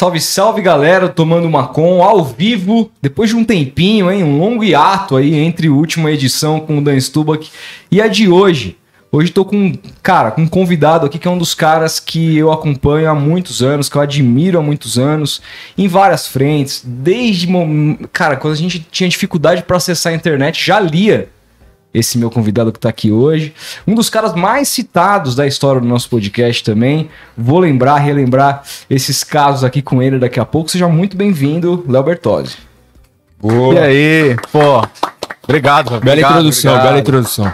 Salve, salve galera, tomando uma com ao vivo, depois de um tempinho, hein, um longo hiato aí entre a última edição com o Dan Stubach e a de hoje. Hoje tô com, cara, com um convidado aqui que é um dos caras que eu acompanho há muitos anos, que eu admiro há muitos anos, em várias frentes, desde, cara, quando a gente tinha dificuldade para acessar a internet, já lia esse meu convidado que está aqui hoje. Um dos caras mais citados da história do nosso podcast também. Vou lembrar, relembrar esses casos aqui com ele daqui a pouco. Seja muito bem-vindo, Léo Bertozzi. Boa. E aí, pô. Obrigado. Bela obrigado, introdução, obrigado. bela introdução.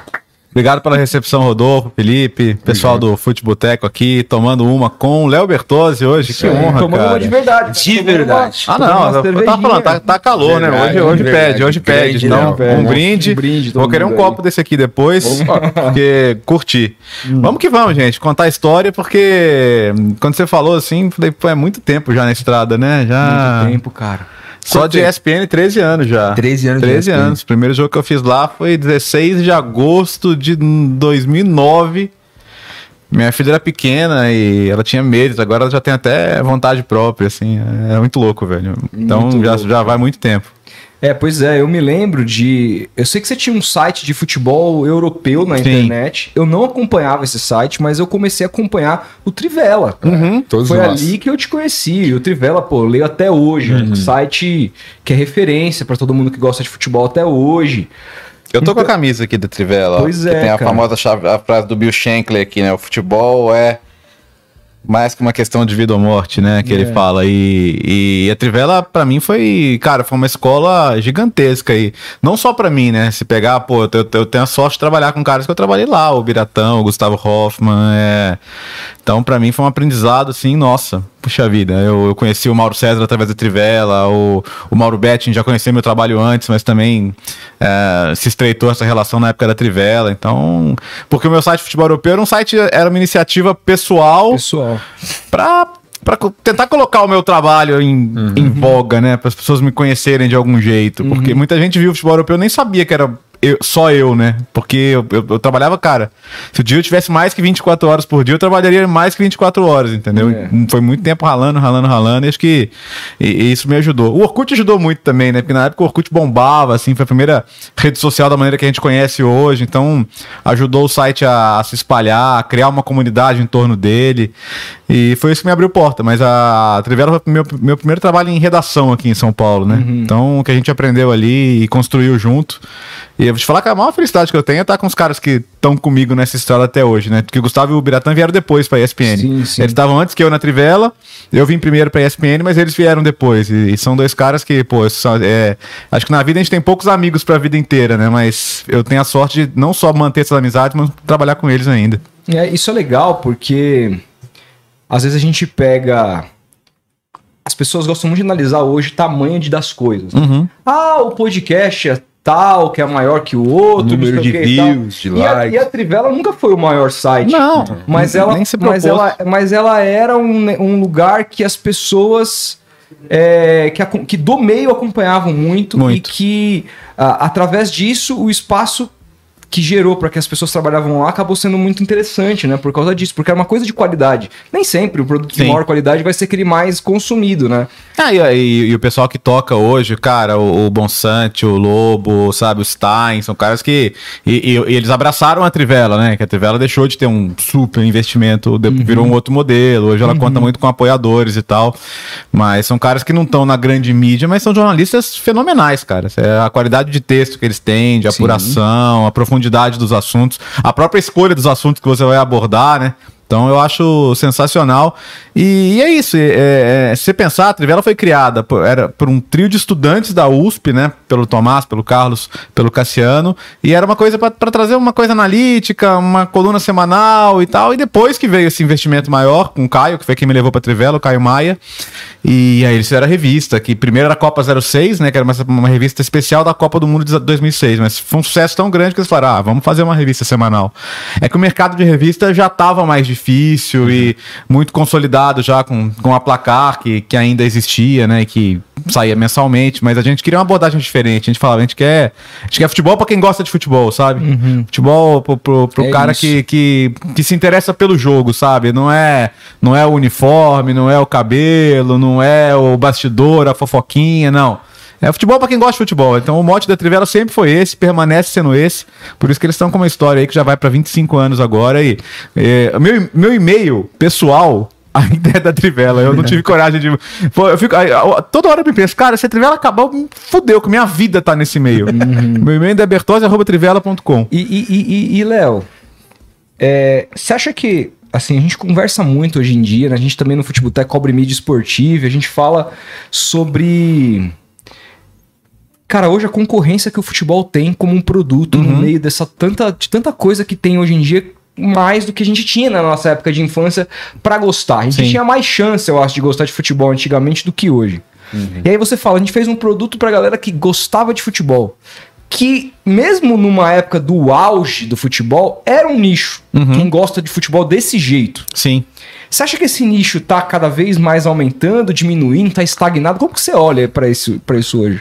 Obrigado pela recepção, Rodolfo, Felipe, pessoal do Futeboteco aqui, tomando uma com o Léo Bertozzi hoje. Que honra, tomando cara. uma de verdade. De verdade. Ah, não, eu tava falando, tá, tá calor, né? Verdade, Hoje, hoje verdade. pede, hoje Grande, pede. Então, né? um brinde. Um brinde, Vou querer um mundo copo desse aqui depois, porque curti. Vamos que vamos, gente, contar a história, porque quando você falou assim, falei, pô, é muito tempo já na estrada, né? Já. Muito tempo, cara. Só de ESPN, 13 anos já. 13 anos de 13 ESPN. anos. O primeiro jogo que eu fiz lá foi 16 de agosto de 2009. Minha filha era pequena e ela tinha medo, agora ela já tem até vontade própria, assim. É muito louco, velho. Então Muito já, louco, já vai muito tempo. É, pois é, eu me lembro de. Eu sei que você tinha um site de futebol europeu na Sim. internet. Eu não acompanhava esse site, mas eu comecei a acompanhar o Trivela. Todos Foi nós. ali que eu te conheci. E o Trivela, pô, eu leio até hoje. É um site que é referência pra todo mundo que gosta de futebol até hoje. Eu tô com a camisa aqui da Trivela, Pois que é, tem a cara. famosa chave- a frase do Bill Shankly aqui, né? O futebol é mais que uma questão de vida ou morte, né? Que É. ele fala. E, e a Trivela, pra mim, foi, cara, foi uma escola gigantesca. E não só pra mim, né? Se pegar, pô, eu, eu- eu tenho a sorte de trabalhar com caras que eu trabalhei lá, o Biratão, o Gustavo Hoffman. É... Então, pra mim, foi um aprendizado, assim, nossa, puxa vida. Eu, eu conheci o Mauro César através da Trivela, o, o Mauro Betting já conhecia meu trabalho antes, mas também é, se estreitou essa relação na época da Trivela. Então, porque o meu site Futebol Europeu era um site, era uma iniciativa pessoal Pessoal. Pra, pra tentar colocar o meu trabalho em, em voga, né? Para as pessoas me conhecerem de algum jeito. Porque muita gente viu o futebol europeu nem sabia que era eu- só eu, né? Porque eu, eu- eu trabalhava, cara. Se o dia eu tivesse mais que 24 horas por dia, eu trabalharia mais que 24 horas, entendeu? É. Foi muito tempo ralando, ralando, ralando. E acho que e- e isso me ajudou. O Orkut ajudou muito também, né? Porque na época o Orkut bombava, assim, foi a primeira rede social da maneira que a gente conhece hoje. Então, ajudou o site a, a se espalhar, a criar uma comunidade em torno dele. E foi isso que me abriu porta. Mas a Trivela foi meu, meu primeiro trabalho em redação aqui em São Paulo, né? Então, o que a gente aprendeu ali e construiu junto. E eu vou te falar que a maior felicidade que eu tenho é estar com os caras que estão comigo nessa história até hoje, né? Porque o Gustavo e o Biratã vieram depois pra ESPN. Sim, sim. Eles estavam antes que eu na Trivela, eu vim primeiro pra ESPN, mas eles vieram depois. E, e são dois caras que, pô, são- é, acho que na vida a gente tem poucos amigos pra vida inteira, né? Mas eu tenho a sorte de não só manter essas amizades, mas trabalhar com eles ainda. É, isso é legal porque às vezes a gente pega. As pessoas gostam muito de analisar hoje o tamanho de, das coisas. Uhum. Ah, o podcast é tal, que é maior que o outro. Número de o que e tal. views, de E a, likes. e a Trivela nunca foi o maior site. Não, Mas nem- ela, nem se mas, propôs. ela, mas ela era um, um lugar que as pessoas é, que, acom- que do meio acompanhavam muito, Muito. e que ah, através disso o espaço que gerou para que as pessoas trabalhavam lá acabou sendo muito interessante, né? Por causa disso, porque era uma coisa de qualidade. Nem sempre o produto de Sim. maior qualidade vai ser aquele mais consumido, né? Ah, e, e- e o pessoal que toca hoje, cara, o, o Bonsante, o Lobo, sabe, o Stein, são caras que. E, e- eles abraçaram a Trivela, né? Que a Trivela deixou de ter um super investimento, de- virou um outro modelo. Hoje ela conta muito com apoiadores e tal. Mas são caras que não estão na grande mídia, mas são jornalistas fenomenais, cara. A qualidade de texto que eles têm, de apuração, a profundidade dos assuntos, a própria escolha dos assuntos que você vai abordar, né? Então eu acho sensacional. E, e é isso. É, é, se você pensar, a Trivela foi criada por, era por um trio de estudantes da USP, né? Pelo Tomás, pelo Carlos, pelo Cassiano. E era uma coisa para trazer uma coisa analítica, uma coluna semanal e tal. E depois que veio esse investimento maior com o Caio, que foi quem me levou para Trivela, o Caio Maia. E aí eles fizeram a revista, que primeiro era a Copa 06, né? Que era uma, uma revista especial da Copa do Mundo de 2006. Mas foi um sucesso tão grande que eles falaram: ah, vamos fazer uma revista semanal. É que o mercado de revista já estava mais difícil difícil e muito consolidado já com, com a placar que, que ainda existia, né? Que saía mensalmente, mas a gente queria uma abordagem diferente. A gente falava, a gente quer, a gente quer futebol para quem gosta de futebol, sabe? Uhum. Futebol pro, pro, pro É cara isso. que, que, que se interessa pelo jogo, sabe? Não é, não é o uniforme, não é o cabelo, não é o bastidor, a fofoquinha, não. É futebol para quem gosta de futebol. Então o mote da Trivela sempre foi esse, permanece sendo esse. Por isso que eles estão com uma história aí que já vai para 25 anos agora. E é, meu, meu e-mail pessoal ainda é da Trivela. Eu não tive coragem de. Pô, eu fico, aí, toda hora eu me penso, cara, se a Trivela acabar, eu- fudeu, que minha vida tá nesse e-mail. Meu e-mail é bertose.trivela.com. E, e, e, e- e, Léo, é, você acha que, assim, a gente conversa muito hoje em dia, né? a gente também no Futebol cobre mídia esportiva, a gente fala sobre... Cara, hoje a concorrência que o futebol tem como um produto no meio dessa tanta, de tanta coisa que tem hoje em dia, mais do que a gente tinha na nossa época de infância pra gostar. A gente Sim. tinha mais chance, eu acho, de gostar de futebol antigamente do que hoje. E aí você fala, a gente fez um produto pra galera que gostava de futebol. Que, mesmo numa época do auge do futebol, era um nicho. Quem gosta de futebol desse jeito. Sim. Você acha que esse nicho tá cada vez mais aumentando, diminuindo, tá estagnado? Como que você olha pra isso, pra isso hoje?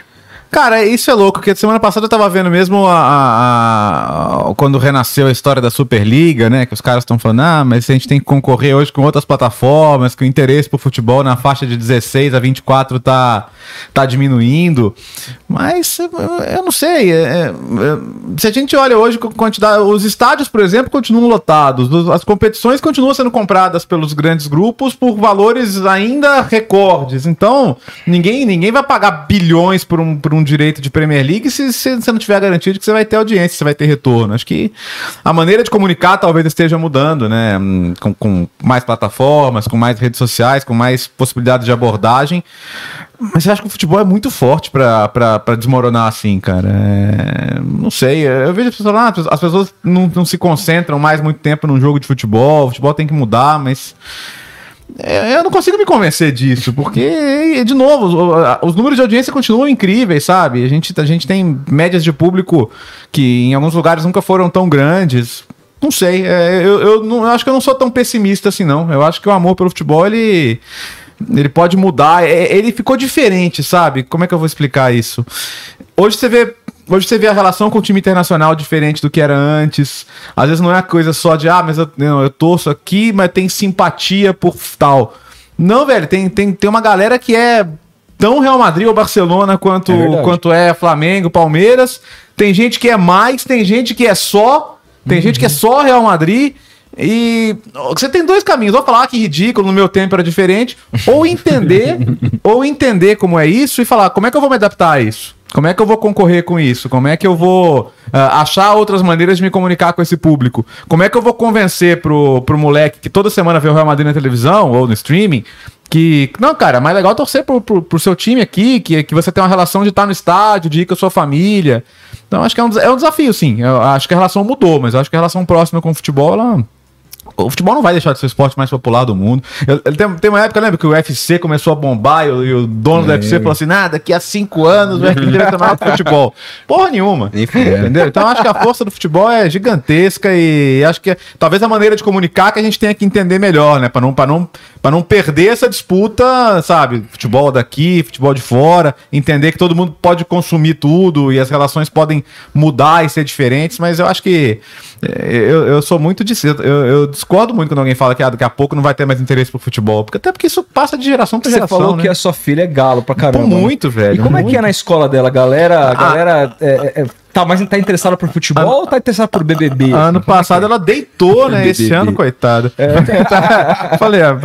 Cara, isso é louco, porque semana passada eu tava vendo mesmo a, a- a- quando renasceu a história da Superliga, né? Que os caras estão falando, ah, mas a gente tem que concorrer hoje com outras plataformas, que o interesse por futebol na faixa de 16 a 24 tá, tá diminuindo. Mas eu, não sei. é- é- é- se a gente olha hoje com quantidade. Os estádios, por exemplo, continuam lotados. os- As competições continuam sendo compradas pelos grandes grupos por valores ainda recordes. Então, ninguém, ninguém vai pagar bilhões por um, por um direito de Premier League se, você não tiver garantido que você vai ter audiência, você vai ter retorno. Acho que a maneira de comunicar talvez esteja mudando, né? Hum, Com, com mais plataformas, com mais redes sociais, com mais possibilidades de abordagem. Mas eu acho que o futebol é muito forte pra desmoronar assim, cara. É, não sei. Eu vejo as pessoas lá, as pessoas não, não se concentram mais muito tempo num jogo de futebol. O futebol tem que mudar, mas. É, Eu não consigo me convencer disso, porque, de novo, os, os números de audiência continuam incríveis, sabe? A gente, a gente tem médias de público que em alguns lugares nunca foram tão grandes. Não sei, é, eu, eu, não, eu acho que eu não sou tão pessimista assim, não. Eu acho que o amor pelo futebol, ele, ele pode mudar. É, Ele ficou diferente, sabe? Como é que eu vou explicar isso? Hoje você vê. Hoje você vê a relação com o time internacional diferente do que era antes. Às vezes não é a coisa só de, ah, mas eu, não, eu torço aqui, mas tem simpatia por tal. Não, velho, tem, tem, tem uma galera que é tão Real Madrid ou Barcelona quanto É quanto é Flamengo, Palmeiras. Tem gente que é mais, tem gente que é só, tem gente que é só Real Madrid. E você tem dois caminhos, ou falar "Ah, que ridículo, no meu tempo era diferente, ou entender, ou entender como é isso e falar como é que eu vou me adaptar a isso. Como é que eu vou concorrer com isso? Como é que eu vou ah, achar outras maneiras de me comunicar com esse público? Como é que eu vou convencer pro, pro moleque que toda semana vê o Real Madrid na televisão ou no streaming que, não, cara, mais legal torcer pro, pro, pro seu time aqui, que, que você tem uma relação de estar no estádio, de ir com a sua família. Então, acho que é um, é um desafio, sim. Eu acho que a relação mudou, mas acho que a relação próxima com o futebol, ela. O futebol não vai deixar de ser o esporte mais popular do mundo. Eu, eu- tem, tem uma época, lembra, que o UFC começou a bombar e o, e o dono do UFC falou assim: nada, daqui a cinco anos vai mais do futebol. Porra nenhuma. Nem fudendo. Entendeu? Então acho que a força do futebol é gigantesca e acho que é, talvez a maneira de comunicar que a gente tenha que entender melhor, né? Pra não, pra não, pra não perder essa disputa, sabe? Futebol daqui, futebol de fora, entender que todo mundo pode consumir tudo e as relações podem mudar e ser diferentes, mas eu acho que é, eu, eu sou muito de eu, eu discordo muito quando alguém fala que ah, daqui a pouco não vai ter mais interesse por futebol, porque até porque isso passa de geração Você geração. falou né? que a sua filha é galo pra caramba. Né? muito, velho, E como é que é muito. na escola dela? A galera, a galera é, é, é, tá mais tá interessada por futebol ou tá interessada por BBB? Ano passado ela deitou, né? Esse BBB. ano, coitada. Falei, ah,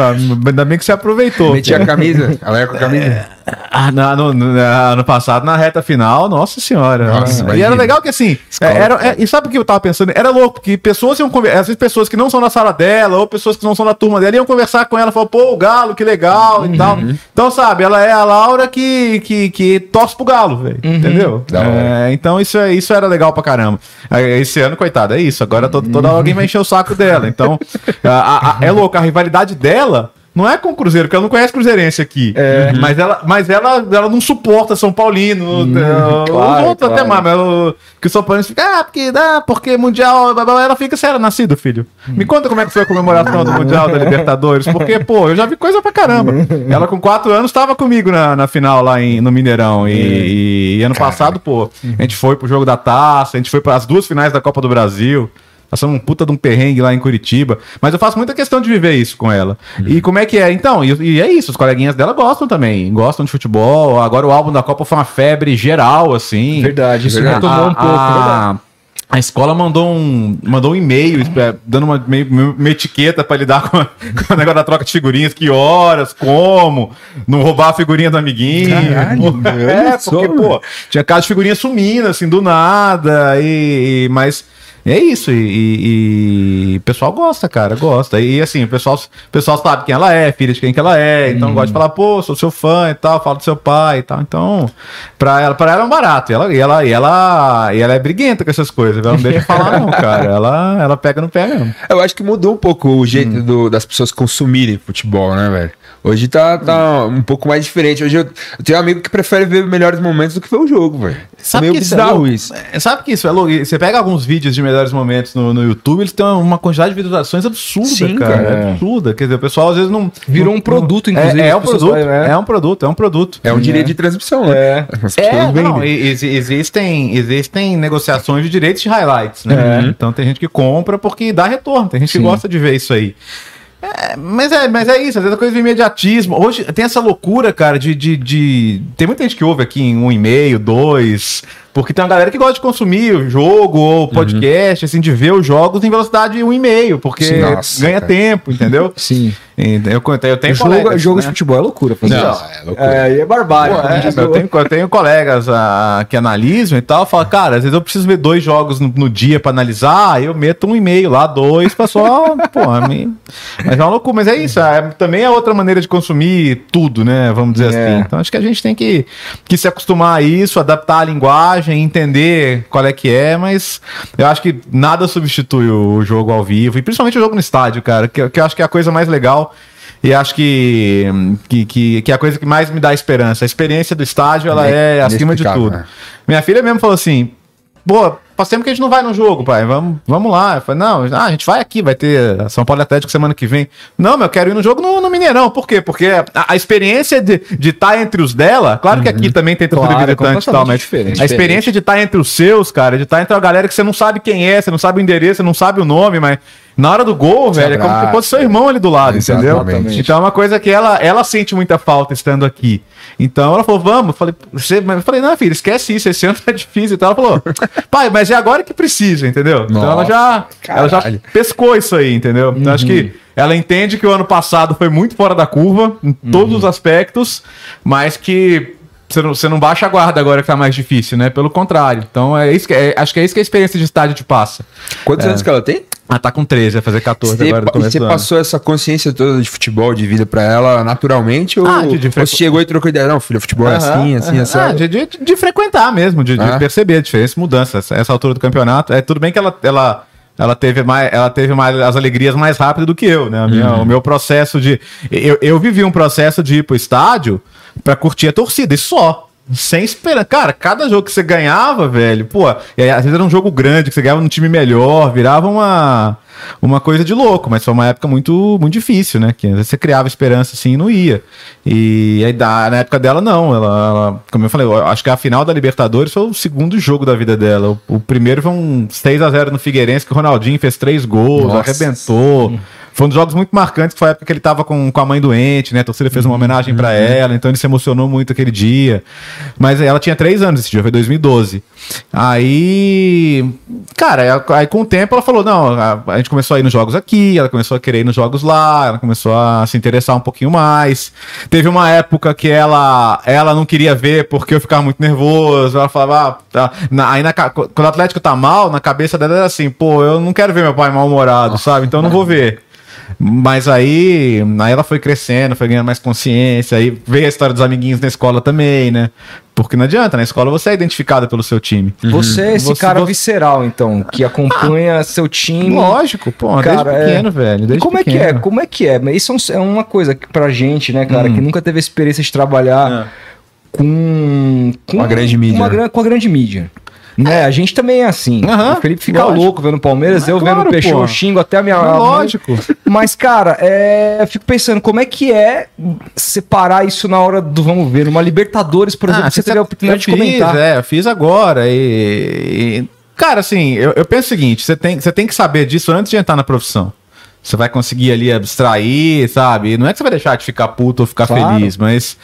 ainda bem que você aproveitou. Meti a camisa. Ela é com a camisa. Ah, no, no- ano passado, na reta final, nossa senhora. Nossa, e era legal que assim, é, era, é, e sabe o que eu tava pensando? Era louco, porque pessoas iam conversar, vezes pessoas que não são da sala dela, ou pessoas que não são da turma dela, iam conversar com ela, falar, pô, o Galo, que legal e tal. Então, sabe, ela é a Laura que, que, que torce pro Galo, velho. Entendeu? Da hora. É, então, isso, é, isso era legal pra caramba. Aí, Esse ano, coitada, é isso. Agora todo, toda hora alguém vai encher o saco dela. Então, a- a- é louco, a rivalidade dela Não é com o Cruzeiro, porque ela não conhece Cruzeirense aqui. É. Mas, ela, mas ela, ela não suporta São Paulino. Hum, ela- claro, os outros até claro. mais, mas ela- que o São Paulino fica, ah, porque, ah, porque Mundial. Ela fica, você era nascido, filho. Hum. Me conta como é que foi a comemoração do Mundial da Libertadores. Porque, pô, eu já vi coisa pra caramba. Ela com quatro anos estava comigo na, na final lá em, no Mineirão. E, e- e ano passado, pô, a gente foi pro jogo da taça, a gente foi para as duas finais da Copa do Brasil. Passamos um puta de um perrengue lá em Curitiba. Mas eu faço muita questão de viver isso com ela. E como é que é? Então, e, e é isso. Os coleguinhas dela gostam também. Gostam de futebol. Agora o álbum da Copa foi uma febre geral, assim. Verdade, isso Verdade. retomou um pouco, a, verdade. a escola mandou um, mandou um e-mail é, dando uma, meio- uma etiqueta pra lidar com, a- com o negócio da troca de figurinhas, que horas, como, não roubar a figurinha do amiguinho. Caralho, é, porque, só, pô, tinha caso de figurinha sumindo, assim, do nada, e, e- mas é isso, e, e- e o pessoal gosta, cara, gosta. E assim, o pessoal, o pessoal sabe quem ela é, filha de quem que ela é, então gosta de falar, pô, sou seu fã e tal, falo do seu pai e tal. Então, pra ela, pra ela é um barato. E ela, e ela, e ela, e ela é briguenta com essas coisas, ela não deixa falar, não, cara. Ela, ela pega no pé mesmo. Eu acho que mudou um pouco o jeito do- das pessoas consumirem futebol, né, velho? Hoje tá, tá um pouco mais diferente. Hoje eu, eu tenho um amigo que prefere ver melhores momentos do que ver o jogo, velho. É meio isso bizarro louco? isso. É, Sabe que isso é louco? Você pega alguns vídeos de melhores momentos no, no YouTube, eles têm uma quantidade de visualizações absurda, Sim, cara. cara. É absurda. Quer dizer, o pessoal às vezes não. Virou não- um produto, inclusive, É, é um produto. falam, né? É um produto, é um produto. É um direito de transmissão, né? É. É, não, exi- existem, existem negociações de direitos de highlights, né? Então tem gente que compra porque dá retorno, tem gente que Sim. gosta de ver isso aí. É, mas, é, mas é isso, às vezes é coisa do imediatismo. Hoje tem essa loucura, cara, de, de, de- Tem muita gente que ouve aqui em um e meio, dois. Porque tem uma galera que gosta de consumir o jogo ou podcast, assim, de ver os jogos em velocidade um e meio, porque Sim, nossa, ganha cara. tempo, entendeu? Sim. Eu, eu, eu tenho jogo, colegas, jogo né? de futebol é loucura fazer Não, isso. é loucura. É, é barbárie. Pô, é, eu, tenho, eu tenho colegas ah, que analisam e tal, falam, cara, às vezes eu preciso ver dois jogos no, no dia pra analisar, aí eu meto um e-mail lá, dois, pra só, pô, me... mas é uma loucura, mas é isso, é, também é outra maneira de consumir tudo, né, vamos dizer É. assim. Então acho que a gente tem que, que se acostumar a isso, adaptar a linguagem, entender qual é que é, mas eu acho que nada substitui o jogo ao vivo, e principalmente o jogo no estádio, cara, que, que eu acho que é a coisa mais legal. E acho que, que, que, que é a coisa que mais me dá esperança. A experiência do estádio, ela é acima de tudo. né? Minha filha mesmo falou assim: pô, faz tempo que a gente não vai no jogo, pai. Vamos, vamos lá. Eu falei, não, ah, a gente vai aqui, vai ter São Paulo Atlético semana que vem. Não, mas eu quero ir no jogo no, no Mineirão. Por quê? Porque a, a experiência de estar entre os dela, claro que aqui também tem torcida Claro, visitante e tal, mas diferente. a experiência de estar entre os seus, cara, de estar entre a galera que você não sabe quem é, você não sabe o endereço, você não sabe o nome, mas na hora do gol, velho, é como se fosse seu irmão ali do lado, entendeu? Exatamente. Então é uma coisa que ela, ela sente muita falta estando aqui. Então ela falou, vamos. Eu falei, você, eu falei, não, filho, esquece isso, esse ano tá difícil e tal. Ela falou, pai, mas é agora que precisa, entendeu? então ela já, ela já pescou isso aí, entendeu? Então acho que ela entende que o ano passado foi muito fora da curva, em todos os aspectos, mas que você não, você não baixa a guarda agora que tá mais difícil, né? Pelo contrário. Então é isso que, é- acho que é isso que a experiência de estádio te passa. Quantos anos que ela tem? Ela tá com 13, vai fazer 14 Você, agora você passou essa consciência toda de futebol, de vida pra ela naturalmente? Ou, Ah, de- de ou frequ- você chegou e trocou ideia? Não, filho, futebol é assim, assim, assim. Ah, de, de- de frequentar mesmo, de, de Ah. perceber a diferença, mudança. Essa, essa altura do campeonato. É tudo bem que ela, ela, ela teve mais, ela teve mais as alegrias mais rápido do que eu, né? Minha- Uhum. O meu processo de, eu, eu vivi um processo de ir pro estádio pra curtir a torcida e só. Sem esperar. Cara, cada jogo que você ganhava, velho, pô, e aí, às vezes era um jogo grande, que você ganhava num time melhor, virava uma, uma coisa de louco, mas foi uma época muito, muito difícil, né? Que às vezes você criava esperança assim e não ia. E aí, da- na época dela, não. Ela, ela- como eu falei, eu acho que a final da Libertadores foi o segundo jogo da vida dela. O, o primeiro foi um 6 a 0 no Figueirense, que o Ronaldinho fez três gols, Nossa. arrebentou. Foi um dos jogos muito marcantes, que foi a época que ele tava com, com a mãe doente, né? A torcida fez uma homenagem pra ela, então ele se emocionou muito aquele dia. Mas ela tinha três anos esse dia, foi 2012. Aí, cara, aí com o tempo ela falou: não, a, a gente começou a ir nos jogos aqui, ela começou a querer ir nos jogos lá, ela começou a se interessar um pouquinho mais. Teve uma época que ela, ela não queria ver porque eu ficava muito nervoso. Ela falava, ah, tá. Na- aí na quando o Atlético tá mal, na cabeça dela era assim, pô, eu não quero ver meu pai mal-humorado, sabe? Então eu não vou ver. Mas aí, aí ela foi crescendo, foi ganhando mais consciência, aí veio a história dos amiguinhos na escola também, né? Porque não adianta, na escola você é identificado pelo seu time. Você é esse Você- cara você- visceral, então, que acompanha seu time. Lógico, pô, Cara, desde pequeno, é. velho. Desde como é que é? pequeno. Como é que é? Mas Isso é é uma coisa que pra gente, né, cara, Hum. que nunca teve a experiência de trabalhar com, Com a grande mídia, uma com a grande mídia. Né? A gente também é assim. O Felipe fica lógico. louco vendo o Palmeiras, Mas eu claro, vendo o Peixão, xingo até a minha. É lógico. Mas, cara, é, eu fico pensando, como é que é separar isso na hora do vamos ver? Numa Libertadores, por exemplo, Ah, você teve a oportunidade de comentar. É, eu fiz agora. E, e- cara, assim, eu, eu penso o seguinte: você tem, você tem que saber disso antes de entrar na profissão. Você vai conseguir ali abstrair, sabe? Não é que você vai deixar de ficar puto ou ficar Claro. feliz, mas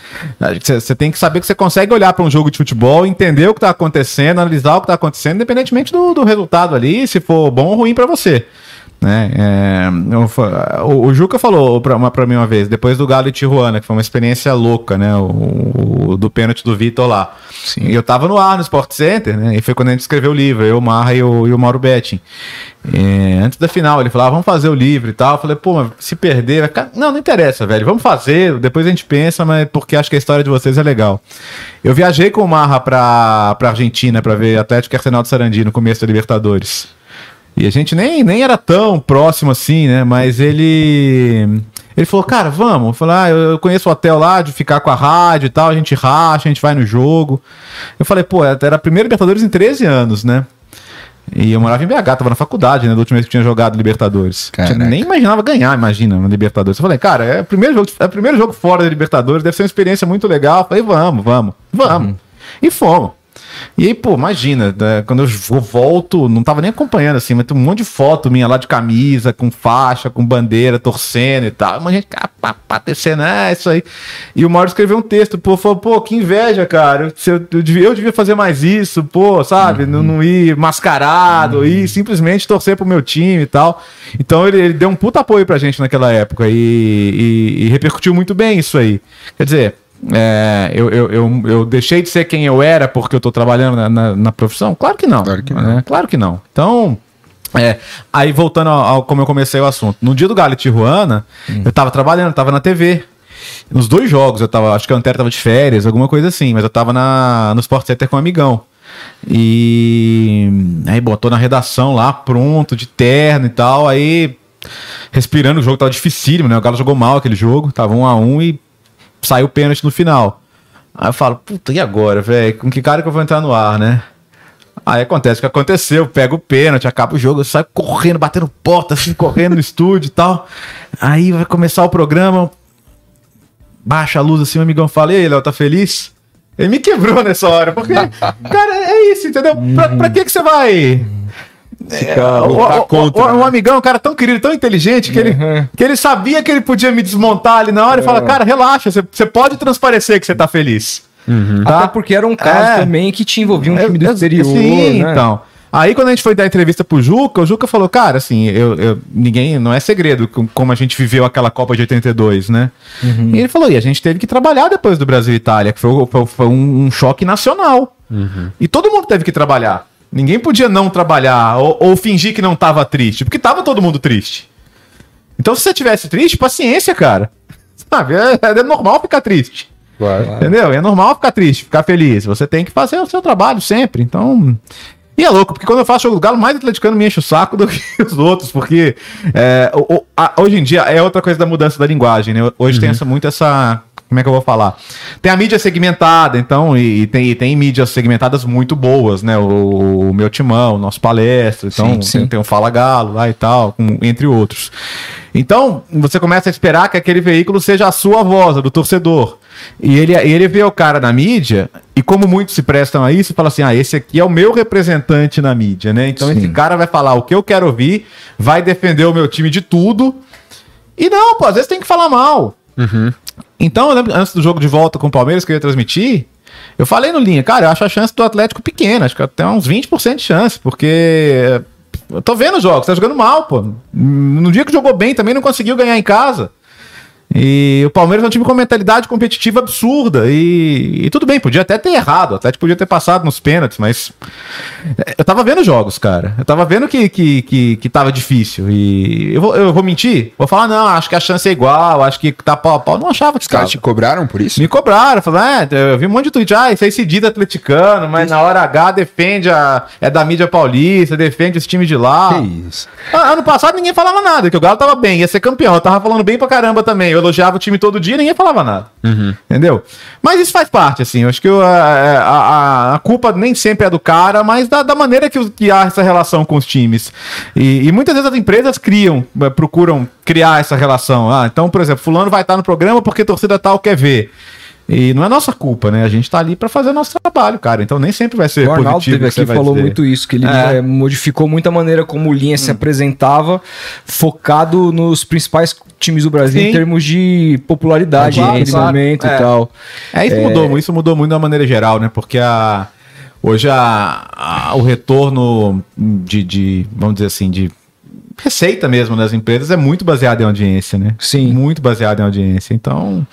você, você tem que saber que você consegue olhar para um jogo de futebol, entender o que tá acontecendo, analisar o que tá acontecendo, independentemente do, do resultado ali, se for bom ou ruim para você. Né? É, o, o Juca falou pra, uma, pra mim uma vez, depois do Galo e Tijuana, que foi uma experiência louca, né? O, o- do pênalti do Vitor lá. E eu tava no ar no Sport Center, né? E foi quando a gente escreveu o livro, eu, o Marra e o, e o Mauro Betting. É, antes da final, ele falou: ah, vamos fazer o livro e tal. Eu falei, pô, mas se perder, vai. Não, não interessa, velho. Vamos fazer, depois a gente pensa, mas porque acho que a história de vocês é legal. Eu viajei com o Marra pra, pra Argentina pra ver Atlético e Arsenal de Sarandi no começo da Libertadores. E a gente nem, nem era tão próximo assim, né? Mas ele. Ele falou, cara, vamos. Eu falei, ah, eu conheço o hotel lá de ficar com a rádio e tal, a gente racha, a gente vai no jogo. Eu falei, pô, era a primeira Libertadores em 13 anos, né? E eu morava em BH, tava na faculdade, né? Da última vez que tinha jogado Libertadores. Caraca. Nem imaginava ganhar, imagina, na Libertadores. Eu falei, cara, é o primeiro jogo, é o primeiro jogo fora da Libertadores, deve ser uma experiência muito legal. Eu falei, vamos, vamos, vamos. E fomos. E aí, pô, imagina, né, quando eu vo- volto, não tava nem acompanhando assim, mas tem um monte de foto minha lá de camisa, com faixa, com bandeira, torcendo e tal. Uma gente, cara, pá, pá, descendo, é isso aí. E o Mauro escreveu um texto, pô, falou, pô, que inveja, cara. Eu, eu, devia, eu devia fazer mais isso, pô, sabe? Não, não ir mascarado, ir simplesmente torcer pro meu time e tal. Então ele, ele deu um puta apoio pra gente naquela época e, e- e repercutiu muito bem isso aí. Quer dizer, é, eu, eu, eu, eu deixei de ser quem eu era porque eu tô trabalhando na, na, na profissão? Claro que não. Claro que não. né? Claro que não. Então, é, aí voltando ao, ao como eu comecei o assunto. No dia do Galo e Tijuana, eu tava trabalhando, tava na TV. Nos dois jogos, eu tava, acho que a Antero tava de férias, alguma coisa assim, mas eu tava na, no Sport Center com um amigão. E aí botou na redação lá, pronto, de terno e tal, aí respirando, o jogo tava dificílimo, né? O Galo jogou mal aquele jogo, tava um a um e saiu o pênalti no final. Aí eu falo, puta, e agora, velho? Com que cara que eu vou entrar no ar, né? Aí acontece o que aconteceu, pega o pênalti, acaba o jogo, eu saio correndo, batendo porta, assim, correndo no estúdio e tal. Aí vai começar o programa, baixa a luz assim, o amigão fala, e aí, Léo, tá feliz? Ele me quebrou nessa hora, porque, cara, é isso, entendeu? Pra, pra que que você vai... Fica- O- lutar o- contra, o- um né? amigão, um cara tão querido, tão inteligente, que ele, Uhum. que ele sabia que ele podia me desmontar ali na hora e falar, cara, relaxa, você, pode transparecer que você tá feliz. Tá? Até porque era um caso É. também que te envolvia um É, time do é, exterior. Sim, né? então. Aí quando a gente foi dar entrevista pro Juca, o Juca falou, cara, assim, eu, eu- ninguém, não é segredo com- como a gente viveu aquela Copa de 82, né? Uhum. E ele falou, e a gente teve que trabalhar depois do Brasil e Itália, que foi, foi- foi um, um choque nacional. E todo mundo teve que trabalhar. Ninguém podia não trabalhar ou, ou fingir que não tava triste, porque tava todo mundo triste. Então se você tivesse triste, paciência, cara. Sabe, é, é normal ficar triste. Claro. Entendeu? É normal ficar triste, ficar feliz. Você tem que fazer o seu trabalho sempre. Então. E é louco, porque quando eu faço jogo do Galo, mais atleticano me enche o saco do que os outros, porque é, o- a- hoje em dia é outra coisa da mudança da linguagem, né? Hoje tem essa, muito essa. Como é que eu vou falar? Tem a mídia segmentada, então, e, e tem, e tem mídias segmentadas muito boas, né? O, o meu timão, o nosso palestra, então Sim, sim. Tem, tem o Fala Galo lá e tal, com- entre outros. Então, você começa a esperar que aquele veículo seja a sua voz, a do torcedor. E ele, ele vê o cara na mídia, e como muitos se prestam a isso, fala assim: ah, esse aqui é o meu representante na mídia, né? Então Sim. esse cara vai falar o que eu quero ouvir, vai defender o meu time de tudo. E não, pô, às vezes tem que falar mal. Então, eu lembro, antes do jogo de volta com o Palmeiras que eu ia transmitir, eu falei no linha, cara, eu acho a chance do Atlético pequena, acho que até uns 20% de chance, porque eu tô vendo os jogos, tá jogando mal, pô. No dia que jogou bem também não conseguiu ganhar em casa. E o Palmeiras é um time com mentalidade competitiva absurda. E, e, tudo bem, podia até ter errado. O Atlético podia ter passado nos pênaltis, mas. Eu tava vendo jogos, cara. Eu tava vendo que, que, que, que tava difícil. E eu vou, eu vou mentir? Vou falar, não, acho que a chance é igual, acho que tá pau a pau. Não achava que Os caras te cobraram por isso? Me cobraram. Falaram, é, eu vi um monte de tweet. Ah, isso aí se diz atleticano, mas isso. na hora H defende a. É da mídia paulista, defende esse time de lá. Que isso? Ano passado ninguém falava nada, que o Galo tava bem, ia ser campeão. Eu tava falando bem pra caramba também. Eu elogiava o time todo dia e ninguém falava nada. Uhum. Entendeu? Mas isso faz parte, assim. Eu acho que a, a, a, culpa nem sempre é do cara, mas da, da maneira que, que, há essa relação com os times. E, e, muitas vezes as empresas criam, eh, procuram criar essa relação. Ah, então, por exemplo, fulano vai estar no programa porque torcida tal quer ver. E não é nossa culpa, né? A gente tá ali para fazer nosso trabalho, cara. Então nem sempre vai ser o Arnaldo positivo. Teve aqui falou dizer. muito isso, que ele é. É, modificou muito a maneira como o Linha hum. se apresentava, focado nos principais times do Brasil Sim. em termos de popularidade claro, naquele claro. momento é. e tal. É, isso mudou, isso mudou muito da maneira geral, né? Porque a hoje a, a o retorno de, de, vamos dizer assim, de receita mesmo das empresas é muito baseada em audiência, né? Sim. Muito baseada em audiência. Então,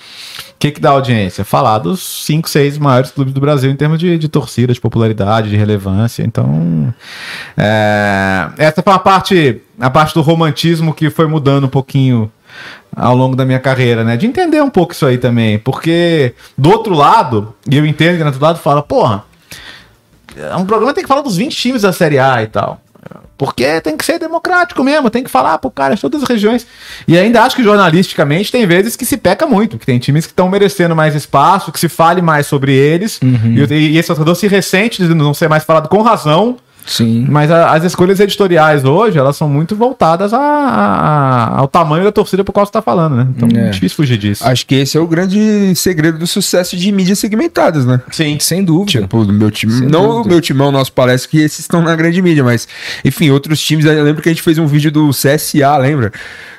que, que dá audiência? Falar dos cinco, seis maiores clubes do Brasil em termos de, de torcida, de popularidade, de relevância. Então, é, essa foi a parte, a parte do romantismo que foi mudando um pouquinho ao longo da minha carreira, né? De entender um pouco isso aí também. Porque, do outro lado, e eu entendo que do outro lado fala, porra, é um programa tem que falar dos 20 times da Série A e tal. Porque tem que ser democrático mesmo, tem que falar pro cara de todas as regiões. E ainda acho que jornalisticamente tem vezes que se peca muito, que tem times que estão merecendo mais espaço, que se fale mais sobre eles. Uhum. E, e esse torcedor se ressente de não ser mais falado com razão Sim. Mas a, as escolhas editoriais hoje, elas são muito voltadas a, a, ao tamanho da torcida por qual você está falando, né? Então é. difícil fugir disso. Acho que esse é o grande segredo do sucesso de mídias segmentadas, né? Sim, sem dúvida. Tipo, do meu time. Sem não dúvida. o meu timão, nosso parece que esses estão na grande mídia, mas, enfim, outros times. Eu lembro que a gente fez um vídeo do CSA, lembra?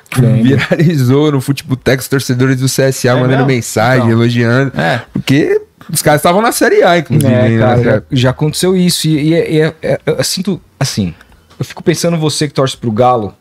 Que viralizou no Futebol os torcedores do CSA é mandando mesmo? mensagem, então, elogiando. É. Porque os caras estavam na Série A, inclusive. É, né? cara, já, já, aconteceu isso. E, e, e é, é, eu sinto, assim, eu fico pensando você que torce pro Galo,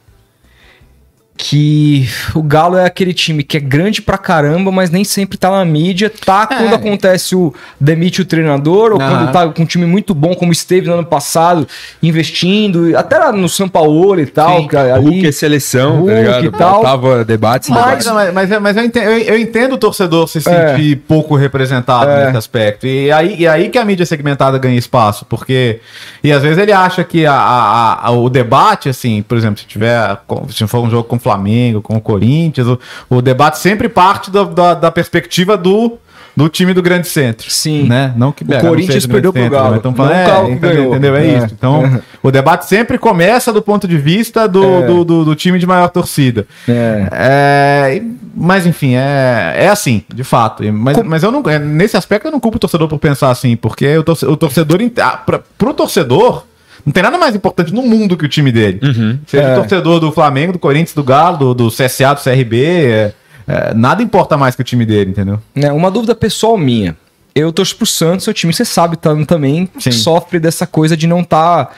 que o Galo é aquele time que é grande pra caramba, mas nem sempre tá na mídia. Tá é. quando acontece o demite o treinador, ou quando tá com um time muito bom, como esteve no ano passado, investindo, até lá no São Paulo e tal. Sim, ali, Hulk é seleção, Hulk tá ligado? E tal. Tava debates, mas, debates. Mas, mas, mas eu, entendo, eu, eu, entendo, o torcedor se sentir é. pouco representado é. nesse aspecto. E aí, e aí que a mídia segmentada ganha espaço, porque. E às vezes ele acha que a, a, a, o debate, assim, por exemplo, se tiver. Se for um jogo com Flamengo, com o Corinthians. O, o debate sempre parte do, da, da perspectiva do do time do grande centro. Sim. Né? Não que o Corinthians perdeu pro Galo. Né? Então, falando, é, Galo entendeu, entendeu? É, é, isso. Então, o debate sempre começa do ponto de vista do, é. do, do, do, time de maior torcida. É. é mas, enfim, é, é assim, de fato. Mas, Com... mas eu não, é, nesse aspecto eu não culpo o torcedor por pensar assim, porque o torcedor, o torcedor ah, pra, pro torcedor não tem nada mais importante no mundo que o time dele. Uhum. Seja é. torcedor do Flamengo, do Corinthians, do Galo, do, do CSA, do CRB. É, é, nada importa mais que o time dele, entendeu? É, uma dúvida pessoal minha. Eu torço pro Santos, seu time, você sabe, tá, também Sim. sofre dessa coisa de não estar tá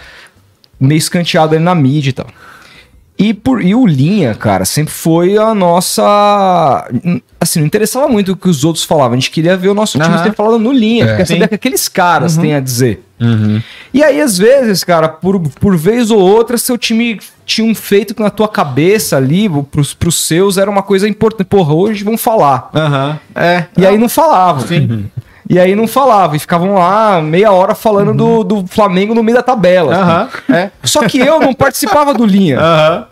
meio escanteado ali na mídia e tal. E, por, e o Linha, cara, sempre foi a nossa. Assim, não interessava muito o que os outros falavam. A gente queria ver o nosso time uhum. sempre falando no Linha. É. Quer saber o que aqueles caras uhum. têm a dizer. Uhum. E aí, às vezes, cara, por, por vez ou outra, seu time tinha um feito que na tua cabeça ali, pros, pros seus, era uma coisa importante. Porra, hoje vamos falar. Uhum. É. E aí não falava. Sim. E aí não falava, e ficavam lá meia hora falando uhum. do, do Flamengo no meio da tabela. Uhum. É. Só que eu não participava do linha. Uhum.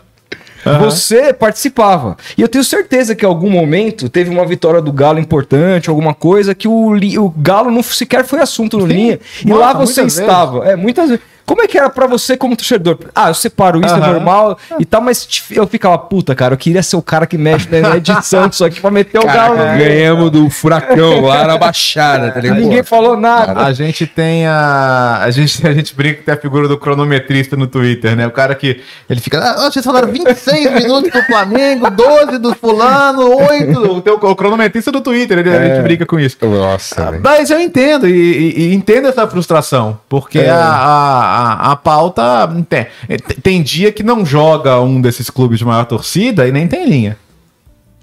Você participava. E eu tenho certeza que em algum momento teve uma vitória do Galo importante, alguma coisa, que o, o Galo não sequer foi assunto no Sim. linha. E Nossa, lá você estava. Vezes. É, muitas vezes. Como é que era para você como torcedor? Ah, eu separo isso, é normal e tal, mas eu ficava, puta, cara, eu queria ser o cara que mexe na edição disso aqui pra meter o galo. Ganhamos do furacão lá na Baixada, tá ligado? Ninguém falou nada. A gente tem a. A gente, a gente brinca que tem a figura do cronometrista no Twitter, né? O cara que. Ele fica. Ah, vocês falaram 26 minutos do Flamengo, 12 do Fulano, 8. O, teu, o cronometrista do Twitter, ele, é. a gente brinca com isso. Nossa. Mas eu entendo, e, e, e, entendo essa frustração, porque é. a, a a, a pauta. Tem, tem dia que não joga um desses clubes de maior torcida e nem tem linha.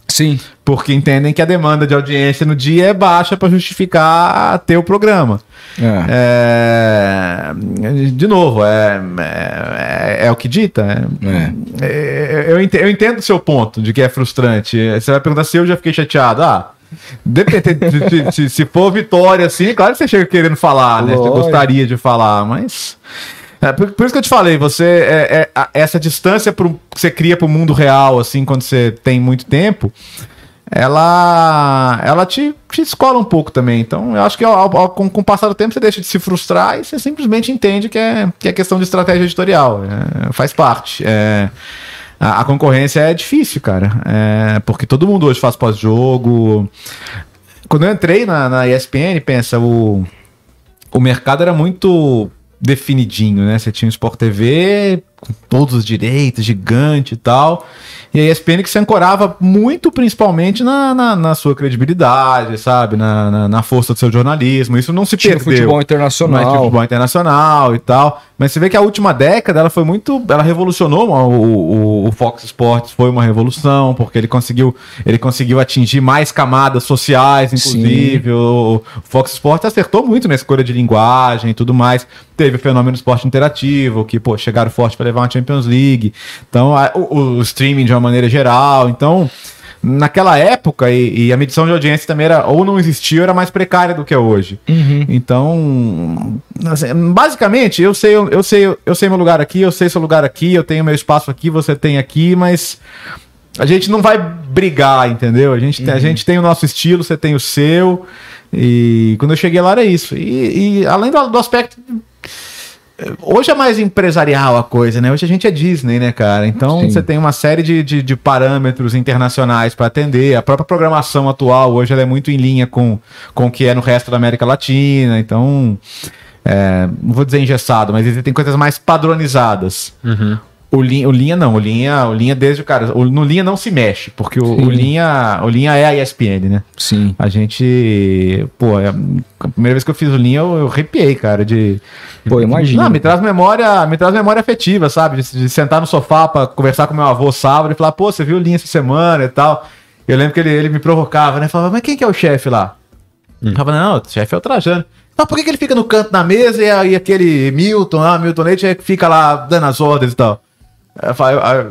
Sim. Porque entendem que a demanda de audiência no dia é baixa para justificar ter o programa. É. É, de novo, é, é, é, o que dita. eu, entendo, eu entendo o seu ponto de que é frustrante. Você vai perguntar se eu já fiquei chateado. Ah, Se, se, for vitória, assim, claro que você chega querendo falar, né? Você gostaria de falar, mas. É, por, por, isso que eu te falei, você é, é essa distância pro, que você cria para o mundo real, assim, quando você tem muito tempo, ela ela te, te escola um pouco também. Então, eu acho que ao, ao, com, com o passar do tempo você deixa de se frustrar e você simplesmente entende que é, que é questão de estratégia editorial. É, faz parte. É, a, a, concorrência é difícil, cara. É, porque todo mundo hoje faz pós-jogo. Quando eu entrei na, na ESPN, pensa, o, o mercado era muito definidinho, né? Você tinha o Sport TV com todos os direitos, gigante e tal. E a ESPN que se ancorava muito, principalmente, na, na, na sua credibilidade, sabe? Na, na, na, força do seu jornalismo. Isso não se Tinha perdeu. futebol internacional. Mas futebol internacional e tal. Mas você vê que a última década ela foi muito. Ela revolucionou o, o, o, Fox Sports, foi uma revolução, porque ele conseguiu, ele conseguiu atingir mais camadas sociais, inclusive. O, o, Fox Sports acertou muito na escolha de linguagem e tudo mais. Teve o fenômeno esporte interativo, que, pô, chegaram forte para levar uma Champions League. Então, a, o, o streaming de uma maneira geral. Então, naquela época, e, e, a medição de audiência também era ou não existia ou era mais precária do que é hoje. Uhum. Então, assim, basicamente, eu sei, eu, sei, eu sei meu lugar aqui, eu sei seu lugar aqui, eu tenho meu espaço aqui, você tem aqui, mas a gente não vai brigar, entendeu? A gente, uhum. tem, a uhum. gente tem o nosso estilo, você tem o seu. E quando eu cheguei lá era isso. E, e além do, do aspecto Hoje é mais empresarial a coisa, né? Hoje a gente é Disney, né, cara? Então Sim. você tem uma série de, de, de parâmetros internacionais para atender. A própria programação atual hoje ela é muito em linha com, com o que é no resto da América Latina. Então, é, não vou dizer engessado, mas existem coisas mais padronizadas. Uhum. O linha, o linha não, o linha, o linha desde o cara, o, no linha não se mexe, porque o, o, linha, o linha é a ESPN, né? Sim. A gente, pô, é, a primeira vez que eu fiz o linha eu, eu arrepiei, cara, de Pô, imagina. Não, me traz memória, me traz memória afetiva, sabe? De, de sentar no sofá para conversar com meu avô sábado e falar, pô, você viu o linha essa semana e tal. Eu lembro que ele, ele me provocava, né? Falava, mas quem que é o chefe lá? Hum. Eu falava, não, o chefe é o Trajano. Mas por que, que ele fica no canto da mesa e, e aquele Milton, ah, Milton Leite, fica lá dando as ordens e tal?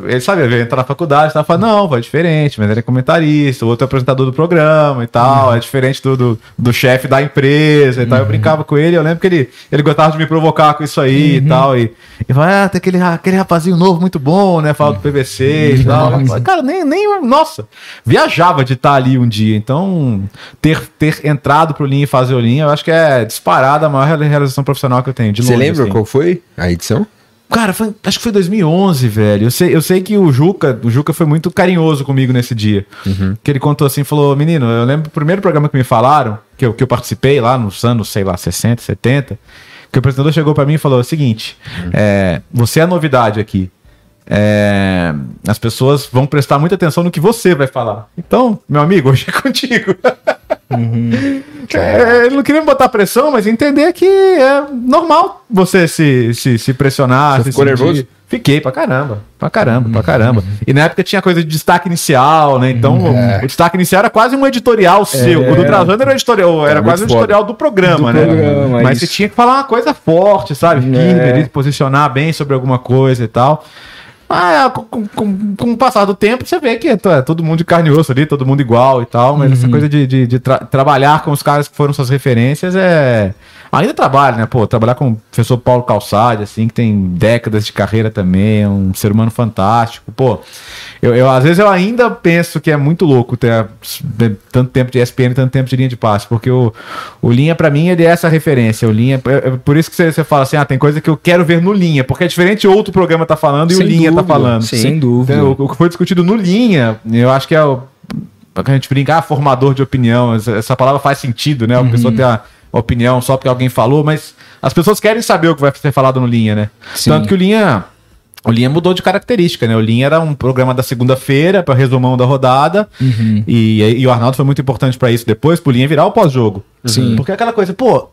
Ele sabia, ele entrar na faculdade, tava falando, não, foi diferente, mas ele é comentarista, o outro é apresentador do programa e tal, uhum. é diferente do, do, do chefe da empresa e tal. Eu uhum. brincava com ele, eu lembro que ele, ele gostava de me provocar com isso aí uhum. e tal. E, e vai, ah, tem aquele, aquele rapazinho novo muito bom, né? Fala do PVC e tal. Cara, nem, nem, nossa, viajava de estar ali um dia. Então, ter, ter entrado pro Linha e fazer o Linha, eu acho que é disparada a maior realização profissional que eu tenho. Você lembra assim. qual foi a edição? Cara, foi, acho que foi 2011, velho. Eu sei, eu sei que o Juca, o Juca foi muito carinhoso comigo nesse dia. Uhum. Que ele contou assim, falou, menino, eu lembro do primeiro programa que me falaram, que eu, que eu participei lá nos anos, sei lá, 60, 70, que o apresentador chegou para mim e falou o seguinte, uhum. é, você é a novidade aqui. É, as pessoas vão prestar muita atenção no que você vai falar. Então, meu amigo, hoje é contigo. Uhum. É, ele não queria me botar pressão, mas entender que é normal você se, se, se pressionar. Você se ficou sentir. nervoso? Fiquei pra caramba, pra caramba, pra caramba. Uhum. E na época tinha coisa de destaque inicial, né? Então uhum. é. o, o, destaque inicial era quase um editorial seu. É. O do Trajano era, um editorial, era, quase um editorial do programa, do né? Programa, Mas isso. você tinha que falar uma coisa forte, sabe? É. se posicionar bem sobre alguma coisa e tal. Ah, com, com, com, o passar do tempo, você vê que é, é todo mundo de carne e osso ali, todo mundo igual e tal, mas uhum. essa coisa de, de, de tra trabalhar com os caras que foram suas referências é. Ainda trabalho, né? Pô, trabalhar com o professor Paulo Calçade, assim, que tem décadas de carreira também, é um ser humano fantástico. Pô, eu, eu, às vezes eu ainda penso que é muito louco ter tanto tempo de ESPN tanto tempo de linha de passe, porque o, o linha, para mim, ele é essa referência. O linha, é, é por isso que você, você, fala assim, ah, tem coisa que eu quero ver no linha, porque é diferente outro programa tá falando e Sem o linha tá dúvida. tá falando. Sim. Sem dúvida. Então, o, o que foi discutido no linha, eu acho que é o a gente brincar, ah, formador de opinião, essa palavra faz sentido, né? A uhum. pessoa ter a opinião só porque alguém falou, mas as pessoas querem saber o que vai ser falado no Linha, né? Sim. Tanto que o Linha. O Linha mudou de característica, né? O Linha era um programa da segunda-feira para resumão da rodada. Uhum. E, e, o Arnaldo foi muito importante para isso depois, pro Linha virar o pós-jogo. Sim. Porque é aquela coisa, pô,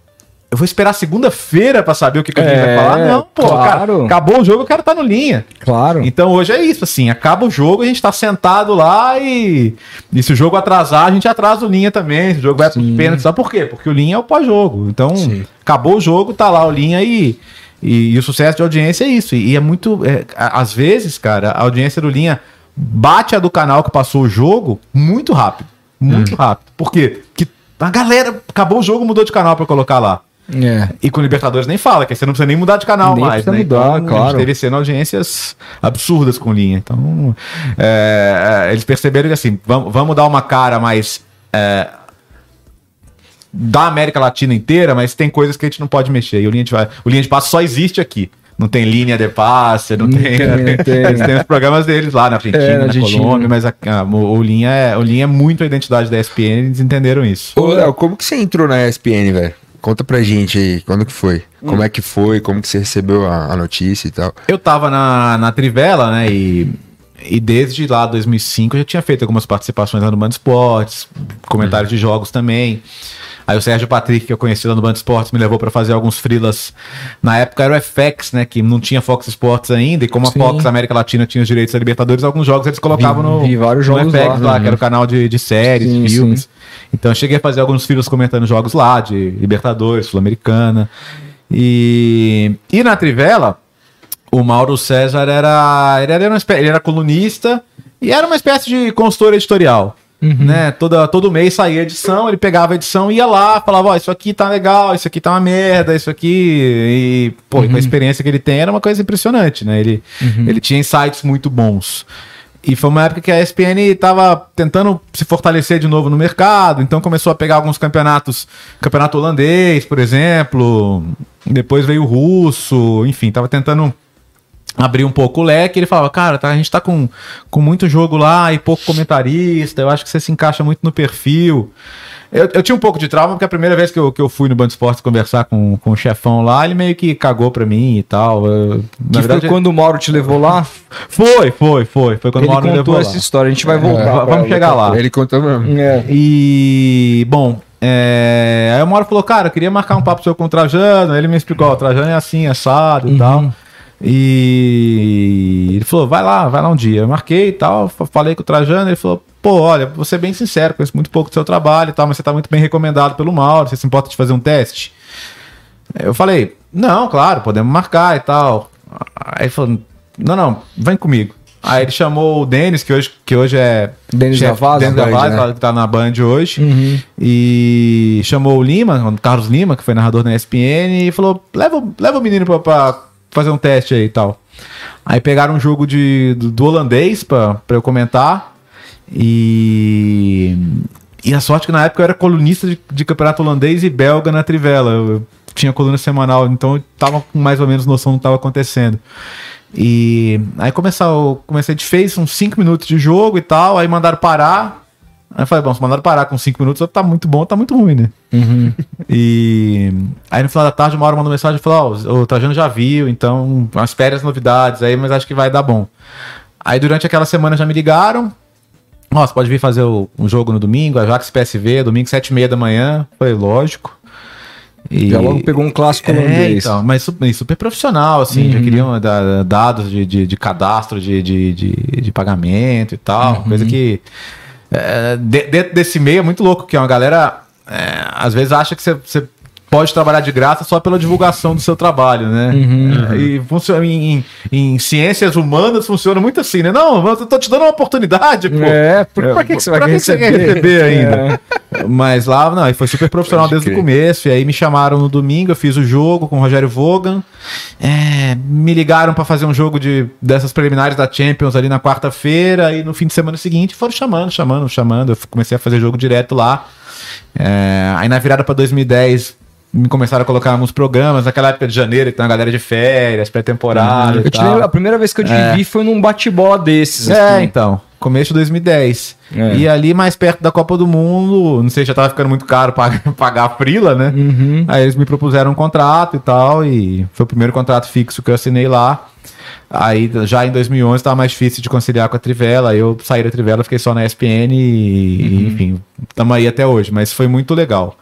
eu vou esperar segunda-feira pra saber o que, que a gente É, vai falar. Não, pô, claro. cara, acabou o jogo, eu quero estar no linha. Claro. Então hoje é isso, assim, acaba o jogo, a gente tá sentado lá e, e se o jogo atrasar, a gente atrasa o linha também. Se o jogo vai Sim. pênalti, sabe por quê? Porque o linha é o pós-jogo. Então, Sim. acabou o jogo, tá lá o linha e, e, e o sucesso de audiência é isso. E, é muito. é, às vezes, cara, a audiência do linha bate a do canal que passou o jogo muito rápido. Muito rápido. Por quê? Porque a galera acabou o jogo, mudou de canal pra colocar lá. É. E com o Libertadores nem fala, que aí você não precisa nem mudar de canal Nem mais. precisa né? mudar, então, claro. A gente teve sendo audiências absurdas com linha. Então, é, é, eles perceberam que assim, vamos, vamos dar uma cara mais. é, da América Latina inteira, mas tem coisas que a gente não pode mexer. E o linha de, o linha de passe só existe aqui. Não tem linha de passe, não, Não tem, tem, tem. Eles têm os programas deles lá na Argentina, É, na na, Argentina. Colômbia, mas a, a- o, o linha é, o linha é muito a identidade da ESPN, eles entenderam isso. Ô, Léo, como que você entrou na ESPN, velho? Conta pra gente aí, quando que foi? Como é que foi? Como que você recebeu a, a notícia e tal? Eu tava na, na Trivela, né? E, e desde lá 2005 eu já tinha feito algumas participações lá no Band Esportes, comentários de jogos também. Aí o Sérgio Patrick, que eu conheci lá no Band Esportes, me levou pra fazer alguns freelas. Na época era o FX, né? Que não tinha Fox Sports ainda. E como a Sim. Fox América Latina tinha os direitos da Libertadores, alguns jogos eles colocavam Vi- no, vi vários no jogos FX lá. lá, Uhum. que era o canal de, de séries, Sim, filmes. sim. Então eu cheguei a fazer alguns freelas comentando jogos lá, de Libertadores, Sul-Americana. E, e na Trivela, o Mauro César era, ele era, uma ele era colunista e era uma espécie de consultor editorial. Né? Toda, todo mês saía edição, ele pegava a edição, ia lá, falava, ó, isso aqui tá legal, isso aqui tá uma merda, isso aqui. E, pô, e com a experiência que ele tem, era uma coisa impressionante, né? Ele, ele tinha insights muito bons. E foi uma época que a ESPN estava tentando se fortalecer de novo no mercado, então começou a pegar alguns campeonatos, campeonato holandês, por exemplo, depois veio o russo, enfim, estava tentando abrir um pouco o leque. Ele falava, cara, tá, a gente tá com, com muito jogo lá e pouco comentarista, eu acho que você se encaixa muito no perfil. Eu, eu tinha um pouco de trauma, porque a primeira vez que eu, que eu fui no Band Esportes conversar com, com o chefão lá, ele meio que cagou pra mim e tal. Eu- na Que foi quando o Mauro te levou lá? foi, foi, foi. Foi quando ele o Mauro me contou levou essa lá. história. A gente vai voltar. É, vamos chegar lá. Ele contou mesmo. É. E, bom, é, aí o Mauro falou, cara, eu queria marcar um papo seu com o Trajano. Aí ele me explicou, ó, o Trajano é assim, assado e Uhum. tal. E ele falou, vai lá, vai lá um dia. Eu marquei e tal, fa- falei com o Trajano, ele falou, pô, olha, vou ser bem sincero, conheço muito pouco do seu trabalho e tal, mas você tá muito bem recomendado pelo Mauro, você se importa de fazer um teste? Eu falei, não, claro, podemos marcar e tal. Aí ele falou, não, não, vem comigo. Aí ele chamou o Denis, que hoje, que hoje é. Denis chefe- Gavazzi, Denis na Band, Gavazzi, né? que tá na Band hoje. Uhum. E chamou o Lima, o Carlos Lima, que foi narrador da ESPN, e falou: leva, o- leva o menino pra, pra fazer um teste aí e tal. Aí pegaram um jogo de, do, do holandês pra eu comentar. E. E a sorte que na época eu era colunista de, de campeonato holandês e belga na Trivela. Eu, eu tinha coluna semanal, então eu tava com mais ou menos noção do que tava acontecendo. E aí começou, comecei, gente fez uns 5 minutos de jogo e tal, aí mandaram parar. Aí eu falei, bom, se mandaram parar com 5 minutos, tá muito bom, tá muito ruim, né? Uhum. E aí no final da tarde, uma hora mandou mensagem e falou: Ó, o Trajano já viu, então espere as novidades aí, mas acho que vai dar bom. Aí durante aquela semana já me ligaram. Ó, você pode vir fazer o, um jogo no domingo, Ajax PSV, domingo, 7 e meia da manhã. Foi lógico. E... Já logo pegou um clássico É, holandês. então, mas super, super profissional, assim, já queriam da- dados de, de, de cadastro de, de, de, de pagamento e tal, coisa que é, de- dentro desse meio é muito louco, que é uma galera é, às vezes acha que você pode trabalhar de graça só pela divulgação do seu trabalho, né? É, E funciona em, em, em ciências humanas funciona muito assim, né? Não, eu tô te dando uma oportunidade, pô. É, por, pra que, que você vai Pra que que você receber? quer receber ainda? É. Mas lá, não, e foi super profissional Pode desde o começo. E aí me chamaram no domingo, eu fiz o jogo com o Rogério Vogan. É, me ligaram pra fazer um jogo de, dessas preliminares da Champions ali na quarta-feira. E no fim de semana seguinte foram chamando, chamando, chamando. Eu comecei a fazer jogo direto lá. É, aí na virada pra 2010 me começaram a colocar alguns programas. Naquela época de janeiro, que tem uma galera de férias, pré-temporada. e Eu te lembro, a primeira vez que eu te É. vi foi num bate-bola desses. É, assim. então. Começo de 2010. É. E ali mais perto da Copa do Mundo, não sei, já tava ficando muito caro pagar, pagar a frila, né? Uhum. Aí eles me propuseram um contrato e tal, e foi o primeiro contrato fixo que eu assinei lá. Aí já em 2011 estava mais difícil de conciliar com a Trivela, aí eu saí da Trivela, fiquei só na ESPN e, enfim, estamos aí até hoje, mas foi muito legal.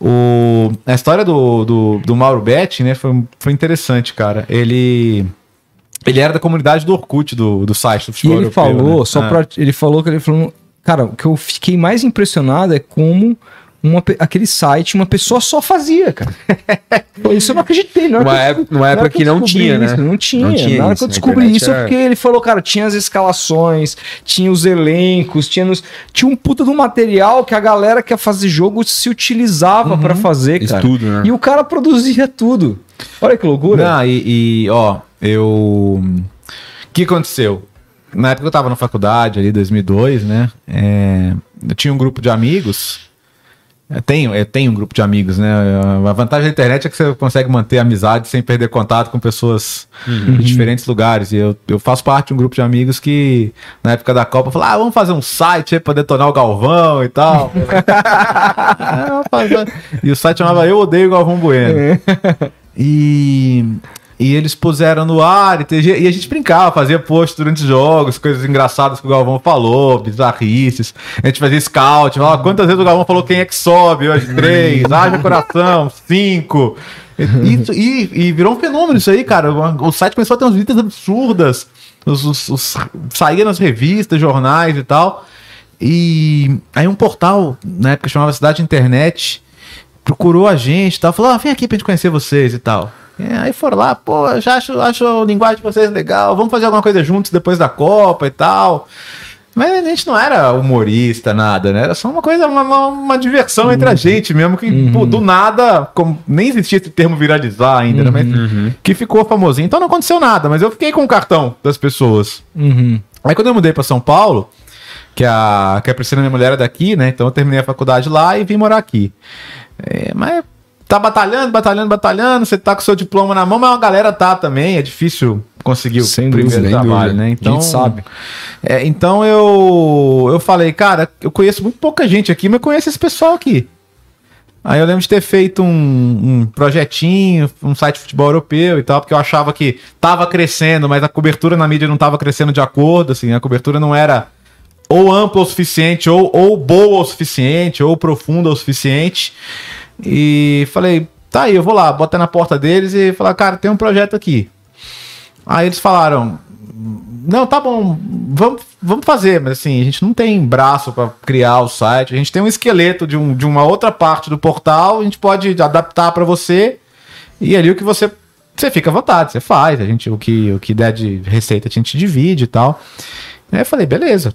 O, a história do, do, do Mauro Betti, né, foi, foi interessante, cara. Ele... Ele era da comunidade do Orkut, do, do site do E futebol ele europeu, falou, né? só Ah. pra, ele falou que ele falou, cara, o que eu fiquei mais impressionado é como uma, aquele site uma pessoa só fazia, cara. Isso eu não acreditei, não. Numa época- numa época que não tinha, né? Não tinha. Não tinha Na hora isso, que eu descobri isso, é era- porque ele falou, cara, tinha as escalações, tinha os elencos, tinha, nos, tinha um puta do material que a galera que ia fazer jogo se utilizava pra fazer, Isso cara. tudo, né? E o cara produzia tudo. Olha que loucura. Não, e, e, ó, eu. O que aconteceu? Na época eu tava na faculdade, ali, 2002, né? é, eu tinha um grupo de amigos. Eu tenho, eu tenho um grupo de amigos, né? A vantagem da internet é que você consegue manter amizade sem perder contato com pessoas de diferentes lugares. E eu, eu faço parte de um grupo de amigos que, na época da Copa, falaram: ah, vamos fazer um site aí pra detonar o Galvão e tal. Faz- e o site chamava Eu Odeio o Galvão Bueno. E, e eles puseram no ar e, a gente brincava, fazia post durante os jogos, coisas engraçadas que o Galvão falou, bizarrices. A gente fazia scout, falava quantas vezes o Galvão falou quem é que sobe hoje? Três, haja coração, cinco. E, isso- e- e virou um fenômeno isso aí, cara. O, o site começou a ter umas visitas absurdas. Os, os- os- saía nas revistas, jornais e tal. E aí um portal, na época chamava Cidade Internet, procurou a gente e tal, falou, ah, vem aqui pra gente conhecer vocês e tal. É, aí foram lá, pô, já acho, acho a linguagem de vocês legal, vamos fazer alguma coisa juntos depois da Copa e tal. Mas a gente não era humorista, nada, né? Era só uma coisa, uma, uma, uma diversão entre a gente mesmo, que pô, do nada, como, nem existia esse termo viralizar ainda, né? Mas que ficou famosinho. Então não aconteceu nada, mas eu fiquei com o cartão das pessoas. Uhum. Aí quando eu mudei pra São Paulo, que a, que a Priscila, minha mulher, era daqui, né? Então eu terminei a faculdade lá e vim morar aqui. É, mas tá batalhando, batalhando, batalhando, você tá com o seu diploma na mão, mas a galera tá também, é difícil conseguir Sem o primeiro dúvida, sem trabalho, dúvida. né? A Então, gente sabe. é, então eu, eu falei, cara, eu conheço muito pouca gente aqui, mas conheço esse pessoal aqui. Aí eu lembro de ter feito um, um projetinho, um site de futebol europeu e tal, porque eu achava que tava crescendo, mas a cobertura na mídia não tava crescendo de acordo, assim, a cobertura não era ou ampla o suficiente, ou, ou boa o suficiente, ou profunda o suficiente. E falei, tá aí, eu vou lá, bota na porta deles e falar, cara, tem um projeto aqui. Aí eles falaram, não, tá bom, vamos, vamos fazer, mas assim, a gente não tem braço para criar o site, a gente tem um esqueleto de, um, de uma outra parte do portal, a gente pode adaptar para você, e ali o que você. Você fica à vontade, você faz, a gente, o que, o que der de receita a gente divide e tal. Aí eu falei, beleza.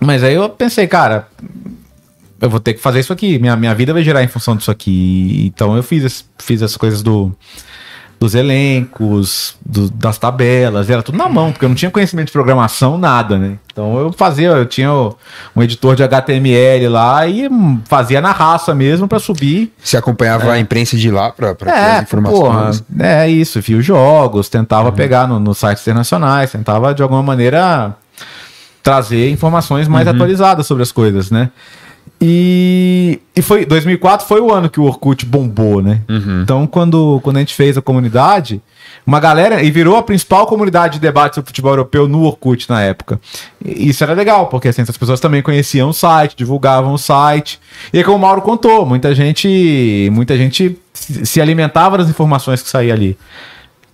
Mas aí eu pensei, cara, eu vou ter que fazer isso aqui. Minha, minha vida vai girar em função disso aqui. Então eu fiz, as- fiz as coisas do, dos elencos, do- das tabelas, era tudo na mão, porque eu não tinha conhecimento de programação, nada, né? Então eu fazia, eu tinha um editor de HTML lá e fazia na raça mesmo pra subir. Você acompanhava a imprensa de lá ter É, as informações. porra, é isso, via os jogos, tentava pegar no- nos sites internacionais, tentava de alguma maneira trazer informações mais atualizadas sobre as coisas, né? E, e foi 2004 foi o ano que o Orkut bombou, né? Então quando, quando a gente fez a comunidade, uma galera e virou a principal comunidade de debate sobre futebol europeu no Orkut na época. E isso era legal, porque assim, as pessoas também conheciam o site, divulgavam o site. E é como o Mauro contou, muita gente, muita gente se alimentava das informações que saía ali.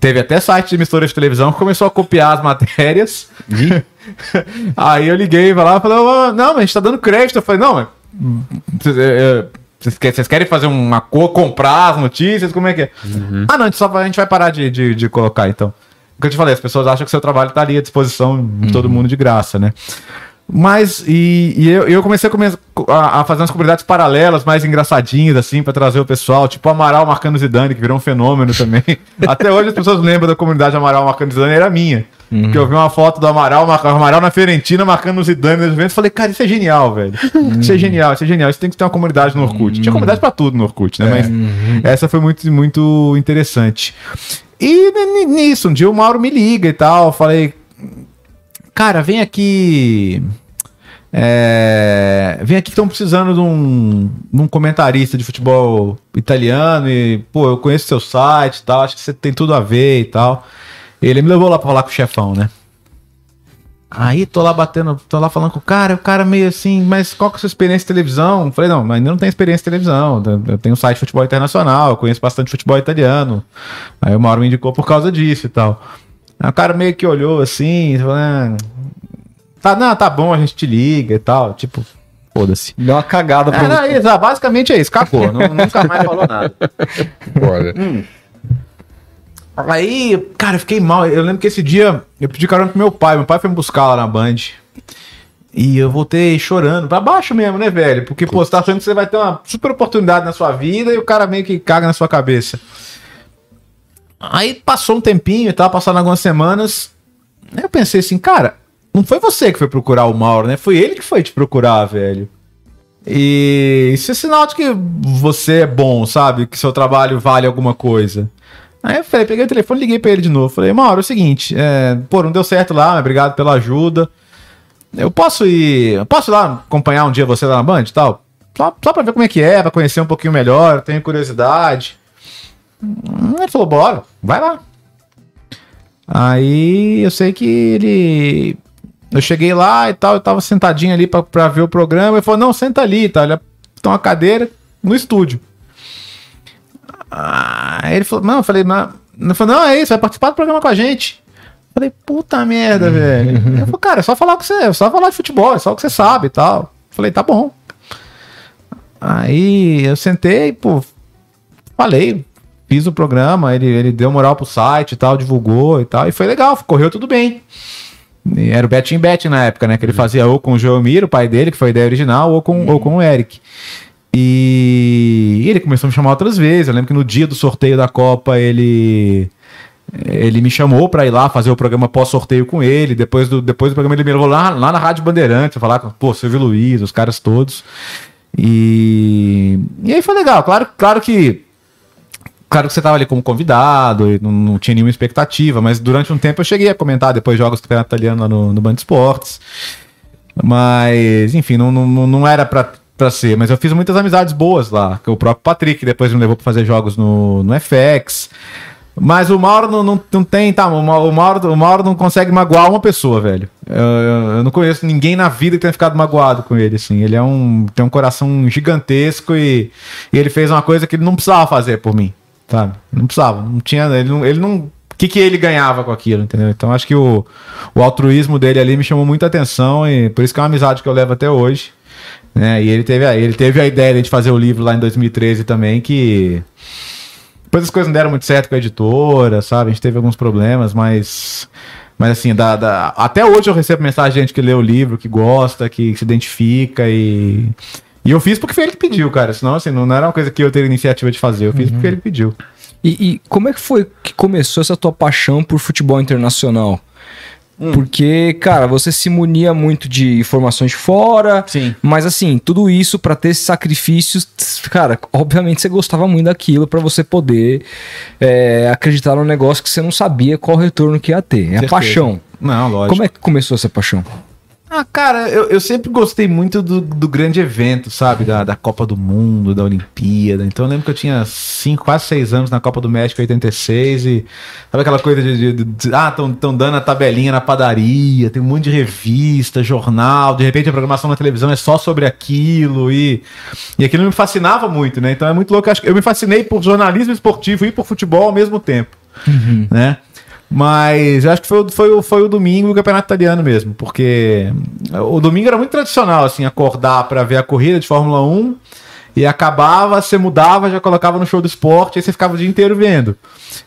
Teve até site de emissora de televisão que começou a copiar as matérias. Aí eu liguei pra lá e falei, "Ô, não, mas a gente tá dando crédito. Eu falei, não, mas. Vocês é, vocês querem- fazer uma cor, comprar as notícias? Como é que é? Ah, não, a gente, só, vai- a gente vai parar de, de, de colocar então. O que eu te falei, as pessoas acham que seu trabalho tá ali à disposição de todo mundo de graça, né? Mas, e, e eu, eu comecei a, a- fazer umas comunidades paralelas, mais engraçadinhas, assim, pra trazer o pessoal, tipo Amaral marcando Zidane, que virou um fenômeno também. Até hoje as pessoas lembram da comunidade Amaral marcando Zidane, era minha. Porque eu vi uma foto do Amaral, mar- Amaral na Fiorentina marcando o Zidane nos eventos, falei, cara, isso é genial, velho. Isso é genial, isso é genial, isso tem que ter uma comunidade no Orkut. Tinha comunidade pra tudo no Orkut, né? Mas essa foi muito, muito interessante. E nisso, um dia o Mauro me liga e tal, falei, cara, vem aqui É, vem aqui que estão precisando de um, de um comentarista de futebol italiano e, pô, eu conheço seu site e tal, acho que você tem tudo a ver e tal. Ele me levou lá pra falar com o chefão, né? Aí tô lá batendo, tô lá falando com o cara, o cara meio assim, mas qual que é a sua experiência em televisão? Falei, não, mas ainda não tenho experiência em televisão. Eu tenho um site de futebol internacional, eu conheço bastante futebol italiano. Aí o Mauro me indicou por causa disso e tal. Aí o cara meio que olhou assim, falou, ah, tá, não, tá bom, a gente te liga e tal. Tipo, foda-se. Deu uma cagada pra não, isso, ah, basicamente é isso, cagou. nunca mais falou nada. Bora. Hum. Aí, cara, eu fiquei mal. Eu lembro que esse dia eu pedi carona pro meu pai. Meu pai foi me buscar lá na Band. E eu voltei chorando, pra baixo mesmo, né, velho? Porque, pô, você tá achando que você vai ter uma super oportunidade na sua vida e o cara meio que caga na sua cabeça. Aí passou um tempinho e tal, passaram algumas semanas. Eu pensei assim, cara, não foi você que foi procurar o Mauro, né? Foi ele que foi te procurar, velho. E isso é sinal de que você é bom, sabe? Que seu trabalho vale alguma coisa. Aí eu falei, peguei o telefone liguei pra ele de novo. Falei, Mauro, é o seguinte, é, pô, não deu certo lá, mas obrigado pela ajuda. Eu posso ir. Eu posso ir lá acompanhar um dia você lá na Band e tal? Só, só pra ver como é que é, pra conhecer um pouquinho melhor, tenho curiosidade. Ele falou, bora, vai lá. Aí eu sei que ele. Eu cheguei lá e tal, eu tava sentadinho ali pra, pra ver o programa. Ele falou, não, senta ali, tá? Ele tem uma cadeira no estúdio. Aí ele falou, não, eu falei, não, ele falou, não, é isso, vai participar do programa com a gente. Eu falei, puta merda, velho. Ele falou, cara, é só falar com você, é só falar de futebol, é só o que você sabe e tal. Eu falei, tá bom. Aí eu sentei, pô, falei, fiz o programa, ele, ele deu moral pro site e tal, divulgou e tal, e foi legal, correu tudo bem. E era o Betinho Bet na época, né? Que ele fazia ou com o Joelmir, o pai dele, que foi a ideia original, ou com, ou com o Eric. E ele começou a me chamar outras vezes. Eu lembro que no dia do sorteio da Copa ele ele me chamou para ir lá fazer o programa pós-sorteio com ele. Depois do, depois do programa ele me levou lá, lá na Rádio Bandeirantes, falar com, pô, Silvio Luiz, os caras todos. E, e aí foi legal. Claro, claro que claro que você estava ali como convidado não, não, tinha nenhuma expectativa, mas durante um tempo eu cheguei a comentar depois jogos do Campeonato Italiano lá no, no Band Esportes. Mas, enfim, não, não, não era para pra ser, mas eu fiz muitas amizades boas lá. O próprio Patrick depois me levou pra fazer jogos no, no FX. Mas o Mauro não, não, não tem, tá? O Mauro, o Mauro não consegue magoar uma pessoa, velho. Eu, eu, eu, não conheço ninguém na vida que tenha ficado magoado com ele, assim. Ele é um, tem um coração gigantesco e, e ele fez uma coisa que ele não precisava fazer por mim, sabe? Não precisava, não tinha, ele não, ele não o que, que ele ganhava com aquilo, entendeu? Então acho que o, o altruísmo dele ali me chamou muita atenção e por isso que é uma amizade que eu levo até hoje. Né? E ele teve, a, ele teve a ideia de fazer o livro lá em 2013 também, que. Depois as coisas não deram muito certo com a editora, sabe? A gente teve alguns problemas, mas. Mas assim, da, da, até hoje eu recebo mensagem de gente que lê o livro, que gosta, que se identifica e. E eu fiz porque foi ele que pediu, cara. Senão, assim, não era uma coisa que eu teria iniciativa de fazer. Eu fiz uhum. porque ele pediu. E, e, como é que foi que começou essa tua paixão por futebol internacional? Hum. Porque, cara, você se munia muito de informações de fora. Sim. Mas assim, tudo isso para ter sacrifícios, cara, obviamente você gostava muito daquilo para você poder é, acreditar num negócio que você não sabia qual retorno que ia ter. É a paixão. Não, lógico. Como é que começou essa paixão? Ah, cara, eu, eu sempre gostei muito do, do grande evento, sabe? Da, da Copa do Mundo, da Olimpíada. Então eu lembro que eu tinha cinco, quase seis anos na Copa do México 86 e sabe aquela coisa de, de, de ah, estão dando a tabelinha na padaria, tem um monte de revista, jornal, de repente a programação na televisão é só sobre aquilo e, e aquilo me fascinava muito, né? Então é muito louco. Eu me fascinei por jornalismo esportivo e por futebol ao mesmo tempo, uhum. né? Mas eu acho que foi, foi, foi o domingo o campeonato italiano mesmo, porque o domingo era muito tradicional, assim, acordar para ver a corrida de Fórmula 1 e acabava, você mudava, já colocava no show do esporte, aí você ficava o dia inteiro vendo.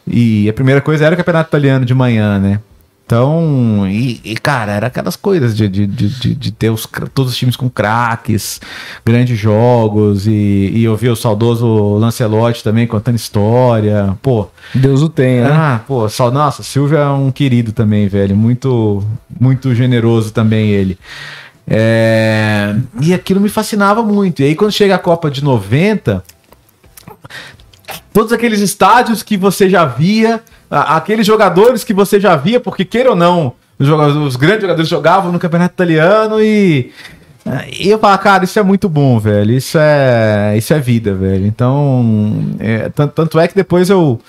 E a primeira coisa era o campeonato italiano de manhã, né? Então, e, e, cara, era aquelas coisas de, de, de, de ter os, todos os times com craques, grandes jogos, e, e eu vi o saudoso Lancelotti também contando história. Pô. Deus o tenha. Né? Ah, pô, só, nossa, Silvio é um querido também, velho. Muito, muito generoso também ele. É, e aquilo me fascinava muito. E aí, quando chega a Copa de 90, todos aqueles estádios que você já via aqueles jogadores que você já via, porque queira ou não, os, os grandes jogadores jogavam no campeonato italiano e, E eu falo, cara, isso é muito bom, velho. Isso é, isso é vida, velho. Então, é, tanto, tanto é que depois eu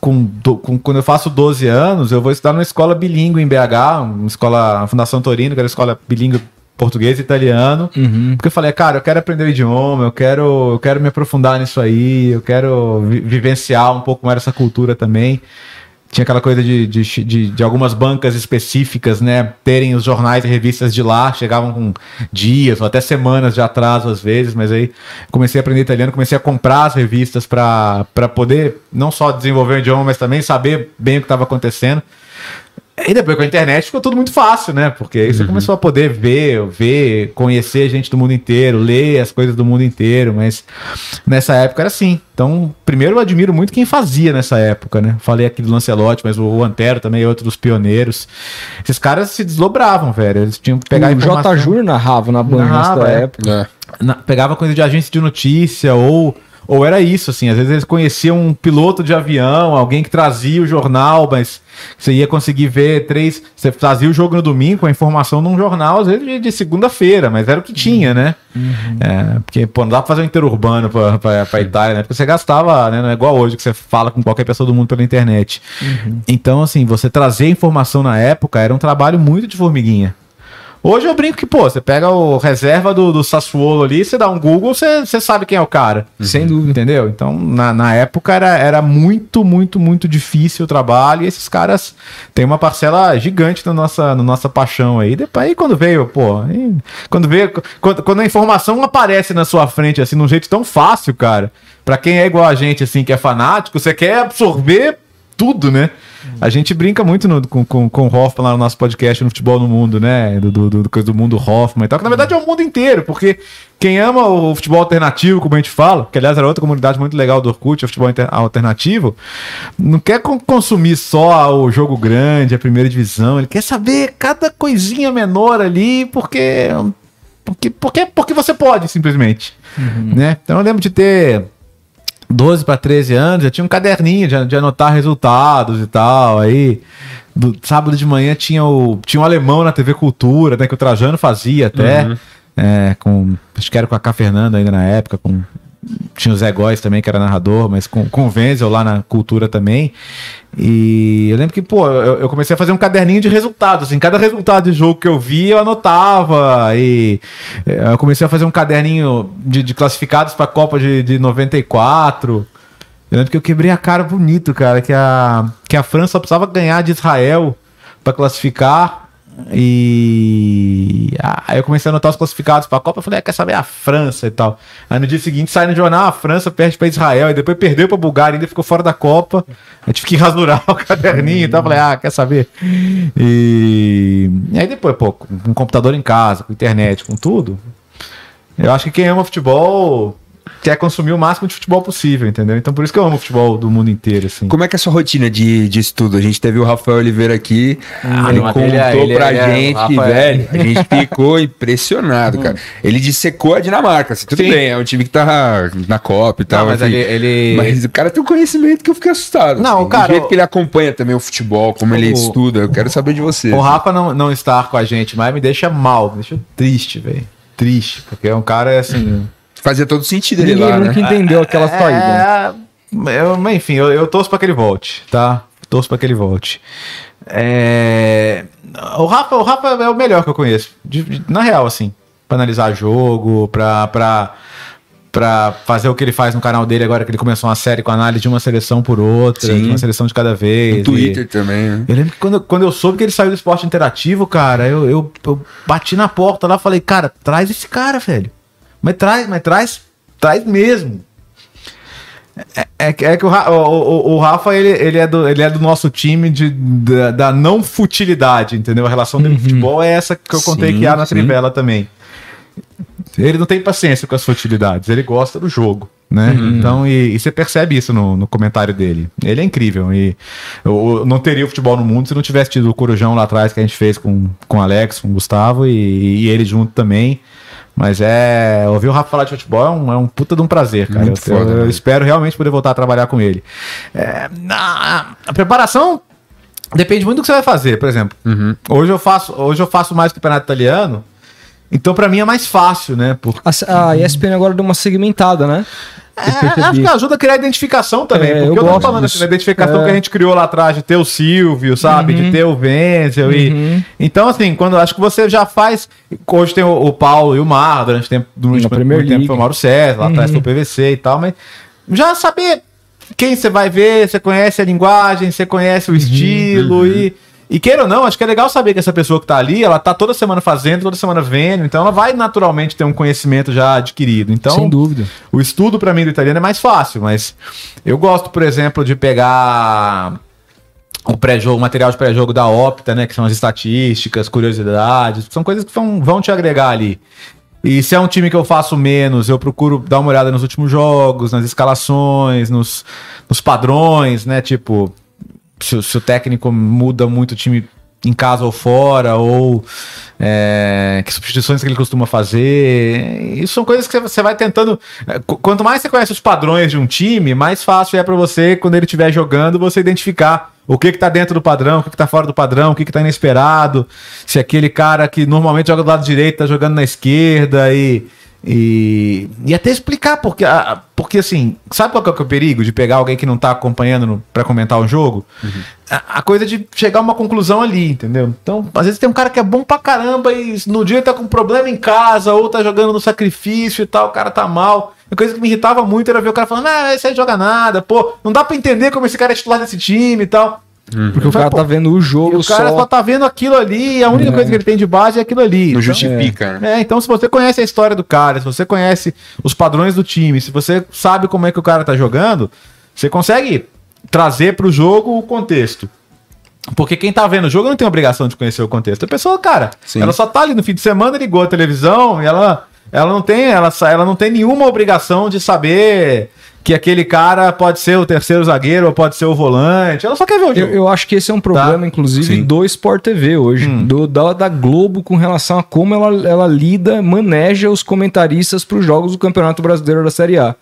com, com, quando eu faço 12 anos, eu vou estudar numa escola bilíngue em BH, uma escola, a Fundação Torino, que era uma escola bilíngue português e italiano. Uhum. Porque eu falei, cara, eu quero aprender o idioma, eu quero, eu quero me aprofundar nisso aí, eu quero vi vivenciar um pouco mais essa cultura também tinha aquela coisa de, de, de, de, algumas bancas específicas, né? Terem os jornais e revistas de lá, chegavam com dias ou até semanas de atraso às vezes, mas aí comecei a aprender italiano, comecei a comprar as revistas para poder não só desenvolver o idioma, mas também saber bem o que estava acontecendo. E depois com a internet ficou tudo muito fácil, né? Porque aí você uhum. começou a poder ver, ver, conhecer gente do mundo inteiro, ler as coisas do mundo inteiro, mas nessa época era assim. Então, primeiro eu admiro muito quem fazia nessa época, né? Falei aqui do Lancelotti, mas o Antero também é outro dos pioneiros. Esses caras se desdobravam, velho. Eles tinham que pegar o informação... J. Júnior narrava na banda nessa é. época. É. Na, pegava coisa de agência de notícia ou ou era isso, assim, às vezes eles conheciam um piloto de avião, alguém que trazia o jornal, mas você ia conseguir ver três. Você fazia o jogo no domingo com a informação num jornal, às vezes de, de segunda-feira, mas era o que tinha, né? Uhum. É, porque, pô, não dá pra fazer um interurbano pra, pra, pra Itália, né? Porque você gastava, né? Não é igual hoje que você fala com qualquer pessoa do mundo pela internet. Uhum. Então, assim, você trazer informação na época era um trabalho muito de formiguinha. Hoje eu brinco que, pô, você pega o reserva do, do Sassuolo ali, você dá um Google, você, você sabe quem é o cara. Uhum. Sem dúvida. Entendeu? Então, na, na época era, era muito, muito, muito difícil o trabalho e esses caras têm uma parcela gigante na nossa, na nossa paixão aí. Depois, aí quando veio, pô, aí, quando veio, quando, quando a informação aparece na sua frente, assim, de um jeito tão fácil, cara, pra quem é igual a gente, assim, que é fanático, você quer absorver tudo, né? A gente brinca muito no, com, com, com o Hoffman lá no nosso podcast no Futebol no Mundo, né? Do, do, do, do mundo Hoffman e tal, que na verdade é o mundo inteiro, porque quem ama o futebol alternativo, como a gente fala, que aliás era outra comunidade muito legal do Orkut, o futebol alternativo, não quer consumir só o jogo grande, a primeira divisão, ele quer saber cada coisinha menor ali, porque. Porque, porque, porque você pode, simplesmente. Uhum. Né? Então eu lembro de ter 12 para 13 anos, eu tinha um caderninho de, de, anotar resultados e tal. Aí, do, sábado de manhã tinha o tinha um alemão na TV Cultura, né, que o Trajano fazia até, uhum. é, com acho que era com a K Fernanda ainda na época, com tinha o Zé Góes também, que era narrador, mas com, com o Wenzel lá na cultura também. E eu lembro que, pô, eu, eu, comecei a fazer um caderninho de resultados. Assim, cada resultado de jogo que eu via, eu anotava. E eh, eu comecei a fazer um caderninho de, de classificados para a Copa de, de 94. Eu lembro que eu quebrei a cara bonito, cara, que a, que a França precisava ganhar de Israel para classificar. E aí eu comecei a anotar os classificados para a Copa. Eu falei, ah, quer saber a França e tal. Aí no dia seguinte sai no jornal: a França perde para Israel. E depois perdeu para Bulgária, ainda ficou fora da Copa. Eu tive que rasurar o caderninho e tal. Eu falei, ah, quer saber? E... e aí depois, pô, com um computador em casa, com internet, com tudo. Eu acho que quem ama futebol quer consumir o máximo de futebol possível, entendeu? Então por isso que eu amo o futebol do mundo inteiro, assim. Como é que é a sua rotina de, de estudo? A gente teve o Rafael Oliveira aqui, ah, ele contou ele, pra ele, é gente, é, velho, a gente ficou impressionado, cara. Ele dissecou a Dinamarca, assim, tudo Sim. bem, é um time que tá na Copa e tal. Não, mas assim, ele, ele, Mas o cara tem um conhecimento que eu fiquei assustado. Não, assim, cara... O jeito o... que ele acompanha também o futebol, como o... ele estuda, eu quero saber de você. O assim. Rafa não, não estar com a gente mais me deixa mal, me deixa triste, velho. Triste, porque é um cara, assim... Fazia todo sentido ele Ninguém lá, nunca né? entendeu aquela é, saída. Eu, enfim, eu, eu torço para que ele volte, tá? Torço para que ele volte. É... O, Rafa, o Rafa é o melhor que eu conheço. De, de, na real, assim. Pra analisar jogo, pra, pra, pra fazer o que ele faz no canal dele agora, que ele começou uma série com análise de uma seleção por outra, Sim. de uma seleção de cada vez. No Twitter e... também, né? Eu lembro que quando, quando eu soube que ele saiu do esporte interativo, cara, eu, eu, eu bati na porta lá e falei, cara, traz esse cara, velho. Mas traz, mas traz, traz mesmo. É, é, é que o, o, o, Rafa, ele, ele, é do, ele é do nosso time de, da, da não futilidade, entendeu? A relação dele uhum. com futebol é essa que eu contei sim, que há na Trivela também. Ele não tem paciência com as futilidades, ele gosta do jogo, né? Uhum. Então, e, e, você percebe isso no, no, comentário dele. Ele é incrível. E eu, eu, não teria o futebol no mundo se não tivesse tido o Corujão lá atrás que a gente fez com, com o Alex, com o Gustavo e, e ele junto também. Mas é. Ouvir o Rafa falar de futebol é um, é um puta de um prazer, cara. Eu, foda, eu, eu espero realmente poder voltar a trabalhar com ele. É, a, a, preparação depende muito do que você vai fazer, por exemplo. Uhum. Hoje, eu faço, hoje eu faço mais campeonato italiano. Então, pra mim, é mais fácil, né? Por... A, a ESPN agora deu uma segmentada, né? É, acho que ajuda a criar identificação também. É, porque eu eu, tô falando assim, da identificação É. que a gente criou lá atrás de ter o Silvio, sabe? Uhum. De ter o Wenzel. Uhum. E... Então, assim, quando acho que você já faz. Hoje tem o, o Paulo e o Mar, durante tempo, durante muito Premier tempo foi o Mauro César, lá atrás Uhum. foi o PVC e tal, mas já saber quem você vai ver, você conhece a linguagem, você conhece o Uhum. estilo e. E queira ou não, acho que é legal saber que essa pessoa que tá ali, ela tá toda semana fazendo, toda semana vendo, então ela vai naturalmente ter um conhecimento já adquirido. Então, Sem dúvida. o estudo para mim do italiano é mais fácil, mas eu gosto, por exemplo, de pegar o pré-jogo, o material de pré-jogo da Opta, né, que são as estatísticas, curiosidades, são coisas que vão, vão te agregar ali. E se é um time que eu faço menos, eu procuro dar uma olhada nos últimos jogos, nas escalações, nos, nos padrões, né, tipo, se, se o técnico muda muito o time em casa ou fora, ou é, que substituições que ele costuma fazer. Isso são coisas que você vai tentando. é, qu- Quanto mais você conhece os padrões de um time, mais fácil é para você, quando ele estiver jogando, você identificar o que, que tá dentro do padrão, o que, que tá fora do padrão, o que, que tá inesperado. Se aquele cara que normalmente joga do lado direito tá jogando na esquerda e. E, e até explicar, porque, porque assim, sabe qual que é o perigo de pegar alguém que não tá acompanhando pra comentar um jogo? A, a coisa de chegar a uma conclusão ali, entendeu? Então, às vezes tem um cara que é bom pra caramba e no dia ele tá com problema em casa, ou tá jogando no sacrifício e tal, o cara tá mal. A coisa que me irritava muito era ver o cara falando, ah, esse aí joga nada, pô, não dá pra entender como esse cara é titular desse time e tal. Porque o cara tá vendo o jogo o cara só só. tá vendo aquilo ali, e a única É. coisa que ele tem de base é aquilo ali. Não Então- justifica, né? é, então se você conhece a história do cara, se você conhece os padrões do time, se você sabe como é que o cara tá jogando, você consegue trazer pro jogo o contexto. Porque quem tá vendo o jogo não tem obrigação de conhecer o contexto. A pessoa, cara, Sim. ela só tá ali no fim de semana, ligou a televisão e ela, ela, não, tem, ela, ela não tem nenhuma obrigação de saber que aquele cara pode ser o terceiro zagueiro ou pode ser o volante. Ela só quer ver o Eu, jogo. eu acho que esse é um problema, Tá. inclusive, Sim. do Sport TV hoje, Hum. do, da, da Globo, com relação a como ela, ela lida, maneja os comentaristas para os jogos do Campeonato Brasileiro da Série A.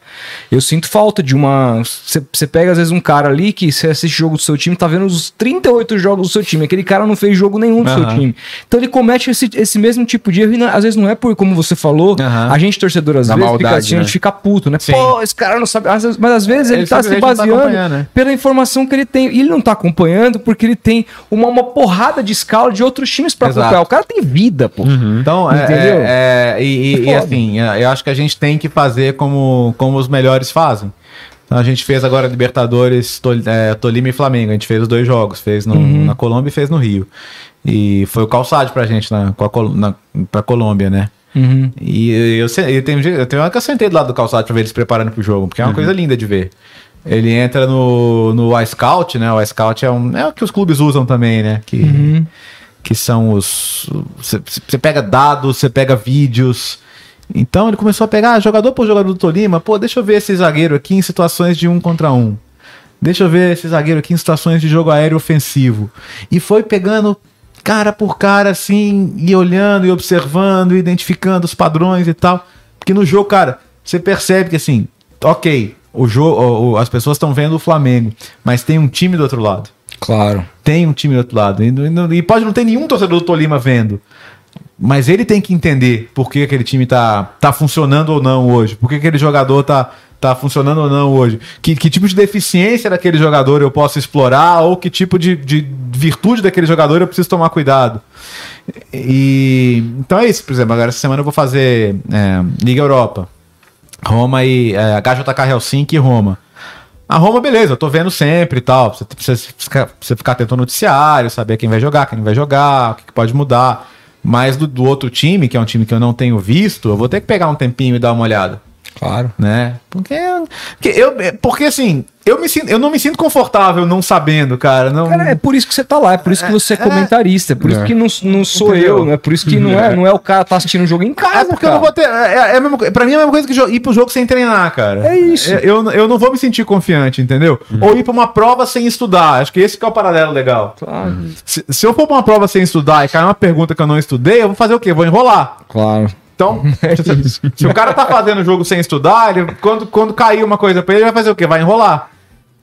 Eu sinto falta de uma. Você pega, às vezes, um cara ali que você assiste jogo do seu time, tá vendo os 38 jogos do seu time. Aquele cara não fez jogo nenhum do seu time. Então ele comete esse, esse mesmo tipo de erro e não- às vezes não é por, como você falou, a gente torcedor às Na vezes maldade, fica, assim, a né? gente fica puto, né? Sim. Pô, esse cara não sabe. Mas às vezes ele, Ele tá se tá baseando acompanhando, né? pela informação que ele tem. E ele não tá acompanhando porque ele tem uma, uma porrada de escala de outros times pra Exato. acompanhar. O cara tem vida, pô. Então, é, Entendeu? é, é, e, e- e assim, é, eu acho que a gente tem que fazer como, como os melhores fazem. Então, a gente fez agora Libertadores, Tol, é, Tolima e Flamengo. A gente fez os dois jogos. Fez no- Uhum. na Colômbia e fez no Rio. E foi o calçado pra gente na, com a, Col- na, pra Colômbia, né? Uhum. E eu, se- eu tenho, eu tenho uma que eu sentei do lado do calçado pra ver eles preparando pro jogo, porque é uma coisa linda de ver. Ele entra no, no iScout, né? O iScout é, um, é o que os clubes usam também, né? Que, Uhum. que são os. Você você pega dados, você pega vídeos. Então ele começou a pegar jogador por jogador do Tolima. Pô, deixa eu ver esse zagueiro aqui em situações de um contra um. Deixa eu ver esse zagueiro aqui em situações de jogo aéreo ofensivo. E foi pegando cara por cara, assim, e olhando e observando, e identificando os padrões e tal. Porque no jogo, cara, você percebe que assim, ok, o jogo, as pessoas estão vendo o Flamengo, mas tem um time do outro lado. Claro. Tem um time do outro lado. E, não- e pode não ter nenhum torcedor do Tolima vendo. Mas ele tem que entender por que aquele time tá, tá funcionando ou não hoje. Por que aquele jogador tá, tá funcionando ou não hoje. Que, que tipo de deficiência daquele jogador eu posso explorar ou que tipo de, de virtude daquele jogador eu preciso tomar cuidado. E então é isso, por exemplo, agora essa semana eu vou fazer é, Liga Europa. Roma e é, HJK Helsinki e Roma. A Roma, beleza, eu tô vendo sempre e tal. Você precisa ficar, ficar atento ao noticiário, saber quem vai jogar, quem não vai jogar, o que, que pode mudar. Mas do, do outro time, que é um time que eu não tenho visto, eu vou ter que pegar um tempinho e dar uma olhada Claro. né? Porque, porque, eu, porque assim, eu, me sinto, eu não me sinto confortável não sabendo, cara. Não, Cara, é por isso que você tá lá, é por isso que você é comentarista, é por isso que não, não sou Entendeu? eu, né? Por isso que não é, não é o cara tá assistindo o jogo em casa. É porque cara. eu não vou ter. É, é mesma, pra mim é a mesma coisa que ir pro jogo sem treinar, cara. É isso. Eu, eu, eu não vou me sentir confiante, entendeu? Ou ir pra uma prova sem estudar. Acho que esse que é o paralelo legal. Claro. Se, se eu for pra uma prova sem estudar e cair uma pergunta que eu não estudei, eu vou fazer o quê? Vou enrolar. Claro. Então, se, se o cara tá fazendo o jogo sem estudar, ele, quando, quando cair uma coisa pra ele, ele vai fazer o quê? Vai enrolar.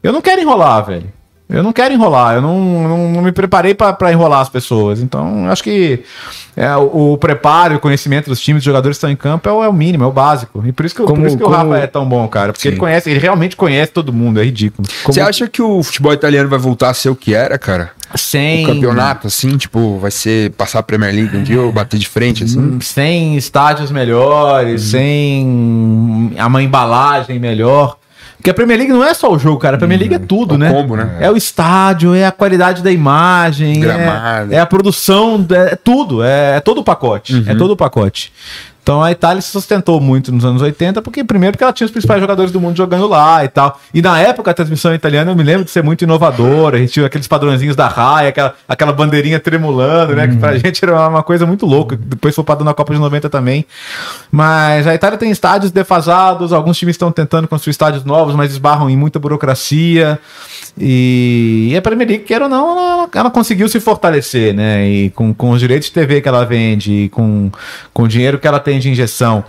Eu não quero enrolar, velho. Eu não quero enrolar, eu não, não, não me preparei para enrolar as pessoas. Então, acho que é, o, o, preparo, o conhecimento dos times, dos jogadores que estão em campo é o, é o mínimo, é o básico. E por isso que, como, por isso que como... o Rafa é tão bom, cara. Porque Sim. ele conhece, ele realmente conhece todo mundo, é ridículo. Como... Você acha que o futebol italiano vai voltar a ser o que era, cara? Sem. O campeonato, assim, tipo, vai ser passar a Premier League um dia ou bater de frente, assim? Hum, sem estádios melhores, uhum. sem uma embalagem melhor. Porque a Premier League não é só o jogo, cara. A Premier League é uhum. tudo, é né? Combo, né? É o estádio, é a qualidade da imagem, é, é, a produção, é tudo, é, é todo o pacote. Uhum. É todo o pacote. Então a Itália se sustentou muito nos anos 80, porque primeiro porque ela tinha os principais jogadores do mundo jogando lá e tal. E na época a transmissão italiana eu me lembro de ser muito inovadora, a gente tinha aqueles padrõezinhos da raia, aquela, aquela bandeirinha tremulando, né? Que pra uhum. gente era uma coisa muito louca. Depois foi padrão na Copa de 90 também. Mas a Itália tem estádios defasados, alguns times estão tentando construir estádios novos, mas esbarram em muita burocracia. E, e a Premier League, quer ou não, ela, ela, conseguiu se fortalecer, né? E com, com os direitos de TV que ela vende, com, com o dinheiro que ela tem de injeção.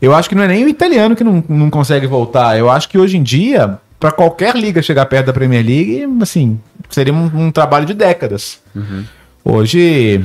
Eu acho que não é nem o italiano que não, não consegue voltar. Eu acho que hoje em dia, para qualquer liga chegar perto da Premier League, assim, seria um, um trabalho de décadas. Uhum. Hoje,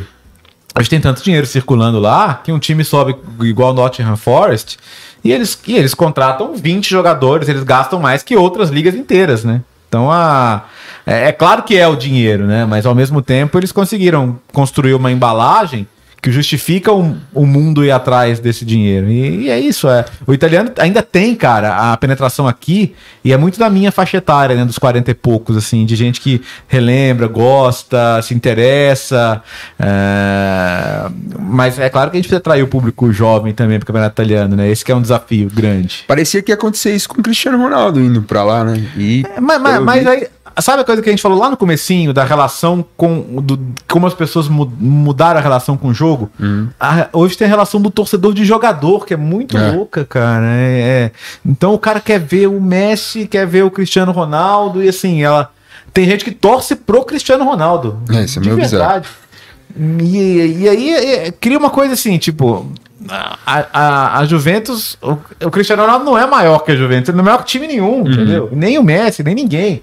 hoje tem tanto dinheiro circulando lá que um time sobe igual Nottingham Forest e eles, e eles contratam 20 jogadores, eles gastam mais que outras ligas inteiras, né? Então, a, é, é, claro que é o dinheiro, né? Mas ao mesmo tempo eles conseguiram construir uma embalagem que justifica o, o mundo ir atrás desse dinheiro. E, e, é isso, é. O italiano ainda tem, cara, a penetração aqui, e é muito da minha faixa etária, né, dos 40 e poucos, assim, de gente que relembra, gosta, se interessa. É... Mas é claro que a gente precisa atrair o público jovem também para o campeonato italiano, né? Esse é um desafio grande. Parecia que ia acontecer isso com o Cristiano Ronaldo indo para lá, né? E é, mas, mas, mas aí Sabe a coisa que a gente falou lá no comecinho da relação com. Do, como as pessoas mudaram a relação com o jogo? Uhum. A, hoje tem a relação do torcedor de jogador, que é muito é. louca, cara. É, é. Então o cara quer ver o Messi, quer ver o Cristiano Ronaldo, e assim, ela. Tem gente que torce pro Cristiano Ronaldo. É, isso é meio verdade. E, e aí é, cria uma coisa assim, tipo, a, a, a, Juventus, o, o, Cristiano Ronaldo não é maior que a Juventus, ele não é maior que time nenhum, uhum. entendeu? Nem o Messi, nem ninguém.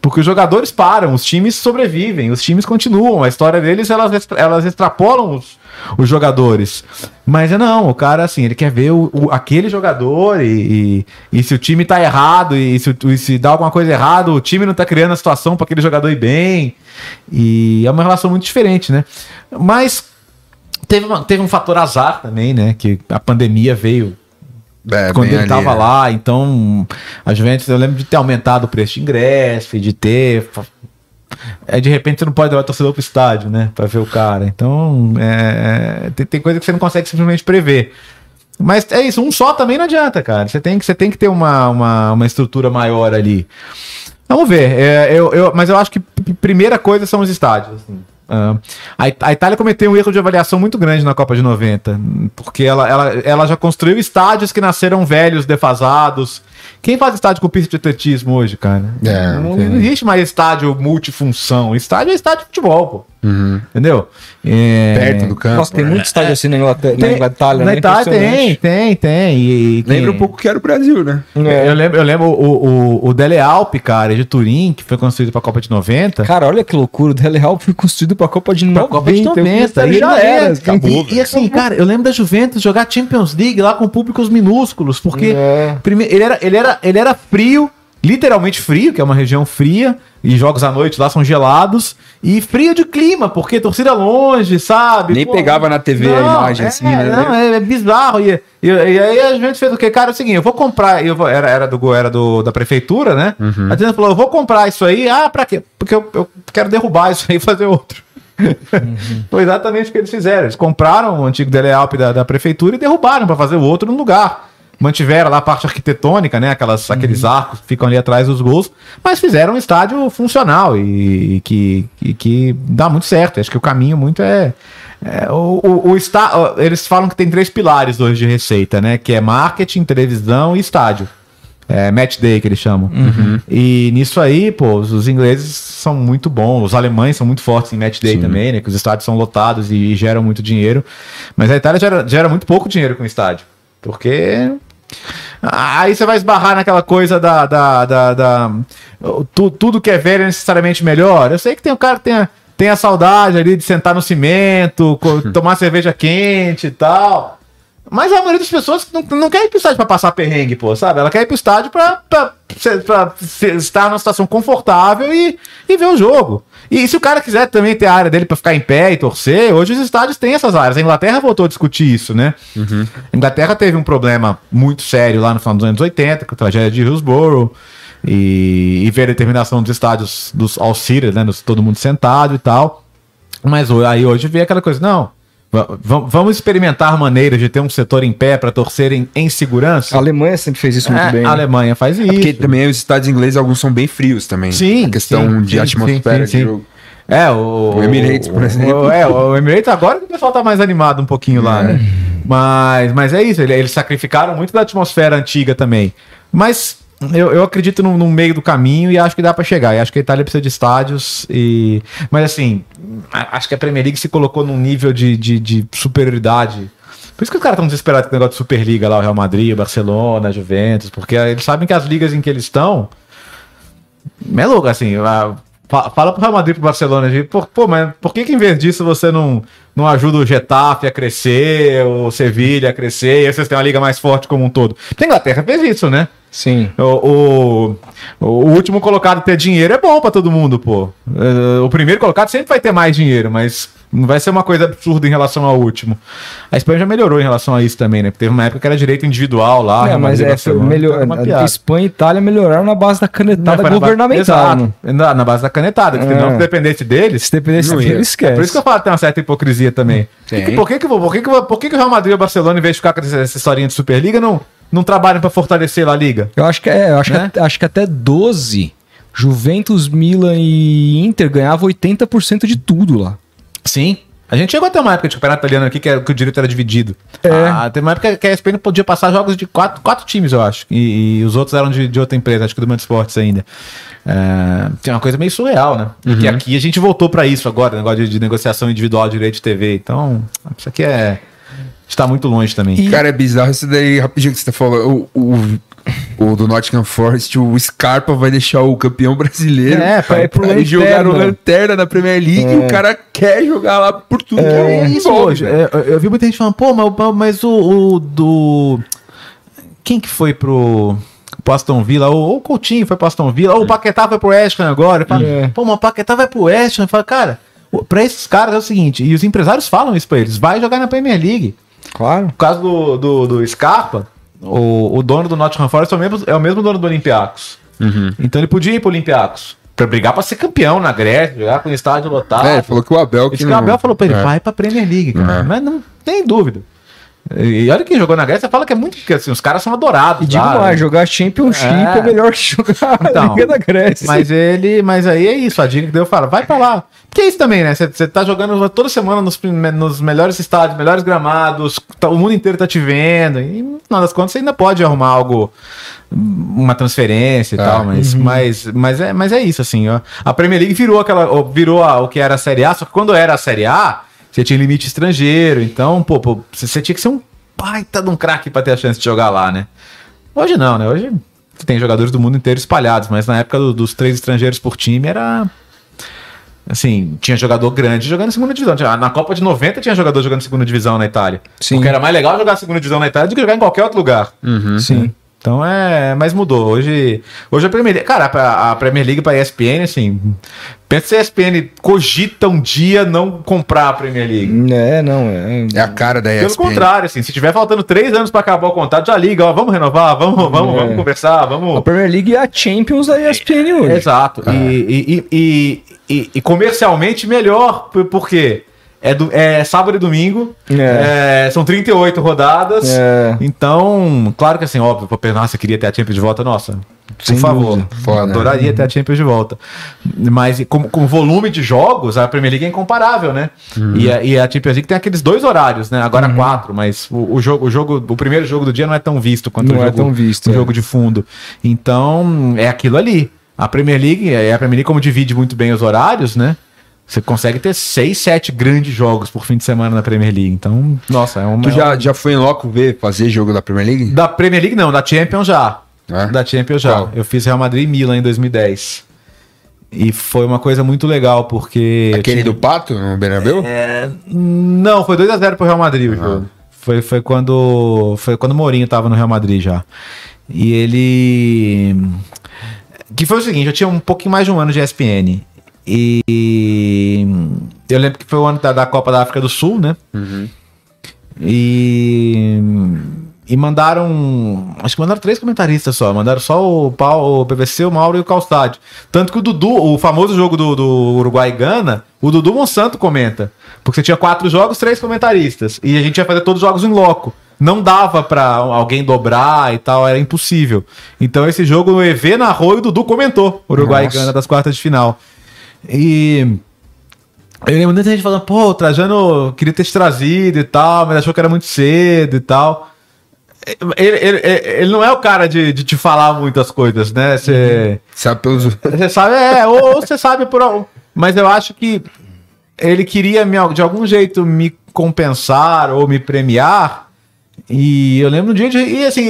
Porque os jogadores param, os times sobrevivem, os times continuam. A história deles, elas, elas extrapolam os, os jogadores. Mas é não, o cara, assim, ele quer ver o, o aquele jogador e, e, e, se o time tá errado e se, e se dá alguma coisa errada, o time não tá criando a situação para aquele jogador ir bem. E é uma relação muito diferente, né? Mas teve, uma, teve um fator azar também, né? Que a pandemia veio é, quando ele estava né? lá, então a Juventus, eu lembro de ter aumentado o preço de ingresso, de ter. É, de repente você não pode levar o torcedor pro estádio, né? Pra ver o cara. Então, é, é, tem, tem coisa que você não consegue simplesmente prever. Mas é isso, um só também não adianta, cara. Você tem que, você tem que ter uma, uma, uma estrutura maior ali. Vamos ver. É, eu, eu, mas eu acho que primeira coisa são os estádios. Assim. Uh, a, Itália cometeu um erro de avaliação muito grande na Copa de 90, porque ela, ela, ela já construiu estádios que nasceram velhos, defasados, quem faz estádio com pista de atletismo hoje, cara? É, não, não, existe mais estádio multifunção. Estádio é estádio de futebol, pô. Uhum. Entendeu? É... Perto do campo. Nossa, tem muito estádio assim na, Inglaterra, tem, na Itália, Na né? Itália tem, tem, tem. E, Lembra um pouco que era o Brasil, né? É. Eu lembro, eu lembro o, o, o Dele Alpe, cara, de Turim, que foi construído pra Copa de 90. Cara, olha que loucura. O Dele Alpe foi construído pra Copa de 90. Copa de 90. E já era. Acabou, e, e, assim, cara, eu lembro da Juventus jogar Champions League lá com públicos minúsculos, porque é. primeiro, ele, era, ele, era, ele era frio, literalmente frio, que é uma região fria, e jogos à noite lá são gelados, e frio de clima, porque torcida longe, sabe? Nem Pô, pegava na TV não, a imagem é, assim, né? Não, é, é bizarro. E, e, e, aí a gente fez o quê? Cara, é o seguinte, eu vou comprar, eu vou, era, era, do, era do, da prefeitura, né? Uhum. A gente falou, eu vou comprar isso aí, ah, pra quê? Porque eu, eu quero derrubar isso aí e fazer outro. Uhum. Foi exatamente o que eles fizeram. Eles compraram o antigo Delealp da, da prefeitura e derrubaram para fazer o outro no lugar mantiveram lá a parte arquitetônica, né? Aquelas, uhum. Aqueles arcos que ficam ali atrás dos gols, mas fizeram um estádio funcional e, e que, e, que dá muito certo. Acho que o caminho muito é. é o, o, o está, eles falam que tem três pilares hoje de receita, né? Que é marketing, televisão e estádio. É, match day que eles chamam. Uhum. E nisso aí, pô, os, os, ingleses são muito bons, os alemães são muito fortes em match day Sim. também, né? Que os estádios são lotados e, e geram muito dinheiro. Mas a Itália gera, gera muito pouco dinheiro com o estádio. Porque Aí você vai esbarrar naquela coisa da. da, da, da tu, tudo que é velho é necessariamente melhor. Eu sei que tem um cara que tem a, tem a saudade ali de sentar no cimento, tomar cerveja quente e tal. Mas a maioria das pessoas não, não quer ir pro estádio pra passar perrengue, pô, sabe? Ela quer ir pro estádio pra, pra, pra, pra estar numa situação confortável e, e ver o jogo. E se o cara quiser também ter a área dele para ficar em pé e torcer, hoje os estádios têm essas áreas. A Inglaterra voltou a discutir isso, né? Uhum. A Inglaterra teve um problema muito sério lá no final dos anos 80, com a tragédia de Hillsborough. E, e ver a determinação dos estádios dos all né? Todo mundo sentado e tal. Mas aí hoje vê aquela coisa, não. Vamos experimentar maneiras de ter um setor em pé para torcer em, em, segurança? A Alemanha sempre fez isso muito é, bem. A né? Alemanha faz isso. É porque também os estádios ingleses, alguns são bem frios também. Sim. A questão sim, de sim, atmosfera sim, de jogo. É, o, o Emirates, por exemplo. O, é, o Emirates agora que o pessoal tá mais animado um pouquinho lá, né? Mas, mas é isso, eles sacrificaram muito da atmosfera antiga também. Mas eu, eu acredito no, no, meio do caminho e acho que dá para chegar. Acho que a Itália precisa de estádios. e Mas assim, acho que a Premier League se colocou num nível de, de, de superioridade. Por isso que os caras estão desesperados com o negócio de Superliga lá, o Real Madrid, o Barcelona, a Juventus, porque eles sabem que as ligas em que eles estão. É louco, assim. Fala pro Real Madrid pro Barcelona, pô, pô, mas por que, que em vez disso você não, não ajuda o Getafe a crescer, o Sevilha a crescer, e vocês têm uma liga mais forte como um todo? A Inglaterra fez isso, né? Sim. O, o, o último colocado ter dinheiro é bom para todo mundo, pô. É, o primeiro colocado sempre vai ter mais dinheiro, mas não vai ser uma coisa absurda em relação ao último. A Espanha já melhorou em relação a isso também, né? Porque teve uma época que era direito individual lá. É, mas é, melhor, a Espanha e Itália melhoraram na base da canetada não, governamental. Base, na, na, base da canetada, porque é. não dependesse deles. Se dependesse deles, esquece. É por isso que eu falo que tem uma certa hipocrisia também. Por que, por que, por que, por que, que o Real Madrid e o Barcelona, em vez de ficar com essa historinha de Superliga, não não trabalham para fortalecer a liga? Eu acho que é, acho, né? que, acho que até 12 Juventus, Milan e Inter ganhavam 80% de tudo lá. Sim. A gente chegou até uma época de campeonato italiano aqui que, era, que o direito era dividido. É. Ah, tem uma época que a ESPN podia passar jogos de quatro, quatro times, eu acho. E, e os outros eram de, de, outra empresa, acho que do Band Esportes ainda. É, tem uma coisa meio surreal, né? Porque uhum. aqui a gente voltou para isso agora, negócio de, de negociação individual de direito de TV. Então, isso aqui é está muito longe também. E... Cara, é bizarro isso daí, rapidinho que você tá falando. O, o, o, do Nottingham Forest, o Scarpa vai deixar o campeão brasileiro é, pra, ir pro pra jogar o Lanterna na Premier League é. e o cara quer jogar lá por tudo é, que é isso hoje. É, eu vi muita gente falando, pô, mas, mas o, o do. Quem que foi pro pro Aston Villa, ou, o Coutinho foi pro Aston Villa, ou o Paquetá foi pro West Ham agora. Fala, é. Pô, mas o Paquetá vai pro West Ham. Fala, cara, pra esses caras é o seguinte, e os empresários falam isso pra eles, vai jogar na Premier League. Claro. No caso do, do, do Scarpa, o, o dono do Nottingham Forest é o mesmo, é o mesmo dono do Olympiacos. Uhum. Então ele podia ir pro Olympiacos. Pra brigar pra ser campeão na Grécia, jogar com o estádio lotado. É, ele falou que o Abel que. Não... o Abel falou pra ele, é. vai pra Premier League, cara. É. Mas não tem dúvida. E olha quem jogou na Grécia, fala que é muito. Porque assim, os caras são adorados. E digo lá, mais, jogar Championship é, é melhor que jogar então, a Liga da Grécia. Mas ele. Mas aí é isso, a dica que deu fala, vai pra lá. Porque é isso também, né? Você tá jogando toda semana nos, nos melhores estádios, melhores gramados, tá, o mundo inteiro tá te vendo. E no final das contas você ainda pode arrumar algo, uma transferência e é. tal, mas, uhum. mas, mas, é, mas é isso, assim. Ó. A Premier League virou aquela. Virou a, o que era a Série A, só que quando era a Série A você tinha limite estrangeiro, então, pô, pô você tinha que ser um baita de um craque para ter a chance de jogar lá, né? Hoje não, né? Hoje tem jogadores do mundo inteiro espalhados, mas na época do, dos três estrangeiros por time era. Assim, tinha jogador grande jogando segunda divisão. Na Copa de 90 tinha jogador jogando segunda divisão na Itália. Sim. Porque era mais legal jogar segunda divisão na Itália do que jogar em qualquer outro lugar. Uhum, sim. Então é. Mas mudou. Hoje, hoje a Premier League. Cara, a Premier League para ESPN, assim. Pensa se a ESPN cogita um dia não comprar a Premier League. É, não. É, é a cara da ESPN. Pelo contrário, assim. Se tiver faltando três anos para acabar o contrato, já liga, ó. Vamos renovar, vamos, vamos, é. vamos conversar, vamos. A Premier League é a Champions da ESPN hoje. Exato. Ah. E, e, e, e, comercialmente melhor, por quê? É, do, é sábado e domingo. É. É, são 38 rodadas. É. Então, claro que assim, óbvio, pô, nossa, queria ter a Champions de volta, nossa. Por Sem favor. Foda, adoraria ter a Champions de volta. Mas com, com volume de jogos, a Premier League é incomparável, né? Uhum. E, a, e a Champions League tem aqueles dois horários, né? Agora uhum. quatro, mas o, o, jogo, o jogo, o primeiro jogo do dia não é tão visto quanto não o é jogo, é tão visto, o jogo de fundo. Então, é aquilo ali. A Premier League, é a Premier League como divide muito bem os horários, né? Você consegue ter seis, sete grandes jogos por fim de semana na Premier League. Então, nossa, é uma. Tu já, já foi em loco ver, fazer jogo da Premier League? Da Premier League não, da Champions já. É? Da Champions já. Qual? Eu fiz Real Madrid e Milan em 2010. E foi uma coisa muito legal, porque. Aquele tinha- do Pato, no Bernabéu? É, não, foi 2x0 pro Real Madrid o jogo. Foi, foi quando foi quando o Mourinho tava no Real Madrid já. E ele que foi o seguinte, eu tinha um pouquinho mais de um ano de ESPN. E eu lembro que foi o ano da, da Copa da África do Sul, né? E e mandaram, acho que mandaram três comentaristas só, mandaram só o Paulo, o PVC, o Mauro e o Calstade. Tanto que o Dudu, o famoso jogo do, do Uruguai e Gana, o Dudu Monsanto comenta. Porque você tinha quatro jogos, três comentaristas. E a gente ia fazer todos os jogos em loco. Não dava pra alguém dobrar e tal, era impossível. Então esse jogo o EV narrou e o Dudu comentou Uruguai Nossa. e Gana das quartas de final. E eu lembro muita gente falando, pô, Trajano queria ter te trazido e tal, mas achou que era muito cedo e tal. Ele, ele- ele- ele não é o cara de, de te falar muitas coisas, né? Você Sabe pelos. você sabe, é, ou ou você sabe por. Mas eu acho que ele queria me, de algum jeito me compensar ou me premiar. E eu lembro um dia de. E assim,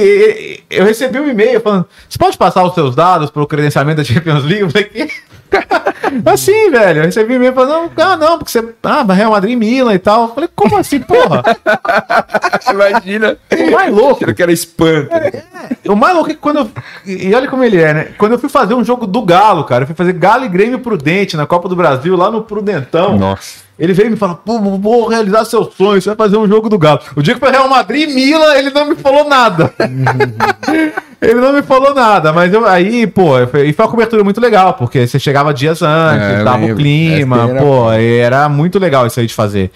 eu recebi um e-mail falando: você pode passar os seus dados para o credenciamento da Champions League? Eu falei, "Que?" assim, velho. Eu recebi um e-mail falando: não, ah, não, porque você. Ah, vai Real Madrid Milan e tal. Eu falei, como assim, porra? Imagina. O mais louco. Achando que era espanto. O mais louco é que quando eu. E olha como ele é, né? Quando eu fui fazer um jogo do Galo, cara, eu fui fazer Galo e Grêmio Prudente na Copa do Brasil, lá no Prudentão. Nossa. Ele veio e me falou: pô, vou- realizar seu sonho, você vai fazer um jogo do Galo. O dia que foi Real Madrid e Milan, ele não me falou nada. ele não me falou nada, mas eu, aí, pô, e foi uma cobertura muito legal, porque você chegava dias antes, É, tava o clima, Era- pô, era muito legal isso aí de fazer.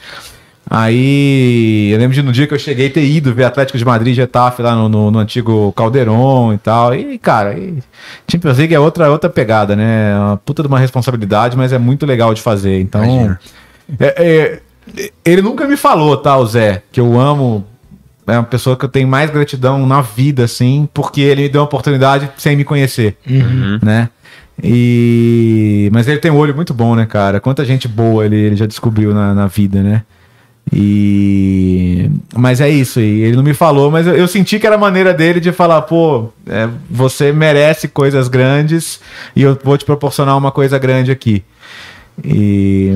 Aí, eu lembro de no dia que eu cheguei ter ido ver Atlético de Madrid e Getafe lá no, no, no antigo Caldeirão e tal. E, cara, e Champions League é outra, outra pegada, né? É uma puta de uma responsabilidade, mas é muito legal de fazer. Então, Imagina. É- é, ele nunca me falou, tá, o Zé, que eu amo. É uma pessoa que eu tenho mais gratidão na vida, assim, porque ele me deu uma oportunidade sem me conhecer, né? E... Mas ele tem um olho muito bom, né, cara? Quanta gente boa ele, ele já descobriu na, na vida, né? E... Mas é isso aí. Ele não me falou, mas eu, eu senti que era a maneira dele de falar, pô, é, você merece coisas grandes e eu vou te proporcionar uma coisa grande aqui. E...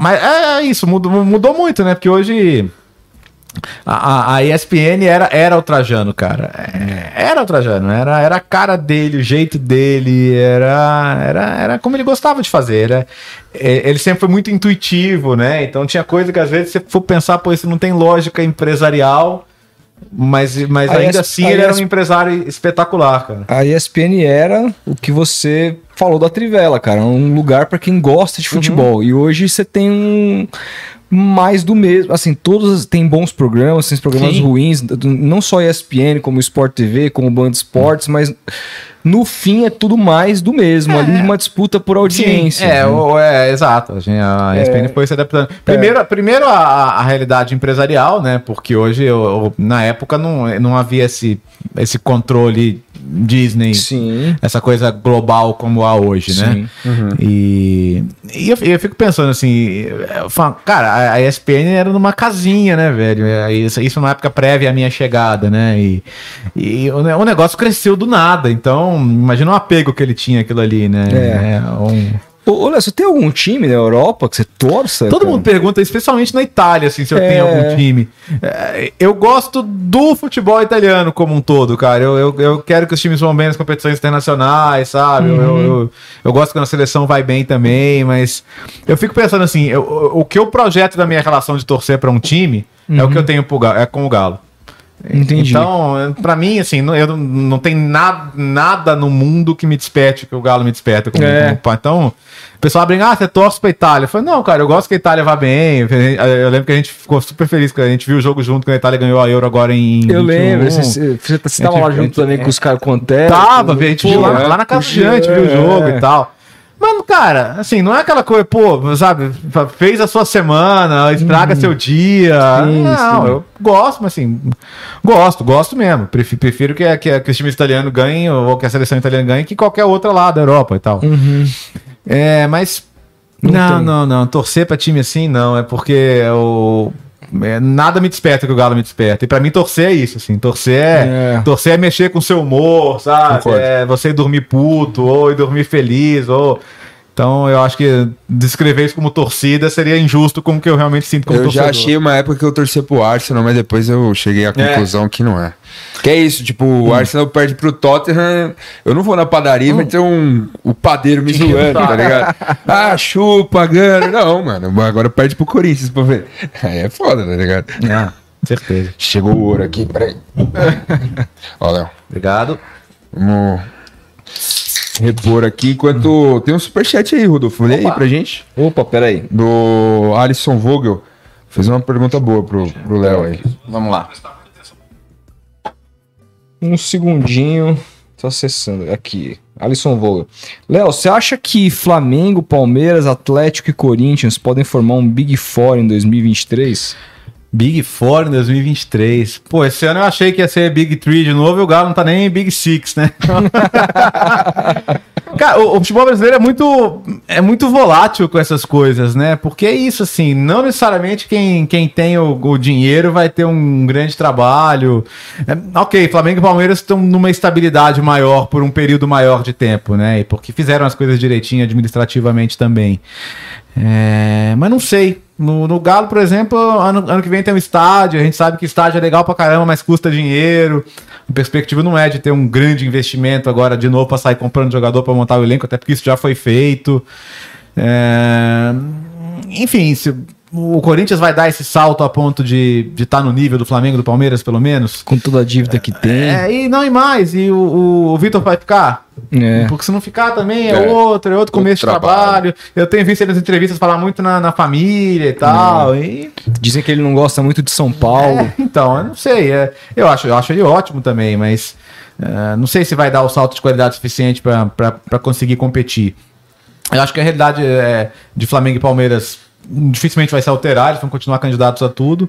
Mas é, é isso, mudou, mudou muito, né? Porque hoje... A, a- ESPN era, era o Trajano, cara. É, Era o Trajano, era, era a cara dele, o jeito dele, era, era, era como ele gostava de fazer. Era, é, ele sempre foi muito intuitivo, né? Então tinha coisa que às vezes você for pensar, pô, isso não tem lógica empresarial, mas, mas A ainda ES- assim ele era um ES- empresário espetacular, cara. A ESPN era o que você falou da Trivela, cara. Um lugar para quem gosta de futebol. E hoje você tem um mais do mesmo. Assim, todos tem bons programas, tem programas Sim. ruins, não só ESPN, como Sport TV, como Band Esportes, mas no fim é tudo mais do mesmo. Ali uma disputa por audiência. Sim, é, né? é, exato. A, a ESPN foi se adaptando. Primeiro, primeiro a, a realidade empresarial, né? Porque hoje, eu, eu- na época, não, não havia esse, esse controle Disney, Sim. essa coisa global como há hoje, né? E, e eu, eu fico pensando assim, falo, cara, a, ESPN era numa casinha, né, velho? É, Isso, isso na época prévia à minha chegada, né? E, e o, o negócio cresceu do nada, então imagina o apego que ele tinha aquilo ali, né? É. um- Ô, ô, Léo, você tem algum time na Europa que você torça? Todo cara? mundo pergunta, especialmente na Itália, assim, se eu É. tenho algum time. É, Eu gosto do futebol italiano como um todo, cara. Eu, eu, eu quero que os times vão bem nas competições internacionais, sabe? Eu, eu, eu, eu gosto quando a seleção vai bem também, mas eu fico pensando assim, o que eu projeto da minha relação de torcer pra um time é o que eu tenho pro é com o Galo. Entendi. Então, pra mim, assim, não, eu não, não tem nada, nada no mundo que me desperte, que o Galo me desperta como, É. como. Então, o pessoal brinca, ah, você torce pra Itália. Eu falei, não, cara, eu gosto que a Itália vá bem. Eu lembro que a gente ficou super feliz quando a gente viu o jogo junto, quando a Itália ganhou a Euro agora em. Eu 21. lembro, você, você, tava lá junto gente- também com os caras com Antero. Tava, a gente viu lá, lá na gigante, viu o jogo é. e tal. Mas, cara, assim, não é aquela coisa, pô, sabe, fez a sua semana, estraga seu dia. Sim, não, sim. eu gosto, mas assim, gosto, gosto mesmo. Prefiro, que, que, que os times italianos ganhem, ou que a seleção italiana ganhe, que qualquer outra lá da Europa e tal. Uhum. É, mas Não, não, não, não. Torcer pra time assim, não. É porque o. é, nada me desperta que o Galo me desperta. E pra mim, torcer é isso, assim. Torcer é, É. torcer é mexer com seu humor, sabe? Concordo. É você dormir puto, ou ir dormir feliz, ou. Então, eu acho que descrever isso como torcida seria injusto com o que eu realmente sinto como Eu torcedor. já achei uma época que eu torcia pro Arsenal, mas depois eu cheguei à conclusão que não é. Que é isso, tipo, o Arsenal perde pro Tottenham, eu não vou na padaria, vai ter um o padeiro me zoando, tá ligado? Ah, chupa, gana. Não, mano, agora perde pro Corinthians pra ver. Aí é foda, tá ligado? Ah, certeza. Chegou o ouro aqui, peraí. Ó, Léo, Obrigado. vamos repor aqui enquanto... Tem um superchat aí, Rodolfo, lê aí pra gente. Opa, peraí. Do Alisson Vogel. Fez uma pergunta boa pro pro Léo aí. Vamos lá. Um segundinho. Tô acessando aqui. Alisson Vogel. Léo, você acha que Flamengo, Palmeiras, Atlético e Corinthians podem formar um Big Four em 2023? Big Four em 2023. Pô, esse ano eu achei que ia ser Big Three de novo e o Galo não tá nem em Big Six, né? Cara, o, o futebol brasileiro é muito, é muito volátil com essas coisas, né? Porque é isso, assim, não necessariamente quem, quem tem o, o dinheiro vai ter um grande trabalho. É, ok, Flamengo e Palmeiras estão numa estabilidade maior por um período maior de tempo, né? E porque fizeram as coisas direitinho administrativamente também. É, mas não sei. No, no Galo, por exemplo, ano, ano que vem tem um estádio. A gente sabe que estádio é legal pra caramba, mas custa dinheiro. A perspectiva não é de ter um grande investimento agora de novo pra sair comprando jogador pra montar o elenco, até porque isso já foi feito. É, enfim, se o Corinthians vai dar esse salto a ponto de estar no nível do Flamengo, do Palmeiras, pelo menos. Com toda a dívida que tem. É, e não e mais. E o, o, o Vitor vai ficar? É. Porque se não ficar também é, É. outro, é outro começo Outro de trabalho. Eu tenho visto ele nas entrevistas falar muito na, na família e tal. E, Dizem que ele não gosta muito de São Paulo. é, então, eu não sei. é, eu, acho, eu acho ele ótimo também, mas é, não sei se vai dar o salto de qualidade suficiente para conseguir competir. Eu acho que a realidade é, de Flamengo e Palmeiras dificilmente vai se alterar, eles vão continuar candidatos a tudo.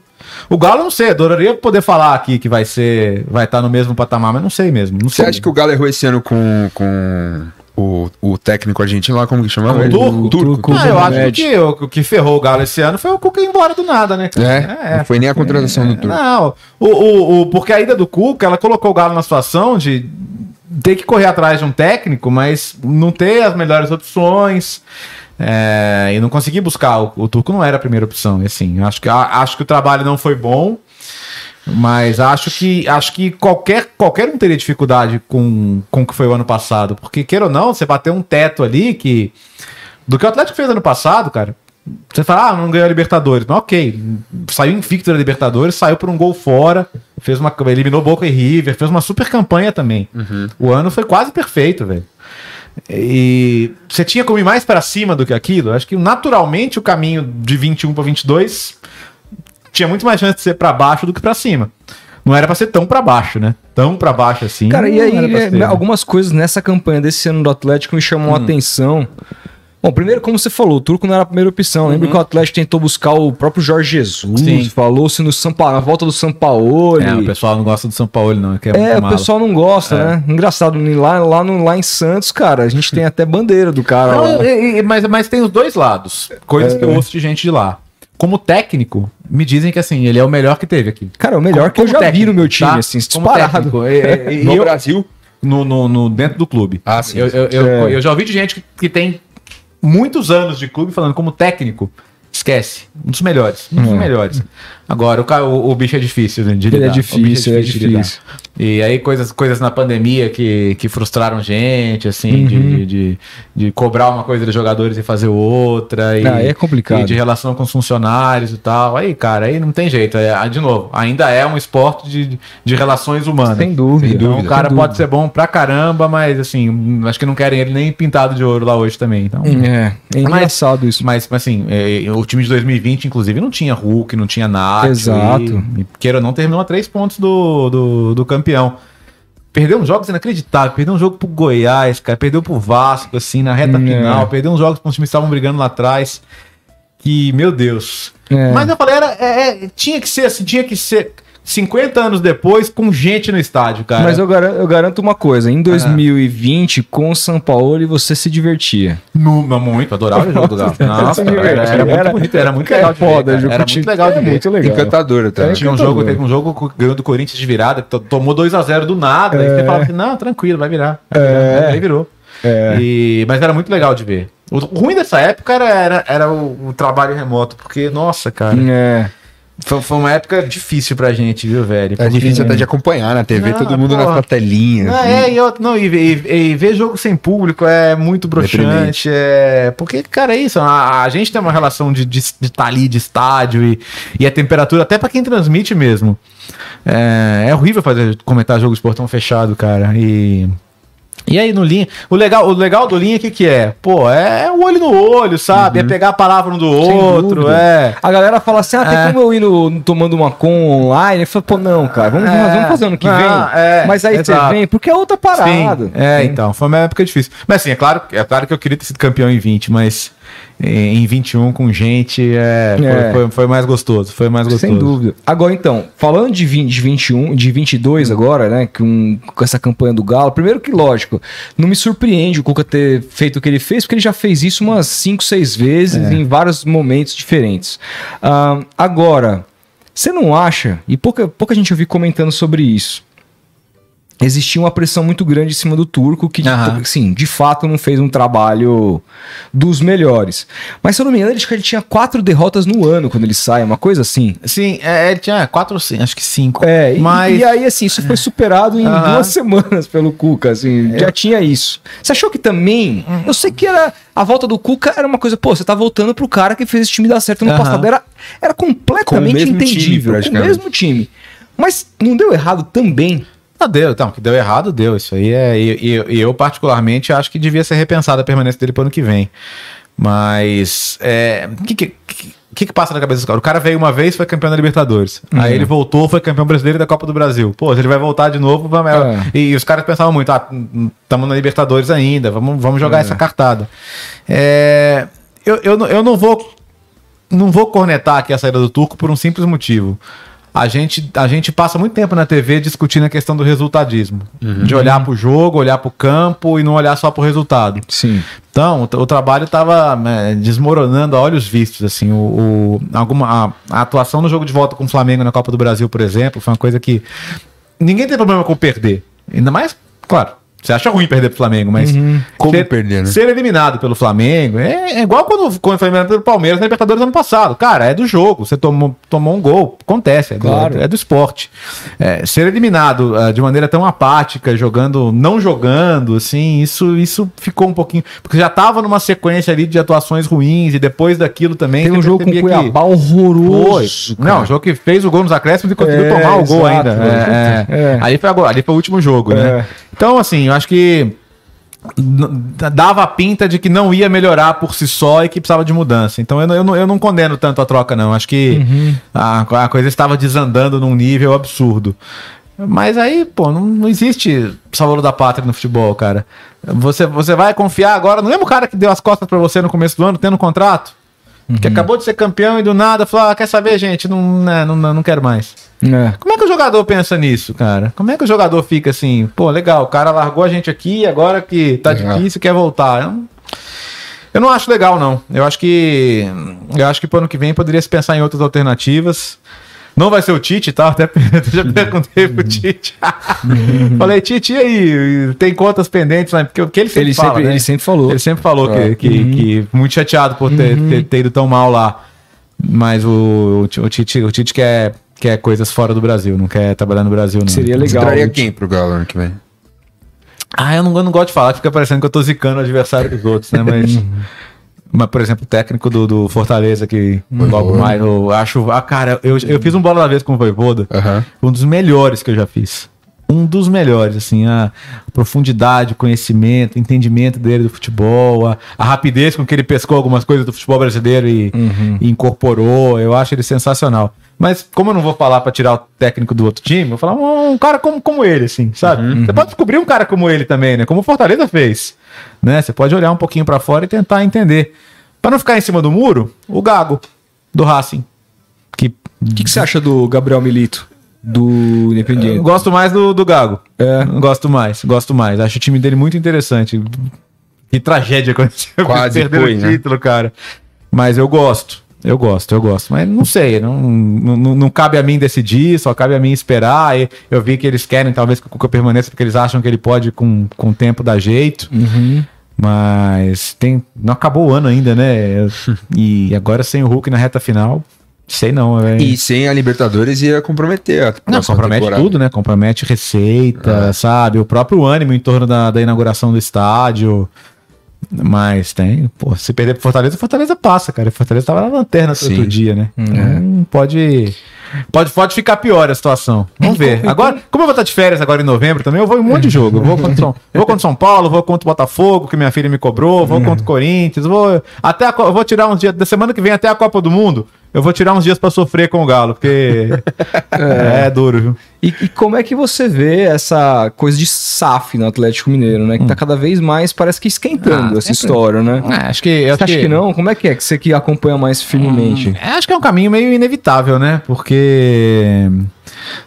O Galo, eu não sei, adoraria poder falar aqui que vai ser, vai estar no mesmo patamar, mas não sei mesmo. Não Você sei. acha que o Galo errou esse ano com, com o, o técnico argentino lá, como que chamava? O ele? turco? O turco. Turco. Ah, eu acho que o, o que ferrou o Galo esse ano foi o Cuca ir embora do nada, né? cara? É, não foi nem a contratação do turco. Não, o, o, o- porque a ida do Cuca, ela colocou o Galo na situação de ter que correr atrás de um técnico, mas não ter as melhores opções. É, e não conseguir buscar. O, o Turco não era a primeira opção. e Assim, acho que, a- acho que o trabalho não foi bom. Mas acho que acho que qualquer, qualquer um teria dificuldade com, com o que foi o ano passado. Porque, queira ou não, você bateu um teto ali que. Do que o Atlético fez ano passado, cara. Você fala, ah, não ganhou a Libertadores. Mas ok, saiu invicto da Libertadores, saiu por um gol fora, fez uma, eliminou Boca e River, fez uma super campanha também. O ano foi quase perfeito, velho. E você tinha como ir mais pra cima do que aquilo? Acho que naturalmente o caminho de 21 para 22 tinha muito mais chance de ser pra baixo do que pra cima. Não era pra ser tão pra baixo, né? Tão pra baixo assim. Cara, e aí, é, ser, né? algumas coisas nessa campanha desse ano do Atlético me chamam a atenção. Bom, primeiro, como você falou, o Turco não era a primeira opção. Lembra que o Atlético tentou buscar o próprio Jorge Jesus, falou-se no São Paulo, na volta do São Paulo. É, o pessoal não gosta do São Paulo, não. Que é, É, o pessoal não gosta, né? Engraçado, lá, lá, no, lá em Santos, cara, a gente tem até bandeira do cara. lá. Não, e- e- mas, mas tem os dois lados. Coisas que eu ouço de gente de lá. Como técnico, me dizem que assim, ele é o melhor que teve aqui. Cara, é o melhor Como- que eu já vi técnico, no meu time, tá? assim, Como disparado. técnico. E- e- e No eu- Brasil? no, no, no- dentro do clube. Ah, sim. Eu, eu, eu, É. eu já ouvi de gente que, que tem muitos anos de clube falando como técnico. Esquece. Um dos melhores. Um dos É. melhores. Agora, o, o, o bicho é difícil né, de Ele é lidar. O bicho difícil, é de lidar. difícil. E aí, coisas, coisas na pandemia que, que frustraram gente, assim, Uhum. de, de, de cobrar uma coisa dos jogadores e fazer outra. E, Ah, é complicado. E de relação com os funcionários e tal. Aí, cara, aí não tem jeito. É, ah, de novo, ainda é um esporte de, de relações humanas. Sem dúvida. Então, sem o cara dúvida. pode ser bom pra caramba, mas assim, acho que não querem ele nem pintado de ouro lá hoje também. Então, É, é engraçado isso. mas, mas, assim, é, o time de 2020, inclusive, não tinha Hulk, não tinha nada. Exato. E, e queira não, terminou a três pontos do, do, do campeão. Perdeu uns jogos inacreditáveis. Perdeu um jogo pro Goiás, cara. Perdeu pro Vasco, assim, na reta É. final. Perdeu uns jogos com os times que estavam brigando lá atrás. Que, meu Deus. É. Mas eu falei, era, é, é, tinha que ser assim, tinha que ser. 50 anos depois com gente no estádio, cara. Mas eu garanto, eu garanto uma coisa: em 2020, com o São Paulo, você se divertia. No, muito, adorava o jogo do Galo. Nossa, cara, era, divertia. era muito Era- bonito, era muito É legal de ver, foda, jogo Era de- muito legal de é ver. muito legal. Encantadora também. Tinha um encantador. jogo, teve um jogo que ganhou do Corinthians de virada, tomou 2x0 do nada, e você falava assim, não, tranquilo, vai virar. Vai virar. Aí virou. É. E- mas era muito legal de ver. O o ruim dessa época era, era, era o, o trabalho remoto, porque, nossa, cara, É. foi, foi uma época difícil pra gente, viu, velho? É difícil até de acompanhar na TV, Não, todo mundo porra. na telinha. Não, assim. é, e, não, e, e- e ver jogo sem público é muito broxante. É, porque, cara, é isso. A, a gente tem uma relação de estar de, tá ali de estádio e, e a temperatura, até pra quem transmite mesmo. É, é horrível fazer comentar jogos de portão fechado, cara. E. E aí no linha, o legal, o legal do linha o que que é? Pô, é o olho no olho, sabe? É pegar a palavra um do outro, dúvida. é. A galera fala assim: ah, tem É. como eu ir no, tomando uma com online? Eu falo, pô, não, cara, vamos, É. vamos fazer ano que vem. é, Mas aí você exato. vem, porque é outra parada. Sim, é, então, foi uma época difícil. Mas assim, é claro, é claro que eu queria ter sido campeão em 20, mas em 21 com gente é, foi- É. Foi, foi mais gostoso, foi mais gostoso. Sem dúvida. Agora, então, falando de, 20, de 21, de 22 agora, né, com, com essa campanha do Galo, primeiro que, lógico, não me surpreende o Cuca ter feito o que ele fez, porque ele já fez isso umas 5, 6 vezes em vários momentos diferentes. Ah, agora, você não acha, e pouca, pouca gente eu vi comentando sobre isso, existia uma pressão muito grande em cima do turco, que, Aham. sim, de fato não fez um trabalho dos melhores. Mas se eu não me engano, ele, acho que ele tinha quatro derrotas no ano quando ele sai, uma coisa assim. Sim, é, ele tinha quatro, acho que cinco. É, e- mas e, aí, assim, isso foi superado em Aham. duas semanas pelo Cuca, assim, já tinha isso. Você achou que também, eu sei que era, a volta do Cuca era uma coisa, pô, você tá voltando pro cara que fez esse time dar certo no Aham. passado, era, era completamente time, entendível, com o mesmo time. Mas não deu errado também? Ah, deu, então, que deu errado, deu. Isso aí é. E, e- e eu, particularmente, acho que devia ser repensada a permanência dele pro ano que vem. Mas. é, O que, que, que, que passa na cabeça do cara? O cara veio uma vez foi campeão da Libertadores. Aí ele voltou, foi campeão brasileiro e da Copa do Brasil. Pô, se ele vai voltar de novo, vamos. É. E, os caras pensavam muito, ah, estamos na Libertadores ainda, vamos, vamos jogar essa cartada. É, eu, eu, não- eu não vou não vou cornetar aqui a saída do Turco por um simples motivo. A gente, a gente passa muito tempo na TV discutindo a questão do resultadismo. De olhar pro jogo, olhar pro campo e não olhar só pro resultado. Sim. Então, o, o trabalho estava desmoronando a olhos vistos, assim, o, o- alguma, a, a atuação no jogo de volta com o Flamengo na Copa do Brasil, por exemplo, foi uma coisa que ninguém tem problema com perder. Ainda mais, claro, você acha ruim perder pro Flamengo, mas Como ser, perder, né? ser eliminado pelo Flamengo é, é igual quando, quando foi eliminado pelo Palmeiras na Libertadores ano passado. Cara, é do jogo, você tomou, tomou um gol, acontece, é, do- Claro. é do esporte. É, ser eliminado ah, de maneira tão apática, jogando, não jogando, assim, isso, isso ficou um pouquinho. Porque já tava numa sequência ali de atuações ruins, e depois daquilo também. Tem um jogo com o percebia que- Cuiabá horroroso. foi. Não, o jogo que fez o gol nos acréscimos e conseguiu É, tomar o gol exato, ainda. é. É, é. É. Ali, foi agora, ali foi o último jogo, É. né? Então, assim, eu acho que dava a pinta de que não ia melhorar por si só e que precisava de mudança. Então eu não, eu não, eu não condeno tanto a troca, não. Acho que Uhum. a, a coisa estava desandando num nível absurdo. Mas aí, pô, não, não existe salvador da pátria no futebol, cara. Você, você vai confiar agora no mesmo cara que deu as costas pra você no começo do ano, tendo um contrato, que Uhum. acabou de ser campeão e do nada falou: ah, quer saber, gente? Não, né, não, não, não quero mais. É. Como é que o jogador pensa nisso, cara? Como é que o jogador fica assim, pô, legal, o cara largou a gente aqui, agora que tá Legal. difícil, quer voltar. Eu não, eu não acho legal, não. Eu acho que. Eu acho que pro ano que vem poderia se pensar em outras alternativas. Não vai ser o Tite, tá? Até já perguntei pro Tite. Falei, Tite, e aí? Tem contas pendentes lá? Porque o que ele sempre Ele, fala, sempre, né? ele sempre falou. Ele sempre falou que, É. que, que muito chateado por ter, ter, ter ido tão mal lá. Mas o, o Tite, o Tite quer, quer coisas fora do Brasil, não quer trabalhar no Brasil, não. Seria Você legal. traria quem pro Galo ano que vem? Ah, eu não, eu não gosto de falar, que fica parecendo que eu tô zicando o adversário dos outros, né? Mas, mas por exemplo, o técnico do, do Fortaleza, que logo mais eu acho. Ah, cara, eu, eu fiz um bola da vez com o Voivoda. Aham. Um dos melhores que eu já fiz. Um dos melhores, assim, a profundidade, o conhecimento, o entendimento dele do futebol, a, a rapidez com que ele pescou algumas coisas do futebol brasileiro e, e incorporou. Eu acho ele sensacional. Mas como eu não vou falar pra tirar o técnico do outro time, eu vou falar um, um cara como, como ele, assim, sabe? Você pode descobrir um cara como ele também, né? Como o Fortaleza fez. Né? Você pode olhar um pouquinho pra fora e tentar entender. Pra não ficar em cima do muro, o Gago, do Racing. Que O que, que você acha do Gabriel Milito? Do Independiente. Eu gosto mais do, do Gago. É. Gosto mais, gosto mais. Acho o time dele muito interessante. Que tragédia quando Quase foi, o né? título, cara. Mas eu gosto. Eu gosto, eu gosto. Mas não sei, não, não, não cabe a mim decidir, só cabe a mim esperar. Eu vi que eles querem talvez que o Cuca permaneça porque eles acham que ele pode com, com o tempo dar jeito. Uhum. Mas tem, não acabou o ano ainda, né? E agora sem o Hulk na reta final, sei não. É... E sem a Libertadores ia comprometer a Não, compromete temporada. tudo, né? Compromete receita, É. sabe? O próprio ânimo em torno da, da inauguração do estádio. Mas tem, pô, se perder pro Fortaleza, Fortaleza passa, cara. Fortaleza tava na lanterna Sim. outro dia, né? Uhum. Então, pode, pode, pode ficar pior a situação. Vamos ver. Agora, como eu vou estar de férias agora em novembro também, eu vou em um monte de jogo. Eu vou contra São, vou contra São Paulo, vou contra o Botafogo, que minha filha me cobrou, vou contra o Corinthians, vou até a, vou tirar uns dias da semana que vem até a Copa do Mundo. Eu vou tirar uns dias pra sofrer com o Galo, porque é, duro, viu? E, e como é que você vê essa coisa de SAF no Atlético Mineiro, né? Que tá cada vez mais, parece que escentando Ah, essa sempre. história, né? É, acho que Você acha que não? Como é que é que você que acompanha mais firmemente? É, acho que é um caminho meio inevitável, né? Porque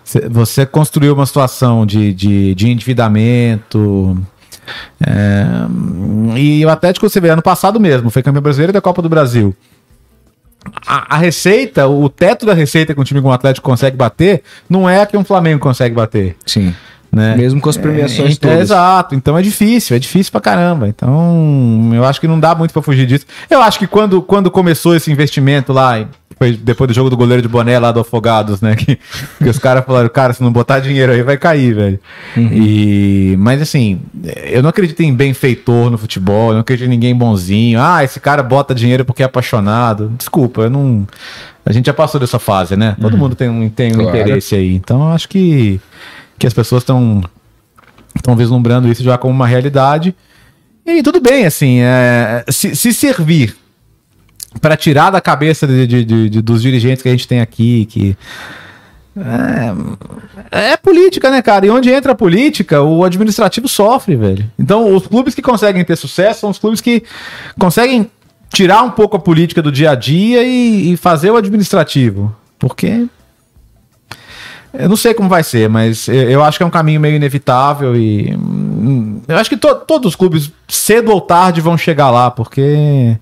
cê- você construiu uma situação de, de, de endividamento. é, e o Atlético, você vê, ano passado mesmo, foi campeão brasileiro da Copa do Brasil. A, a receita, o teto da receita que um time como o Atlético consegue bater, não é a que um Flamengo consegue bater. Sim. Né? Mesmo com as premiações É, é, todas. exato, então é difícil, é difícil pra caramba. Então, eu acho que não dá muito pra fugir disso. Eu acho que quando, quando começou esse investimento lá, em- foi depois do jogo do goleiro de boné lá do Afogados, né? Que, que os caras falaram, cara, se não botar dinheiro aí vai cair, velho. E, mas assim, eu não acredito em benfeitor no futebol, eu não acredito em ninguém bonzinho. Ah, esse cara bota dinheiro porque é apaixonado. Desculpa, eu não. A gente já passou dessa fase, né? Todo mundo tem um, tem um Claro. interesse aí. Então, eu acho que, que as pessoas estão estão vislumbrando isso já como uma realidade. E tudo bem, assim, é, se, se servir para tirar da cabeça de- de- de- dos dirigentes que a gente tem aqui, que é, é política, né, cara? E onde entra a política, o administrativo sofre, velho. Então, os clubes que conseguem ter sucesso são os clubes que conseguem tirar um pouco a política do dia a dia e, e fazer o administrativo. Porque eu não sei como vai ser, mas eu, acho que é um caminho meio inevitável e eu acho que to- todos os clubes, cedo ou tarde, vão chegar lá, porque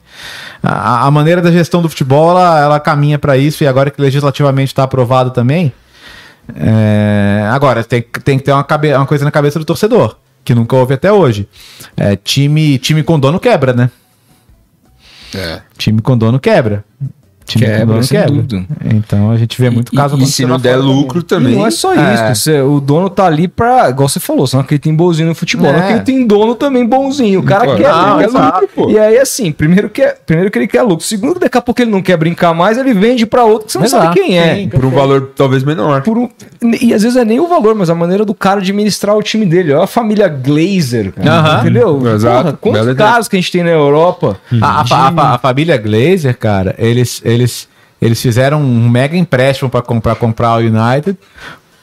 a, a maneira da gestão do futebol ela, ela caminha para isso e agora que legislativamente está aprovado também. é, agora, tem, tem que ter uma, cabe- uma coisa na cabeça do torcedor, que nunca houve até hoje. É, time, time com dono quebra, né? É. Time com dono quebra. Quebra, sem dúvida. Então a gente vê muito E- caso e, se não der lucro E também. não é só É. isso. o dono tá ali pra. Igual você falou, você não acredita em bonzinho no futebol. É. Não acredita em dono também bonzinho. O cara Claro. quer, Não, quer lucro, pô. E aí, assim, primeiro que, primeiro que ele quer lucro. Segundo, daqui a pouco ele não quer brincar mais, ele vende pra outro que você não Exato, sabe quem é. sim. Por um valor talvez menor. Por um- e às vezes é nem o valor, mas a maneira do cara administrar o time dele. Olha a família Glazer, cara, Aham. entendeu? Exato. Porra, quantos Bela casos que a gente tem na Europa? A, a, a fa- a família Glazer, cara, eles, eles, eles fizeram um mega empréstimo para comprar, comprar o United,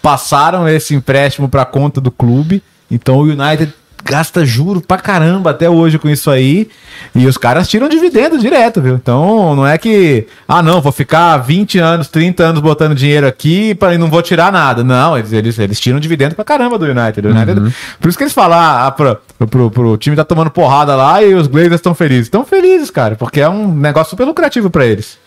passaram esse empréstimo para conta do clube, então o United gasta juro pra caramba até hoje com isso aí, e os caras tiram dividendo direto, viu? Então não é que, ah não, vou ficar 20 anos, 30 anos botando dinheiro aqui e não vou tirar nada. Não, eles, eles, eles tiram dividendo pra caramba do United. O United Por isso que eles falam, ah, pro, pro, pro time tá tomando porrada lá e os Glazers estão felizes. Estão felizes, cara, porque é um negócio super lucrativo pra eles.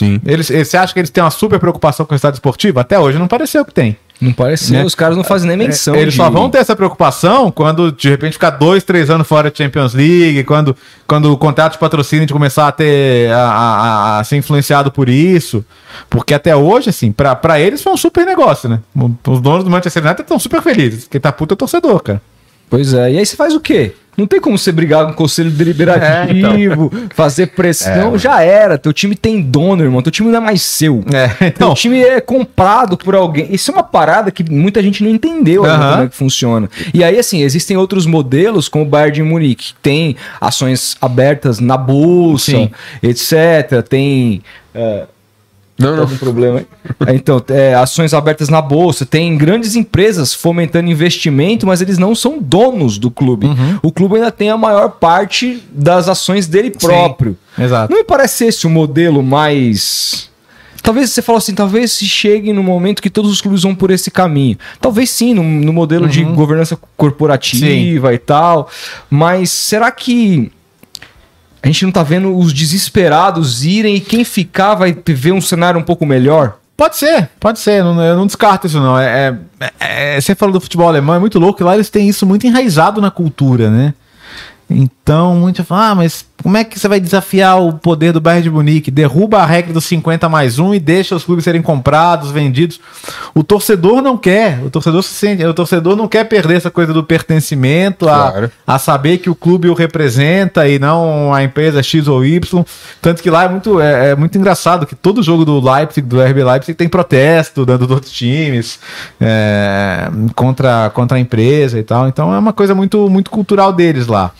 Sim. Eles, eles- você acha que eles têm uma super preocupação com o estado esportivo? Até hoje não pareceu que tem. Não parece. Né? Os caras não fazem nem menção. Eles de- só vão ter essa preocupação quando de repente ficar dois, três anos fora da Champions League, quando, quando o contrato de patrocínio de começar a ter a, a- a- a ser influenciado por isso. Porque até hoje, assim, pra, pra eles foi um super negócio, né? Os donos do Manchester United estão super felizes. Quem tá puto é o torcedor, cara. Pois é. E aí você faz o quê? Não tem como você brigar com o conselho deliberativo, fazer pressão. Já era. Teu time tem dono, irmão. Teu time não é mais seu. É, Teu então. time é comprado por alguém. Isso é uma parada que muita gente não entendeu Aham. como é que funciona. E aí, assim, existem outros modelos, como o Bayern de Munique, que tem ações abertas na bolsa, Sim. etc. Tem. é, Não, não. algum problema? É, Então, é, ações abertas na bolsa, tem grandes empresas fomentando investimento, mas eles não são donos do clube. Uhum. O clube ainda tem a maior parte das ações dele próprio. Exato. Não me parece esse o modelo mais Talvez você falou assim, talvez se chegue no momento que todos os clubes vão por esse caminho. Talvez sim, no, no modelo uhum. de governança corporativa sim. e tal. Mas será que a gente não tá vendo os desesperados irem e quem ficar vai ver um cenário um pouco melhor? Pode ser, pode ser. Não, eu não descarto isso, não. É, é, é, você falou do futebol alemão, é muito louco. Lá eles têm isso muito enraizado na cultura, né? Então, muita fala, ah, mas como é que você vai desafiar o poder do Bayern de Munique? Derruba a regra dos 50 mais um e deixa os clubes serem comprados, vendidos. O torcedor não quer. O torcedor se sente, o torcedor não quer perder essa coisa do pertencimento, claro. a, a saber que o clube o representa e não a empresa X ou Y. Tanto que lá é muito, é, é muito engraçado que todo jogo do Leipzig, do RB Leipzig, tem protesto dando dos outros times é, contra, contra a empresa e tal. Então é uma coisa muito, muito cultural deles lá.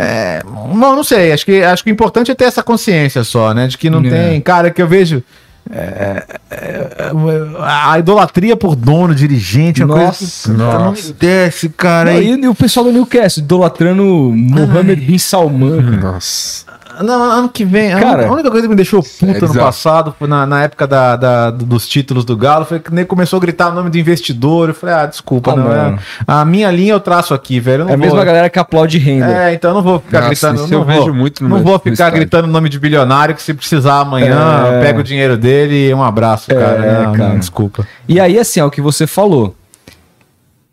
É, não, não sei. Acho que, acho que o importante é ter essa consciência só, né? De que não é. tem. Cara, que eu vejo. É, é, a idolatria por dono, dirigente, é uma nossa, coisa que nossa. desce, cara. Não, e, e, o pessoal do Newcastle idolatrando Mohamed Bin Salman. Nossa. Não, ano que vem. Cara, a única coisa que me deixou puta é no passado, foi na, na época da, da, dos títulos do Galo, foi que nem começou a gritar o nome do investidor. Eu falei, ah, desculpa, ah, não, é. A minha linha eu traço aqui, velho. é a mesma galera que aplaude renda. É, então eu não vou ficar Nossa, gritando. Não eu vou, vejo muito no Não vou ficar gritando o nome de bilionário que se precisar amanhã, é. pega o dinheiro dele e um abraço, cara. É, não, cara. Não, desculpa. E aí, assim, é o que você falou.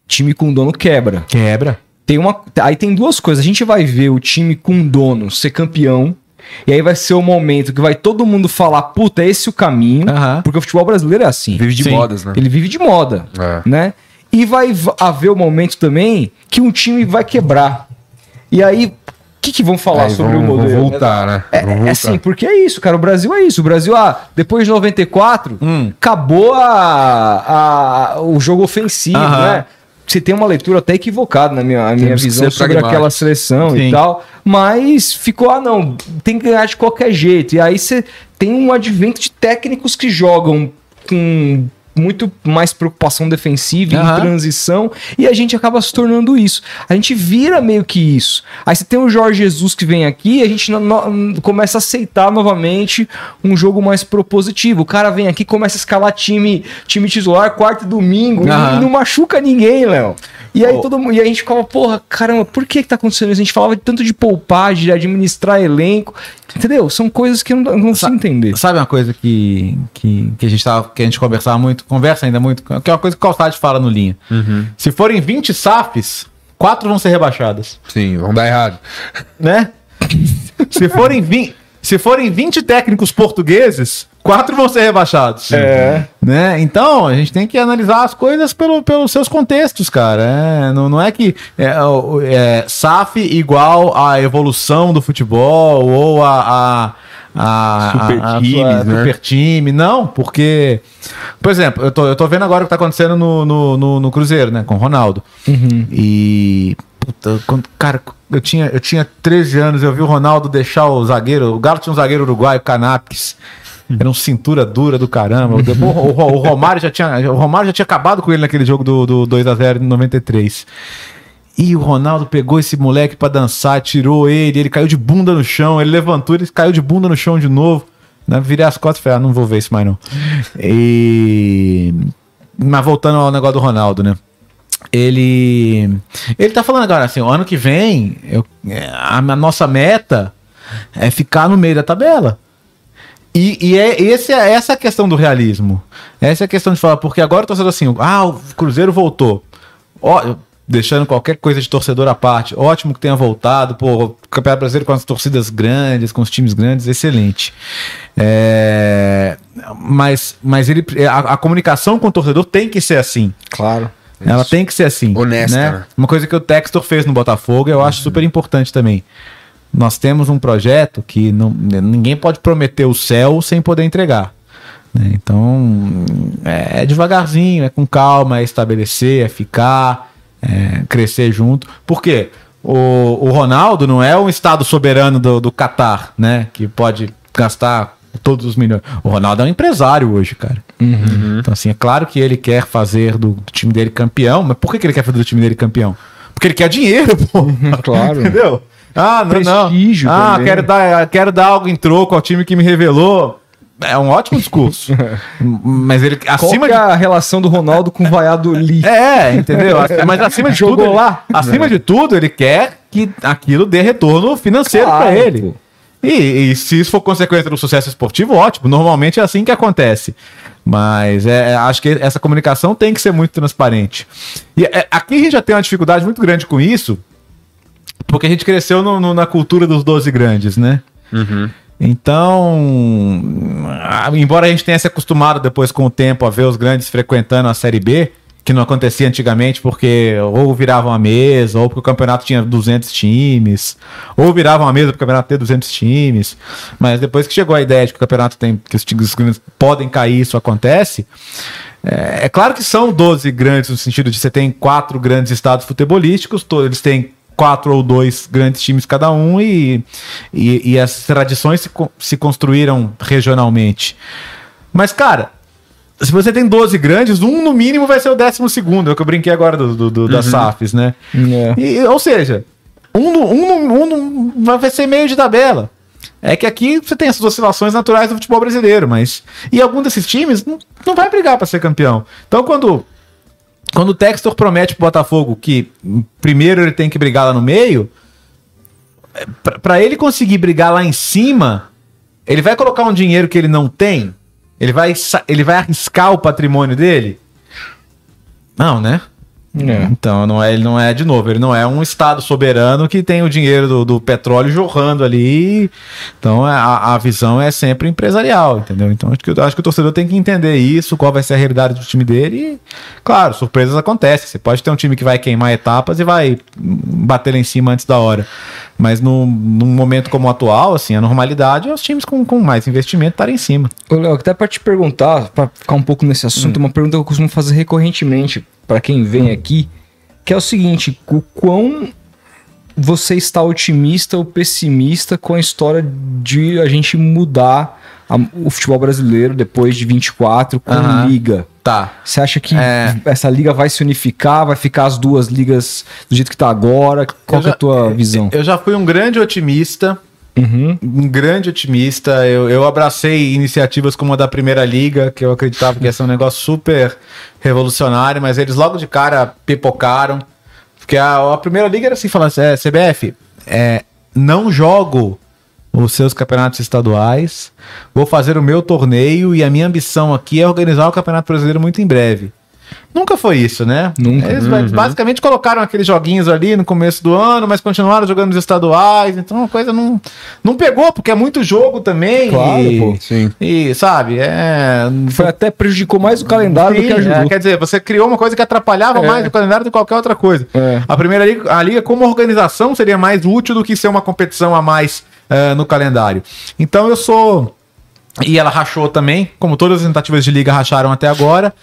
Time com dono quebra. Quebra. Tem uma, aí tem duas coisas. A gente vai ver o time com dono ser campeão. E aí vai ser o momento que vai todo mundo falar, puta, é esse o caminho. Uhum. Porque o futebol brasileiro é assim. Vive de Sim. modas, né? Ele vive de moda, é. né? E vai haver o momento também que um time vai quebrar. E aí, o que, que vão falar aí sobre vão, o modelo? Vão voltar, né? É, vão é voltar. assim, porque é isso, cara. O Brasil é isso. O Brasil, ah, depois de 94, hum. acabou a, a, o jogo ofensivo, uhum. né? Você tem uma leitura até equivocada na minha, minha visão sobre aquela seleção Sim. e tal, mas ficou, ah não, tem que ganhar de qualquer jeito. E aí você tem um advento de técnicos que jogam com muito mais preocupação defensiva uhum. em transição e a gente acaba se tornando isso. A gente vira meio que isso. Aí você tem o Jorge Jesus que vem aqui e a gente começa a aceitar novamente um jogo mais propositivo. O cara vem aqui começa a escalar time, time titular quarto e domingo uhum. e não machuca ninguém, Léo. E aí, oh. todo, e a gente ficava, porra, caramba, por que que tá acontecendo isso? A gente falava tanto de poupar, de administrar elenco. Entendeu? São coisas que eu não, não consigo entender. Sabe uma coisa que, que, que, a gente tava, que a gente conversava muito, conversa ainda muito, que é uma coisa que o Calçade fala no linha. Uhum. Se forem 20 SAFs, quatro vão ser rebaixadas. Sim, vão dar errado. Né? Se forem 20. Se forem 20 técnicos portugueses, quatro vão ser rebaixados. É. Né? Então, a gente tem que analisar as coisas pelo, pelos seus contextos, cara. É, não, não é que é, é, SAF igual a evolução do futebol ou a, a, a super, a, time, a, né? super time. Não, porque, por exemplo, eu tô, eu tô vendo agora o que tá acontecendo no, no, no, no Cruzeiro, né? Com o Ronaldo. Uhum. E Puta, quando, cara, eu tinha, eu tinha 13 anos, eu vi o Ronaldo deixar o zagueiro. O Galo tinha um zagueiro uruguaio, Canapes. Era um cintura dura do caramba. O, o, o, Romário já tinha, o Romário já tinha acabado com ele naquele jogo do, do 2x0 em 93. E o Ronaldo pegou esse moleque para dançar, tirou ele, ele caiu de bunda no chão, ele levantou, ele caiu de bunda no chão de novo. Né? Virei as costas e falei, ah, não vou ver isso mais não. E... Mas voltando ao negócio do Ronaldo, né? ele ele tá falando agora assim, o ano que vem eu, a, nossa meta é ficar no meio da tabela. E, e é esse, é essa a questão do realismo. Essa é a questão de falar, porque agora eu tô sendo assim, ah, o Cruzeiro voltou. Ó, deixando qualquer coisa de torcedor à parte, ótimo que tenha voltado, pô, Campeonato Brasileiro com as torcidas grandes, com os times grandes, excelente. É, mas mas ele, a, a comunicação com o torcedor tem que ser assim. Claro. Ela tem que ser assim. Honesta. Né? né? Uma coisa que o Textor fez no Botafogo, eu acho uhum. super importante também. Nós temos um projeto que não, ninguém pode prometer o céu sem poder entregar. Né? Então, é, é, devagarzinho, é com calma, é estabelecer, é ficar, é crescer junto. Por quê? O, o Ronaldo não é um estado soberano do, do Catar, né? Que pode gastar todos os milhões. O Ronaldo é um empresário hoje, cara. Uhum. Então, assim, é claro que ele quer fazer do, do, time dele campeão, mas por que, que ele quer fazer do time dele campeão? Porque ele quer dinheiro, pô. Uhum, claro. Entendeu? Ah, não, Prestígio não. Ah, quero dar, quero dar algo em troco ao time que me revelou. É um ótimo discurso. mas ele acima Qual é a relação do Ronaldo com o Valladolid? É, entendeu? Mas acima de Jogou tudo, lá. acima de tudo, ele quer que aquilo dê retorno financeiro claro, para ele. E, e, se isso for consequência do sucesso esportivo, ótimo. Normalmente é assim que acontece. Mas é, é, acho que essa comunicação tem que ser muito transparente. E é, aqui a gente já tem uma dificuldade muito grande com isso, porque a gente cresceu no, no, na cultura dos 12 grandes, né? Uhum. Então, embora a gente tenha se acostumado depois com o tempo a ver os grandes frequentando a Série B, que não acontecia antigamente porque ou viravam a mesa, ou porque o campeonato tinha 200 times, ou viravam a mesa para o campeonato ter 200 times. Mas depois que chegou a ideia de que o campeonato tem, que os times podem cair, isso acontece. É, é claro que são 12 grandes no sentido de você tem quatro grandes estados futebolísticos, todos eles têm quatro ou dois grandes times cada um e, e, e as tradições se, se construíram regionalmente. Mas, cara, se você tem 12 grandes, um no mínimo vai ser o décimo segundo, é o que eu brinquei agora do, do, do uhum. das SAFs, né? É. E, ou seja, um, no, um, no, um no, vai ser meio de tabela. É que aqui você tem essas oscilações naturais do futebol brasileiro, mas. E algum desses times não, não vai brigar para ser campeão. Então, quando quando o Textor promete pro Botafogo que primeiro ele tem que brigar lá no meio, para ele conseguir brigar lá em cima, ele vai colocar um dinheiro que ele não tem? Ele vai, ele vai arriscar o patrimônio dele? Não, né? É. Então, não é, ele não é, de novo, ele não é um Estado soberano que tem o dinheiro do, do petróleo jorrando ali. Então, é, a, a visão é sempre empresarial, entendeu? Então, acho que, acho que o torcedor tem que entender isso, qual vai ser a realidade do time dele. E, claro, surpresas acontecem. Você pode ter um time que vai queimar etapas e vai bater lá em cima antes da hora. Mas no, num momento como o atual, assim, a normalidade é os times com, com mais investimento estarem em cima. Ô, Léo, até para te perguntar, para ficar um pouco nesse assunto, hum. uma pergunta que eu costumo fazer recorrentemente para quem vem aqui, que é o seguinte: o quão você está otimista ou pessimista com a história de a gente mudar a, o futebol brasileiro depois de 24 com uhum. liga? Tá. Você acha que é... essa liga vai se unificar, vai ficar as duas ligas do jeito que tá agora? Qual já, é a tua visão? Eu já fui um grande otimista Uhum. Um grande otimista. Eu, eu abracei iniciativas como a da Primeira Liga, que eu acreditava que ia ser um negócio super revolucionário, mas eles logo de cara pipocaram. Porque a, a Primeira Liga era assim: falando, é, CBF, é, não jogo os seus campeonatos estaduais, vou fazer o meu torneio e a minha ambição aqui é organizar o Campeonato Brasileiro muito em breve. Nunca foi isso, né? Nunca. Eles uhum. basicamente colocaram aqueles joguinhos ali no começo do ano, mas continuaram jogando os estaduais, então a coisa não, não pegou, porque é muito jogo também. Claro, e, pô, sim. E, sabe, é... Foi até prejudicou mais o calendário sim, do que ajudou. É, quer dizer, você criou uma coisa que atrapalhava é. mais o calendário do que qualquer outra coisa. É. A primeira liga, a liga como organização seria mais útil do que ser uma competição a mais uh, no calendário. Então eu sou... E ela rachou também, como todas as tentativas de liga racharam até agora.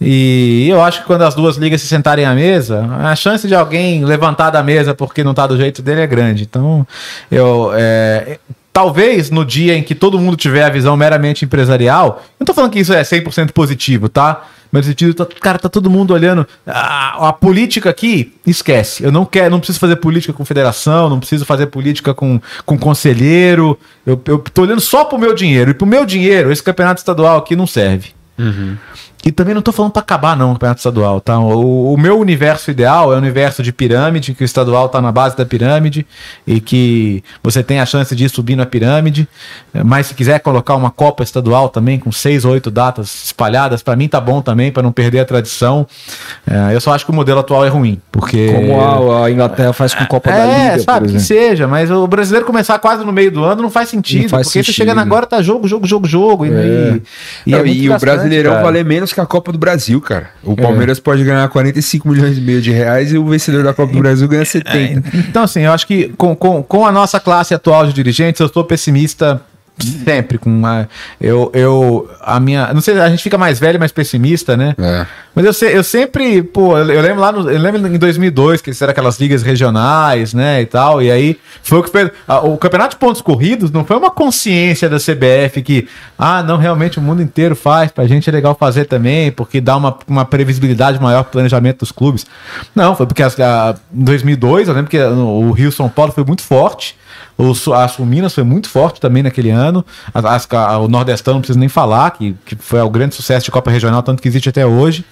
E eu acho que quando as duas ligas se sentarem à mesa, a chance de alguém levantar da mesa porque não tá do jeito dele é grande. Então, eu. É, talvez no dia em que todo mundo tiver a visão meramente empresarial, não tô falando que isso é 100% positivo, tá? Mas no sentido, tá, cara, tá todo mundo olhando. A, a, política aqui, esquece. Eu não quero, não preciso fazer política com federação, não preciso fazer política com, com conselheiro. Eu, eu tô olhando só pro meu dinheiro. E pro meu dinheiro, esse campeonato estadual aqui não serve. Uhum. E também não tô falando para acabar, não, o campeonato estadual, tá? O, o, meu universo ideal é o universo de pirâmide, que o estadual tá na base da pirâmide e que você tem a chance de ir subindo a pirâmide. Mas se quiser colocar uma Copa estadual também, com seis ou oito datas espalhadas, para mim tá bom também, para não perder a tradição. É, eu só acho que o modelo atual é ruim, porque. Como a, a Inglaterra faz com Copa é, da Liga. É, sabe, que seja, mas o brasileiro começar quase no meio do ano não faz sentido, não faz porque sentido. você chegando agora tá jogo, jogo, jogo, jogo. É. E, e, não, é e o Brasileirão cara. valer menos que a Copa do Brasil, cara. O é. Palmeiras é. pode ganhar 45 milhões e meio de reais e o vencedor da Copa do Brasil ganha 70. É, então, assim, eu acho que com, com, com a nossa classe atual de dirigentes, eu estou pessimista Sempre com uma. Eu, eu. A minha. Não sei, a gente fica mais velho, mais pessimista, né? É. Mas eu, se, eu sempre. Pô, eu, eu lembro lá no, Eu lembro em 2002 que eram aquelas ligas regionais, né? E tal. E aí foi o que fez. o campeonato de pontos corridos não foi uma consciência da CBF que. Ah, não, realmente o mundo inteiro faz. Pra gente é legal fazer também, porque dá uma, uma previsibilidade maior pro planejamento dos clubes. Não, foi porque em 2002, eu lembro que o Rio São Paulo foi muito forte. O, a Sul Minas foi muito forte também naquele ano ano. As, as, o Nordestão não precisa nem falar, que, que foi o grande sucesso de Copa Regional, tanto que existe até hoje.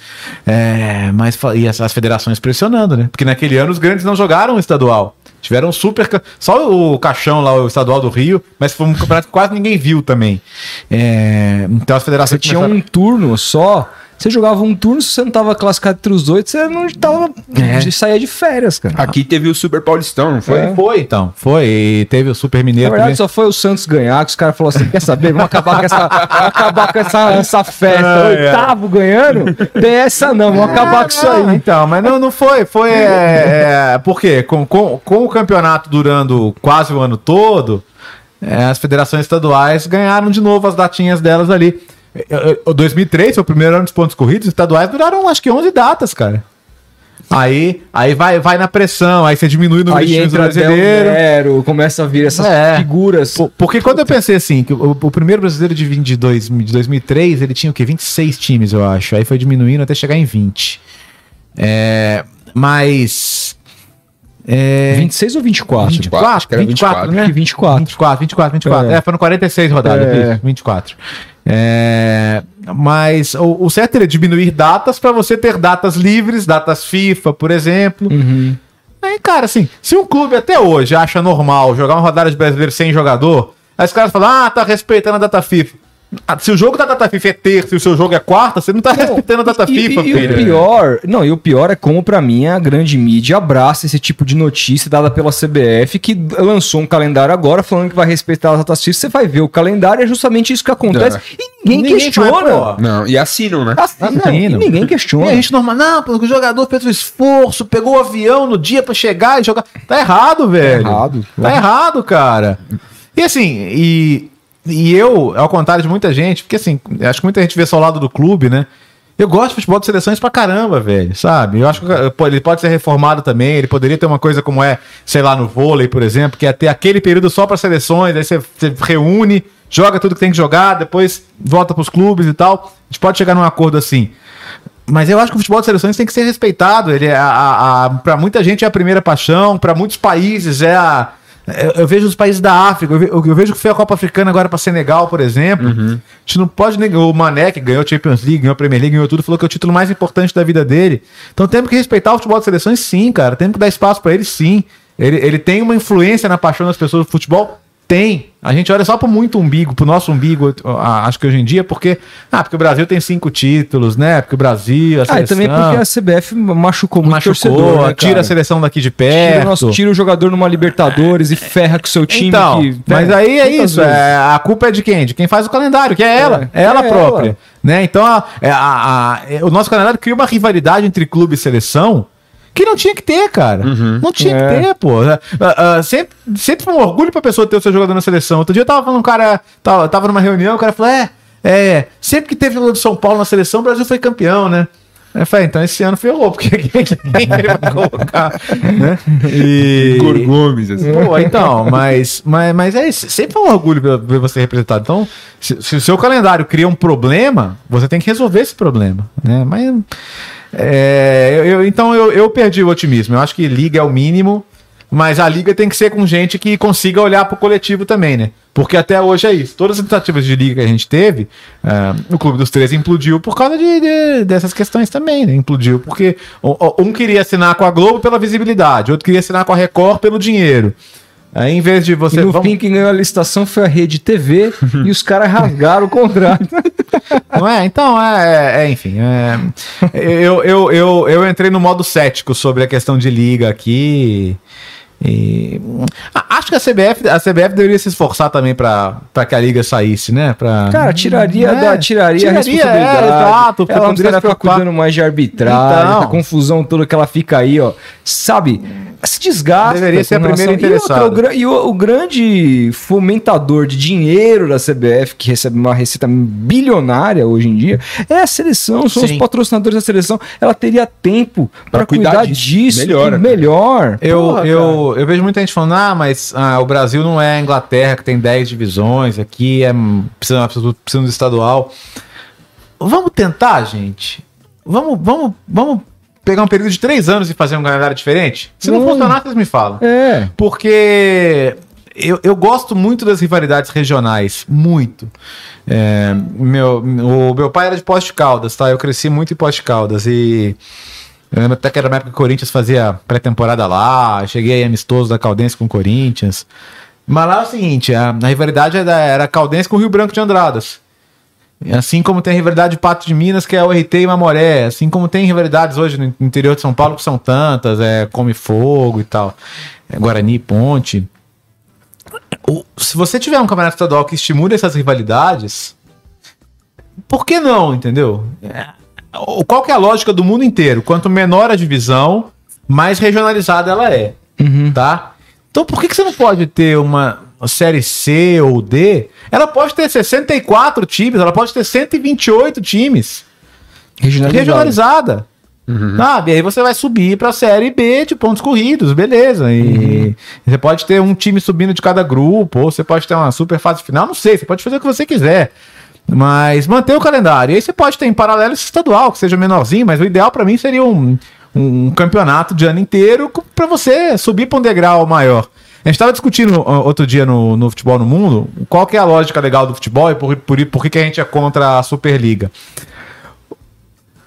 É, mas e as, as federações pressionando, né? Porque naquele ano os grandes não jogaram estadual. Tiveram super. Só o Caixão lá, o estadual do Rio, mas foi um campeonato que quase ninguém viu também. É, então as federações. Você tinha um turno só você jogava um turno, se você não tava classificado entre os oito, você não tava. É. saía de férias, cara. Aqui teve o Super Paulistão, não foi? É. Foi, então. Foi. E teve o Super Mineiro. Na verdade, também. só foi o Santos ganhar, que os caras falaram assim: quer saber? Vamos acabar com essa, acabar com essa, essa festa. Ah, Oitavo ganhando? Tem essa não, vamos acabar com isso aí. Então, mas não, não foi. Foi. É, é, por quê? Com, com, com o campeonato durando quase o ano todo. É, as federações estaduais ganharam de novo as datinhas delas ali. O 2003 foi o primeiro ano dos pontos corridos, estaduais duraram acho que 11 datas, cara. Aí, aí vai, vai na pressão, aí você diminui o número de times brasileiro. Zero, começa a vir essas é. figuras. porque quando eu pensei assim, que o, o primeiro brasileiro de, 22, de 2003, ele tinha o quê? 26 times, eu acho. Aí foi diminuindo até chegar em 20. É, mas. É... 26 ou 24? 24, 24, 24, 24 né? 24. 24, 24, 24. É, é foram 46 rodadas, é. 24. É, mas o, o, certo é diminuir datas para você ter datas livres, datas FIFA, por exemplo. Uhum. Aí, cara, assim, se um clube até hoje acha normal jogar uma rodada de brasileiro sem jogador, aí os caras falam, ah, tá respeitando a data FIFA. Ah, se o jogo da data FIFA é terça e o seu jogo é quarta, você não tá não, respeitando a data e, FIFA, e, filho. E o pior, não, e o pior é como para mim a grande mídia abraça esse tipo de notícia dada pela CBF que lançou um calendário agora falando que vai respeitar as datas FIFA. Você vai ver o calendário é justamente isso que acontece é. e ninguém, ninguém questiona. não, e assinam, né? Assinam, e ninguém questiona. E a gente normal, não, porque o jogador fez o esforço, pegou o avião no dia para chegar e jogar. Tá errado, velho. Tá errado. Tá errado, cara. E assim, e e eu, ao contrário de muita gente, porque assim, acho que muita gente vê só o lado do clube, né? Eu gosto de futebol de seleções pra caramba, velho, sabe? Eu acho que ele pode ser reformado também, ele poderia ter uma coisa como é, sei lá, no vôlei, por exemplo, que é ter aquele período só para seleções, aí você, você, reúne, joga tudo que tem que jogar, depois volta pros clubes e tal. A gente pode chegar num acordo assim. Mas eu acho que o futebol de seleções tem que ser respeitado. Ele é a, a, a para muita gente é a primeira paixão, para muitos países é a eu, eu, vejo os países da África, eu, vejo que foi a Copa Africana agora para Senegal, por exemplo. Uhum. A gente não pode negar. O Mané, que ganhou a Champions League, ganhou a Premier League, ganhou tudo, falou que é o título mais importante da vida dele. Então temos que respeitar o futebol de seleções, sim, cara. Temos que dar espaço para ele, sim. Ele, ele tem uma influência na paixão das pessoas do futebol? Tem. A gente olha só para muito umbigo, para o nosso umbigo, acho que hoje em dia, porque. Ah, porque o Brasil tem cinco títulos, né? Porque o Brasil. A seleção, ah, e também porque a CBF machucou muito machucou, torcedor, né, tira a seleção daqui de perto. Tira o, nosso, tira o jogador numa Libertadores e ferra com o seu time. Então, que, mas aí é isso. É, a culpa é de quem? De quem faz o calendário, que é ela. É, é ela própria. Ela. Né? Então, a, é, a, a, o nosso calendário cria uma rivalidade entre clube e seleção que não tinha que ter, cara. Uhum. Não tinha é. que ter, pô. Uh, uh, sempre, sempre foi um orgulho pra pessoa ter o seu jogador na seleção. Outro dia eu tava falando, um cara, tava, tava numa reunião, o cara falou: é, é, sempre que teve o do São Paulo na seleção, o Brasil foi campeão, né? Eu falei, então esse ano ferrou, porque quem, vai colocar, né? E... Gomes, assim. Pô, então, mas, mas, mas é sempre foi um orgulho ver você representado. Então, se, se o seu calendário cria um problema, você tem que resolver esse problema, né? Mas é, eu, então eu, eu perdi o otimismo. Eu acho que liga é o mínimo, mas a liga tem que ser com gente que consiga olhar para o coletivo também, né? Porque até hoje é isso. Todas as tentativas de liga que a gente teve, uh, o Clube dos Três implodiu por causa de, de, dessas questões também, né? Implodiu porque um queria assinar com a Globo pela visibilidade, outro queria assinar com a Record pelo dinheiro. Aí, em vez de você. E no vamos... fim, quem ganhou a licitação foi a Rede TV e os caras rasgaram o contrato. Não é? Então, é, é enfim. É, eu, eu, eu, eu entrei no modo cético sobre a questão de liga aqui. E, acho que a CBF, a CBF deveria se esforçar também para que a liga saísse, né? Pra, Cara, tiraria, é, da, tiraria, tiraria a responsabilidade. É, exato, ela não estaria ficar cuidando mais de arbitragem, então, confusão toda que ela fica aí, ó. Sabe? Se desgasta. Deveria ser a primeira interessada. E, outra, o, e o, o, grande fomentador de dinheiro da CBF, que recebe uma receita bilionária hoje em dia, é a seleção, são Sim. os patrocinadores da seleção. Ela teria tempo para cuidar, cuidar, disso. Melhor. Melhor. Eu, Porra, eu, eu, vejo muita gente falando, ah, mas ah, o Brasil não é a Inglaterra que tem 10 divisões, aqui é precisa, precisa do estadual. Vamos tentar, gente. Vamos, vamos, vamos pegar um período de três anos e fazer um calendário diferente? Se não, não funcionar, vocês me falam. É. Porque eu, eu gosto muito das rivalidades regionais, muito. É, meu, o meu pai era de Poste Caldas, tá? Eu cresci muito em Poste Caldas e eu lembro até que era na época que o Corinthians fazia pré-temporada lá, cheguei amistoso da Caldense com o Corinthians. Mas lá é o seguinte, a, a rivalidade era, era Caldense com o Rio Branco de Andradas. Assim como tem a rivalidade de Pato de Minas, que é o RT e Mamoré. Assim como tem rivalidades hoje no interior de São Paulo, que são tantas, é Come Fogo e tal. É Guarani Ponte. Se você tiver um campeonato estadual que estimule essas rivalidades, por que não, entendeu? É, qual que é a lógica do mundo inteiro? Quanto menor a divisão, mais regionalizada ela é, Uhum. tá? Então por que, que você não pode ter uma, uma série C ou D? Ela pode ter 64 times, ela pode ter 128 times. Regionalizado. Regionalizada. Sabe? Aí você vai subir pra série B de pontos corridos, beleza. E você pode ter um time subindo de cada grupo, ou você pode ter uma super fase final, não sei, você pode fazer o que você quiser. Mas manter o calendário. E aí você pode ter em paralelo esse estadual, que seja menorzinho, mas o ideal pra mim seria um, um campeonato de ano inteiro pra você subir pra um degrau maior. A gente tava discutindo ó, outro dia no, no Futebol no Mundo qual que é a lógica legal do futebol e por, por, por que, que a gente é contra a Superliga.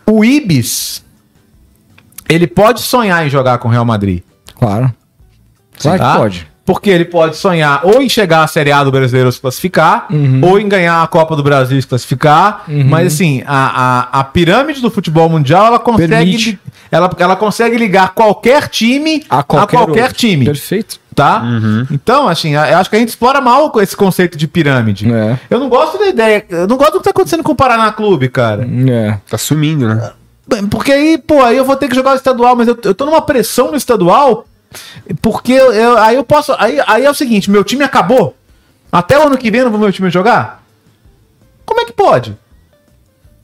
O Ibis, ele pode sonhar em jogar com o Real Madrid. Claro. Claro tá? que pode. Porque ele pode sonhar ou em chegar à Série A do Brasileiro se classificar, Uhum. ou em ganhar a Copa do Brasil e se classificar. Mas assim, a, a, a pirâmide do futebol mundial, ela consegue, Permite. ela, ela consegue ligar qualquer time a qualquer, outro. time. Perfeito. Tá? Então, assim, eu acho que a gente explora mal com esse conceito de pirâmide. É. Eu não gosto da ideia. Eu não gosto do que tá acontecendo com o Paraná Clube, cara. É. Tá sumindo, né? Porque aí, pô, aí eu vou ter que jogar o estadual, mas eu, eu tô numa pressão no estadual, porque eu, eu- aí eu posso. Aí, aí é o seguinte: meu time acabou. Até o ano que vem eu não vou meu time jogar? Como é que pode?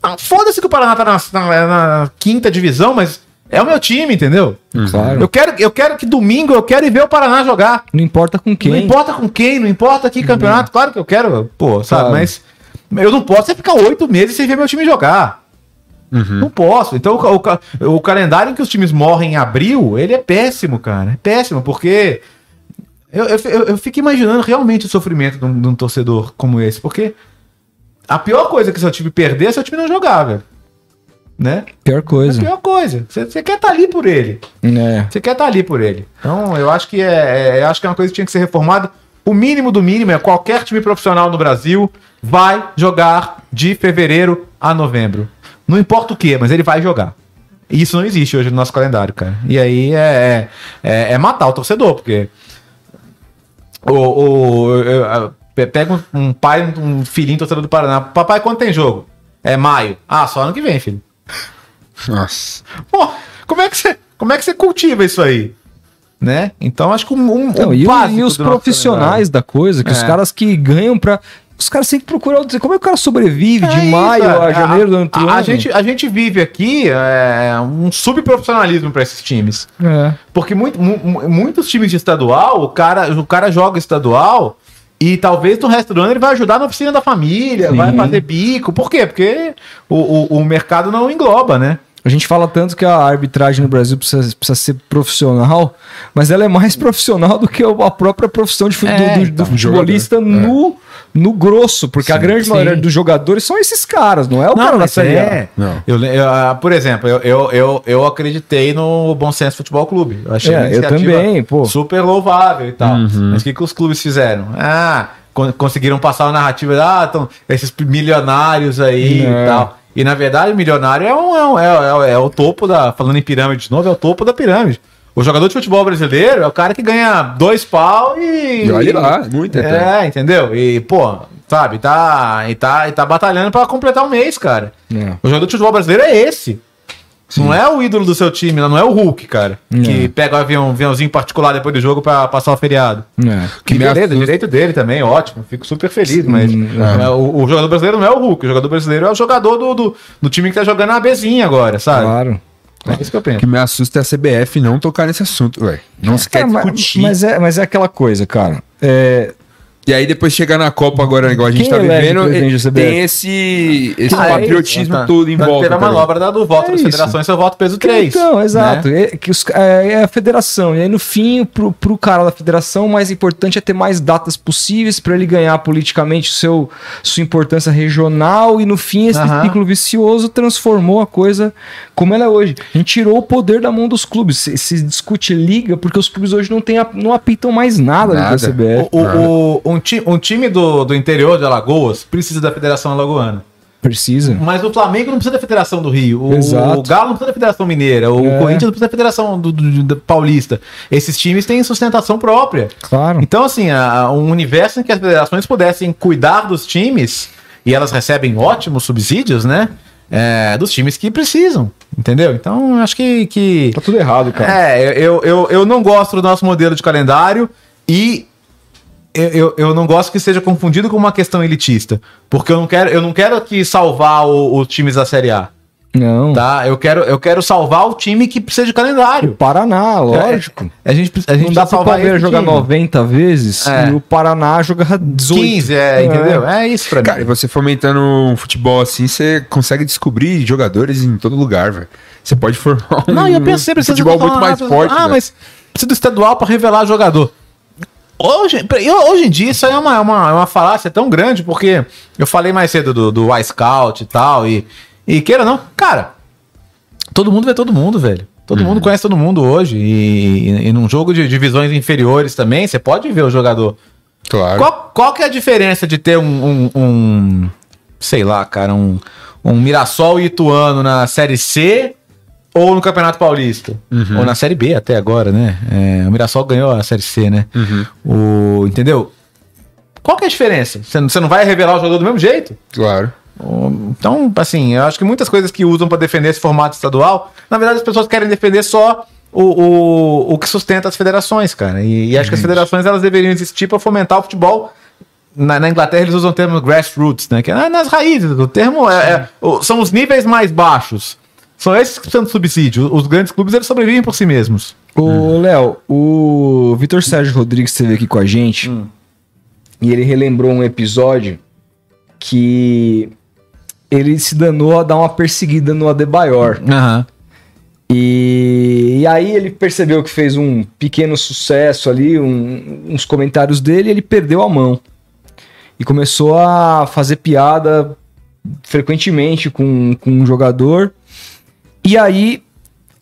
Ah, Foda-se que o Paraná tá na, na- na quinta divisão, mas é o meu time, entendeu? Claro. Eu quero, eu quero que domingo eu quero ir ver o Paraná jogar. Não importa com quem. Não importa com quem, não importa que campeonato, claro que eu quero, pô, sabe? Claro. Mas eu não posso é ficar oito meses sem ver meu time jogar. Não posso. Então o, o o calendário em que os times morrem em abril, ele é péssimo, cara. É péssimo, porque eu, eu, eu- fico imaginando realmente o sofrimento de um, de um torcedor como esse, porque a pior coisa que seu time perder é seu time não jogar, velho. Né? Pior É coisa. pior coisa. Você quer estar ali por ele. É. Você quer estar ali por ele. Então, eu acho que é, é- eu acho que é uma coisa que tinha que ser reformada. O mínimo do mínimo é qualquer time profissional no Brasil vai jogar de fevereiro a novembro. Não importa o que, mas ele vai jogar. E isso não existe hoje no nosso calendário, cara. E aí é, é, é matar o torcedor, porque o, o, pega um, um pai, um filhinho torcedor do Paraná. Papai, quando tem jogo? É maio. Ah, só ano que vem, filho. Nossa. Pô, como é que você, como é que você cultiva isso aí? Né? Então acho que um, um, Não, um e, e os profissionais da coisa, que os É. caras que ganham pra. Os caras têm que procurar. Como é que o cara sobrevive de É isso, maio é. a janeiro do outro a, a, ano? gente, a gente vive aqui é, um subprofissionalismo para esses times. É. Porque muito, mu- mu- muitos times de estadual, o cara, o cara joga estadual e talvez no resto do ano ele vai ajudar na oficina da família, Sim. vai fazer bico. Por quê? Porque o, o, o mercado não engloba, né? A gente fala tanto que a arbitragem no Brasil precisa, precisa ser profissional, mas ela é mais profissional do que a própria profissão de, do- É, do, do então, futebolista no, no grosso, porque a grande sim. maioria dos jogadores são esses caras, não é o cara da mas Série é. Não. Eu, eu, ah, por exemplo, eu, eu, eu, eu acreditei no Bom Senso Futebol Clube. Eu achei É, uma eu também, pô. super louvável e tal. Mas o que, que os clubes fizeram? Ah, con- conseguiram passar a narrativa, ah, tão, esses milionários aí É. e tal. E na verdade, milionário é, um, é, um- é, é- é o topo da. Falando em pirâmide de novo, é o topo da pirâmide. O jogador de futebol brasileiro é o cara que ganha dois pau e. E olha lá, muito até. É, entendeu? E, pô, sabe, tá, e tá, e tá batalhando pra completar o mês, cara. É. O jogador de futebol brasileiro é esse. Não é o ídolo do seu time, não é o Hulk, cara. Que pega o avião, um aviãozinho particular depois do jogo pra passar o feriado. É. Que me beleza, assusta- direito dele também, ótimo. Fico super feliz, mas é, o, o jogador brasileiro não é o Hulk. O jogador brasileiro é o jogador do, do, do time que tá jogando a Bezinha agora, sabe? Claro. É isso que eu O penso. que me assusta é a CBF não tocar nesse assunto, velho. Não se quer É, discutir. mas é, mas é aquela coisa, cara. É, E aí depois chegar na Copa agora, igual a gente Quem tá elege vivendo, tem esse, esse Ah, é patriotismo Tá- todo em tá- volta. Teve a tá manobra da- do voto É das isso. federações, seu voto peso 3. Então, exato. né? É, que os, é, é a federação. E aí, no fim, pro, pro cara da federação, o mais importante é ter mais datas possíveis para ele ganhar politicamente seu, sua importância regional. E no fim, esse ciclo vicioso transformou a coisa como ela é hoje. A gente tirou o poder da mão dos clubes. Se, se discute liga, porque os clubes hoje não, tem, não apitam mais nada, Nada. da CBF. O, o- o- um, ti- um time do, do interior de Alagoas precisa da Federação Alagoana. Precisa. Mas o Flamengo não precisa da Federação do Rio. O, o Galo não precisa da Federação Mineira. O É. Corinthians não precisa da Federação do, do- do- Paulista. Esses times têm sustentação própria. Claro. Então, assim, a- um universo em que as federações pudessem cuidar dos times e elas recebem ótimos subsídios, né? É, dos times que precisam, entendeu? Então, acho que. que Tá tudo errado, cara. é, eu, eu, eu não gosto do nosso modelo de calendário e eu, eu, eu não gosto que seja confundido com uma questão elitista. Porque eu não quero, eu não quero aqui salvar o- os times da Série A. Não. Tá? Eu quero, eu quero salvar o time que precisa de O calendário. Paraná, lógico. A gente, a gente não dá precisa pro Palmeiras jogar time. 90 vezes É. e o Paraná jogar 18. 15, é, entendeu? É isso pra mim. Cara, e você fomentando um futebol assim, você consegue descobrir jogadores em todo lugar, velho. Você pode formar um, Não, eu pensei, um futebol muito mais ah, forte. Ah, velho. mas precisa do estadual pra revelar jogador. Hoje, hoje em dia isso aí é uma, é uma, é uma falácia tão grande, porque eu falei mais cedo do, do iScout e tal, e, e queira ou não, cara, todo mundo vê todo mundo, velho. Todo mundo conhece todo mundo hoje. E, e, e num jogo de divisões inferiores também, você pode ver o jogador. Claro. Qual, qual que é a diferença de ter um, um- um- sei lá, cara, um, um Mirassol e Ituano na Série C ou no Campeonato Paulista? Ou na Série B até agora, né? É, o Mirassol ganhou a Série C, né? O, entendeu? Qual que é a diferença? Você não- vai revelar o jogador do mesmo jeito? Claro. Então, assim, eu acho que muitas coisas que usam para defender esse formato estadual, na verdade as pessoas querem defender só o, o, o que sustenta as federações, cara. E, e acho que as federações elas deveriam existir para fomentar o futebol. Na, na Inglaterra eles usam o termo grassroots, né? Que é nas raízes. O termo é, é- são os níveis mais baixos. São esses que precisam de subsídio. Os grandes clubes eles sobrevivem por si mesmos. Ô, Léo, o Vitor Sérgio Rodrigues esteve aqui com a gente e ele relembrou um episódio que ele se danou a dar uma perseguida no Adebayor. Aham. E, e aí ele percebeu que fez um pequeno sucesso ali, um- uns comentários dele, e ele perdeu a mão. E começou a fazer piada frequentemente com, com um jogador. E aí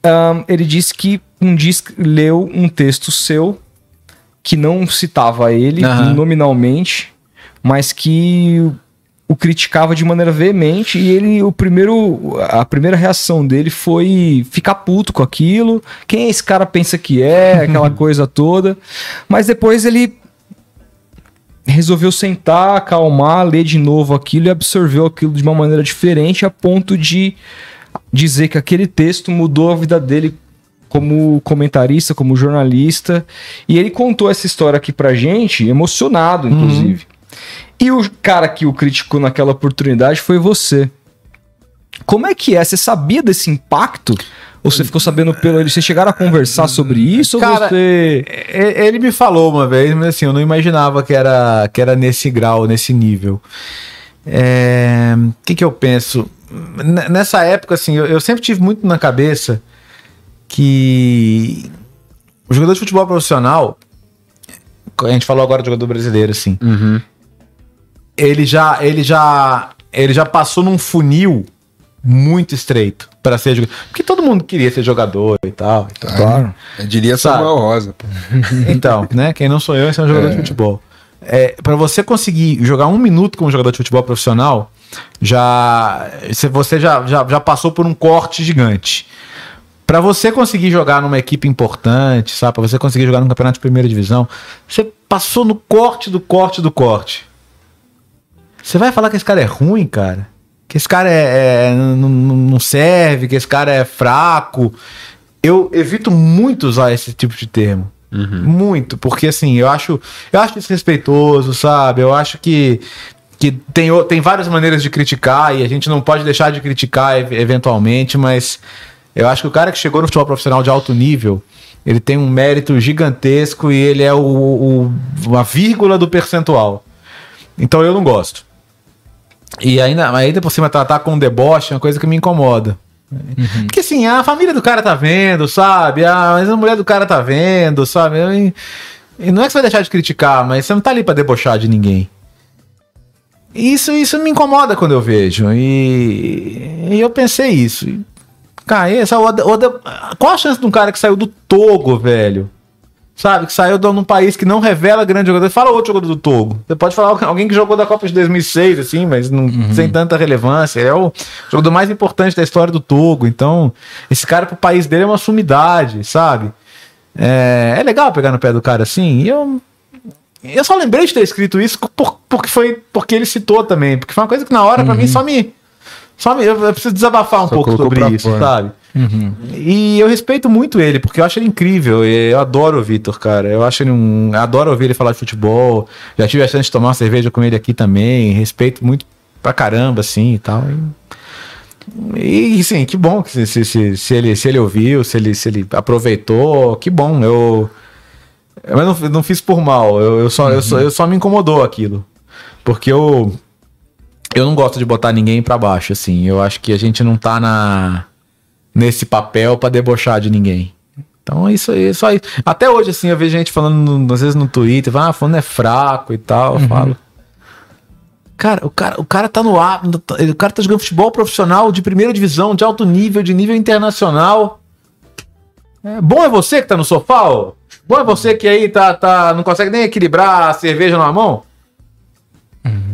ahn, ele disse que um dia es- leu um texto seu que não citava ele Aham. nominalmente, mas que o- o criticava de maneira veemente e ele o primeiro a primeira reação dele foi ficar puto com aquilo. Quem esse cara pensa que é, aquela coisa toda. Mas depois ele resolveu sentar, acalmar, ler de novo aquilo e absorveu aquilo de uma maneira diferente a ponto de dizer que aquele texto mudou a vida dele como comentarista, como jornalista. E ele contou essa história aqui pra gente, emocionado, inclusive. E o cara que o criticou naquela oportunidade foi você. Como é que é? Você sabia desse impacto? Ou você ficou sabendo pelo ele? Vocês chegaram a conversar sobre isso? Cara, ou você. Ele me falou uma vez, mas assim, eu não imaginava que era, que era nesse grau, nesse nível. É, O que, que eu penso? Nessa época, assim, eu, eu sempre tive muito na cabeça que o jogador de futebol profissional, a gente falou agora do jogador brasileiro, assim, ele já, ele já, ele já passou num funil muito estreito para ser jogador. Porque todo mundo queria ser jogador e tal. e tal. Claro. Eu diria? Samuel Rosa. pô. Então, né? Quem não sou eu, esse é um jogador de futebol. É, para você conseguir jogar um minuto como jogador de futebol profissional, já você já, já, já passou por um corte gigante. Para você conseguir jogar numa equipe importante, sabe? Para você conseguir jogar num campeonato de primeira divisão, você passou no corte do corte do corte. Você vai falar que esse cara é ruim, cara? Que esse cara é, é- não, não- não serve, que esse cara é fraco. Eu evito muito usar esse tipo de termo. Muito, porque assim, eu acho, eu acho desrespeitoso, sabe? Eu acho que, que tem, tem várias maneiras de criticar e a gente não pode deixar de criticar ev- eventualmente, mas Eu acho que o cara que chegou no futebol profissional de alto nível, ele tem um mérito gigantesco e ele é o, o a vírgula do percentual. Então eu não gosto. E ainda, ainda por cima tratar com deboche é uma coisa que me incomoda. Uhum. Porque assim, a família do cara tá vendo, sabe? A, mas a mulher do cara tá vendo, sabe? E, e não é que você vai deixar de criticar, mas você não tá ali pra debochar de ninguém. Isso, isso me incomoda quando eu vejo. E, e eu pensei isso. Cara, essa, qual a chance de um cara que saiu do Togo, velho? Sabe, que saiu de um país que não revela grande jogador. Fala outro jogador do Togo. Você pode falar alguém que jogou da Copa de 2006, assim, mas não, uhum. sem tanta relevância. É o jogador mais importante da história do Togo. Então, esse cara pro país dele é uma sumidade, sabe? É, é legal pegar no pé do cara assim. E eu, eu só lembrei de ter escrito isso por, porque foi porque ele citou também. Porque foi uma coisa que na hora, uhum. para mim, só me. Só me, eu preciso desabafar um só pouco sobre isso, fora. sabe? Uhum. E eu respeito muito ele, porque eu acho ele incrível. Eu adoro o Vitor, cara. Eu acho ele um. Eu adoro ouvir ele falar de futebol. Já tive a chance de tomar uma cerveja com ele aqui também. Respeito muito pra caramba, assim e tal. E, e sim, que bom que se, se, se, ele, se ele ouviu, se ele, se ele aproveitou, que bom. Eu. Mas não, não fiz por mal. Eu, eu, só, uhum. eu, só, eu só me incomodou aquilo. Porque eu. Eu não gosto de botar ninguém para baixo, assim. Eu acho que a gente não tá na nesse papel para debochar de ninguém. Então é isso aí, só Até hoje, assim, eu vejo gente falando, às vezes no Twitter, ah, falando é fraco e tal. Eu uhum. falo. Cara, o cara, o cara tá no ar, o cara tá jogando futebol profissional de primeira divisão, de alto nível, de nível internacional. É, bom é você que tá no sofá, ó. Bom é você que aí tá, tá, não consegue nem equilibrar a cerveja na mão.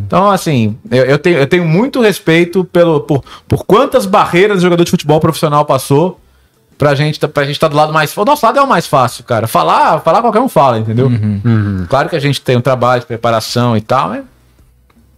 Então, assim, eu, eu, tenho, eu tenho muito respeito pelo, por, por quantas barreiras o jogador de futebol profissional passou pra gente, pra gente estar tá do lado mais. O nosso lado é o mais fácil, cara. Falar, falar qualquer um fala, entendeu? Uhum. Uhum. Claro que a gente tem um trabalho de preparação e tal, mas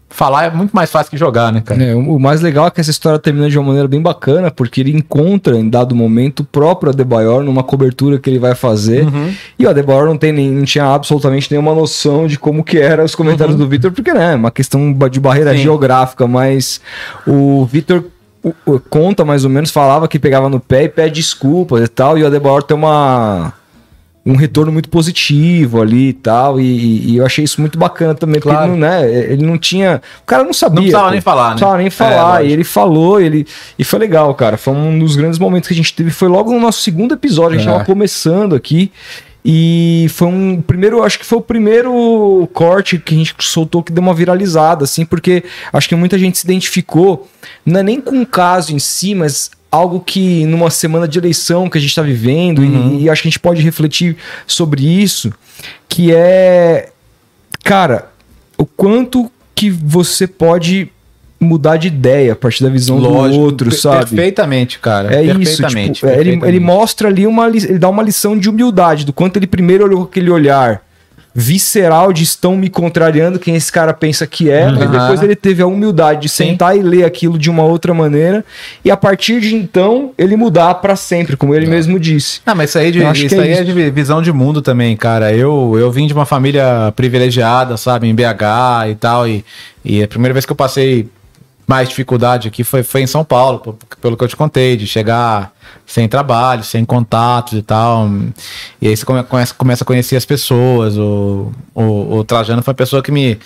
falar é muito mais fácil que jogar, né, cara? É, o mais legal é que essa história termina de uma maneira bem bacana, porque ele encontra em dado momento o próprio Adebayor numa cobertura que ele vai fazer. Uhum. E o Adebayor não, tem nem, não tinha absolutamente nenhuma noção de como que eram os comentários uhum. do Vitor, porque né, é uma questão de barreira Sim. geográfica, mas o Vitor conta mais ou menos, falava que pegava no pé e pede desculpas e tal, e o Adebayor tem uma um retorno muito positivo ali e tal. E, e eu achei isso muito bacana também, claro. porque ele não, né, ele não tinha. O cara não sabia. Não precisava nem falar, né? Não precisava nem falar. É, e ele falou, ele. E foi legal, cara. Foi um dos grandes momentos que a gente teve. Foi logo no nosso segundo episódio, a gente é. tava começando aqui. E foi um primeiro, acho que foi o primeiro corte que a gente soltou que deu uma viralizada, assim, porque acho que muita gente se identificou, não é nem com o caso em si, mas algo que numa semana de eleição que a gente está vivendo, uhum. e, e acho que a gente pode refletir sobre isso, que é, cara, o quanto que você pode mudar de ideia a partir da visão Lógico, do outro, sabe? Perfeitamente, cara. É perfeitamente, isso. Tipo, perfeitamente. Ele, ele mostra ali uma. Ele dá uma lição de humildade, do quanto ele primeiro olhou com aquele olhar visceral de estão me contrariando quem esse cara pensa que é, uhum. mas depois ele teve a humildade de sentar Sim. e ler aquilo de uma outra maneira e a partir de então ele mudar para sempre, como ele uhum. mesmo disse. Não, mas isso aí, de, isso é aí é, de visão de mundo também, cara. Eu, eu vim de uma família privilegiada, sabe, em BH e tal, e, e a primeira vez que eu passei mais dificuldade aqui foi, foi em São Paulo, pelo que eu te contei, de chegar sem trabalho, sem contatos e tal. E aí você começa, começa a conhecer as pessoas. O, o, o Trajano foi uma pessoa que me,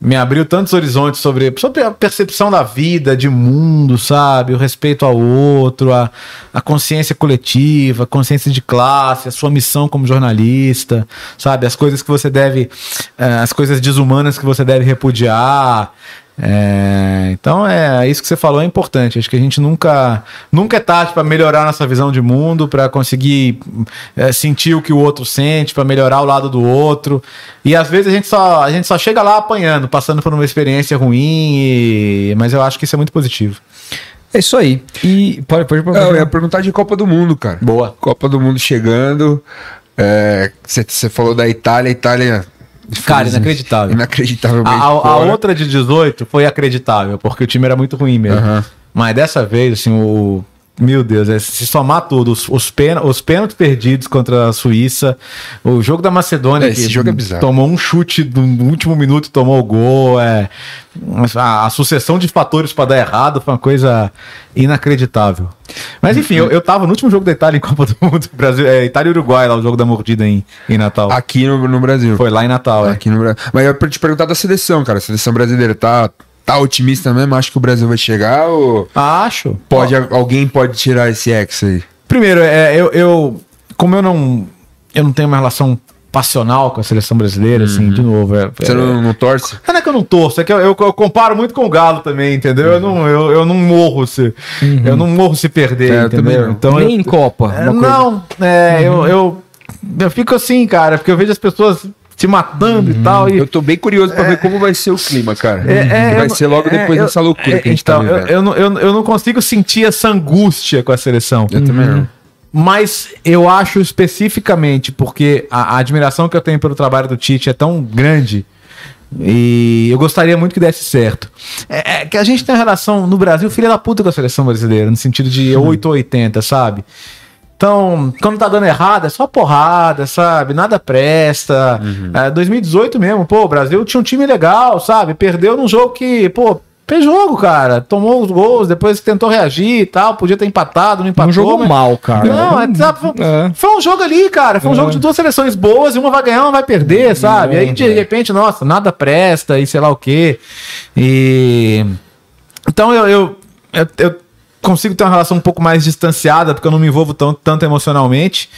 me abriu tantos horizontes sobre, sobre a percepção da vida, de mundo, sabe? O respeito ao outro, a, a consciência coletiva, a consciência de classe, a sua missão como jornalista, sabe? As coisas que você deve, eh, as coisas desumanas que você deve repudiar. É, então é isso que você falou é importante. Acho que a gente nunca nunca é tarde para melhorar nossa visão de mundo, para conseguir é, sentir o que o outro sente, para melhorar o lado do outro. E às vezes a gente só a gente só chega lá apanhando, passando por uma experiência ruim. E... Mas eu acho que isso é muito positivo. É isso aí. E pode, pode, pode, Eu ia perguntar de Copa do Mundo, cara. Boa. Copa do Mundo chegando. Você é, falou da Itália, Itália Cara, inacreditável. Inacreditavelmente. A, a, a, outra de 18 foi acreditável, porque o time era muito ruim mesmo. Uhum. Mas dessa vez, assim, o, meu Deus, é, se somar tudo, os, os, pen, os pênaltis perdidos contra a Suíça, o jogo da Macedônia, É, esse jogo é bizarro. tomou um chute no último minuto, tomou o gol, é, a, a sucessão de fatores para dar errado foi uma coisa inacreditável. Mas enfim, eu, eu tava no último jogo da Itália em Copa do Mundo, Brasil, é, Itália e Uruguai, lá o jogo da mordida em, em Natal. Aqui no, no Brasil. Foi lá em Natal, é. Aqui no Brasil. Mas eu ia te perguntar da seleção, cara. A seleção brasileira tá, tá otimista mesmo? Acho que o Brasil vai chegar ou Acho. pode, alguém pode tirar esse ex aí? Primeiro, é, eu, eu- como eu não, eu não tenho uma relação passional com a seleção brasileira, assim, de novo. É, Você é- não, não torce? Não é que eu não torço, é que eu, eu- eu comparo muito com o Galo também, entendeu? Eu, não, eu, eu não morro se. Eu não morro se perder, É, entendeu? não. Então Nem eu, em Copa. é, não, é, eu, eu, eu fico assim, cara, porque eu vejo as pessoas se matando e tal. E, Eu tô bem curioso pra ver como vai ser o clima, cara. É, é, vai ser logo é, depois dessa loucura é, que a gente então, tá eu, eu, não, eu, eu não consigo sentir essa angústia com a seleção. Eu também não. Mas eu acho especificamente, porque a, a admiração que eu tenho pelo trabalho do Tite é tão grande. E eu gostaria muito que desse certo. É, é que a gente tem uma relação no Brasil, filha da puta com a seleção brasileira, no sentido de 8 ou 80, sabe? Então, quando tá dando errado, é só porrada, sabe? Nada presta. É, 2018 mesmo, pô, o Brasil tinha um time legal, sabe? Perdeu num jogo que, pô, fez jogo, cara. Tomou os gols, depois tentou reagir e tal, podia ter empatado, não empatou. Não jogou mas- mal, cara. Não, é, sabe, foi, É. foi um jogo ali, cara. Foi um É. jogo de duas seleções boas e uma vai ganhar, uma vai perder, sabe? Aí de é. repente, nossa, nada presta e sei lá o quê. E. Então eu, eu, eu, eu consigo ter uma relação um pouco mais distanciada, porque eu não me envolvo tão, tanto emocionalmente.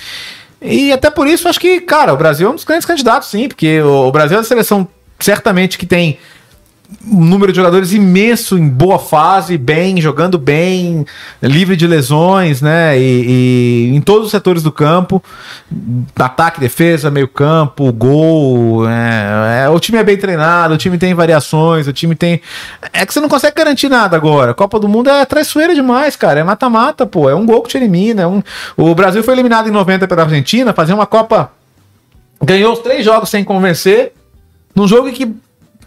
E até por isso, acho que, cara, o Brasil é um dos grandes candidatos, sim, porque o, o Brasil é uma seleção certamente que tem um número de jogadores imenso em boa fase, bem, jogando bem, livre de lesões, né? E, e em todos os setores do campo, ataque, defesa, meio campo, gol. é, é, o time é bem treinado, o time tem variações, o time tem. É que você não consegue garantir nada agora. Copa do Mundo é traiçoeira demais, cara. É mata-mata, pô. É um gol que te elimina. é um- O Brasil foi eliminado em 90 pela Argentina, fazer uma Copa. Ganhou os três jogos sem convencer. Num jogo que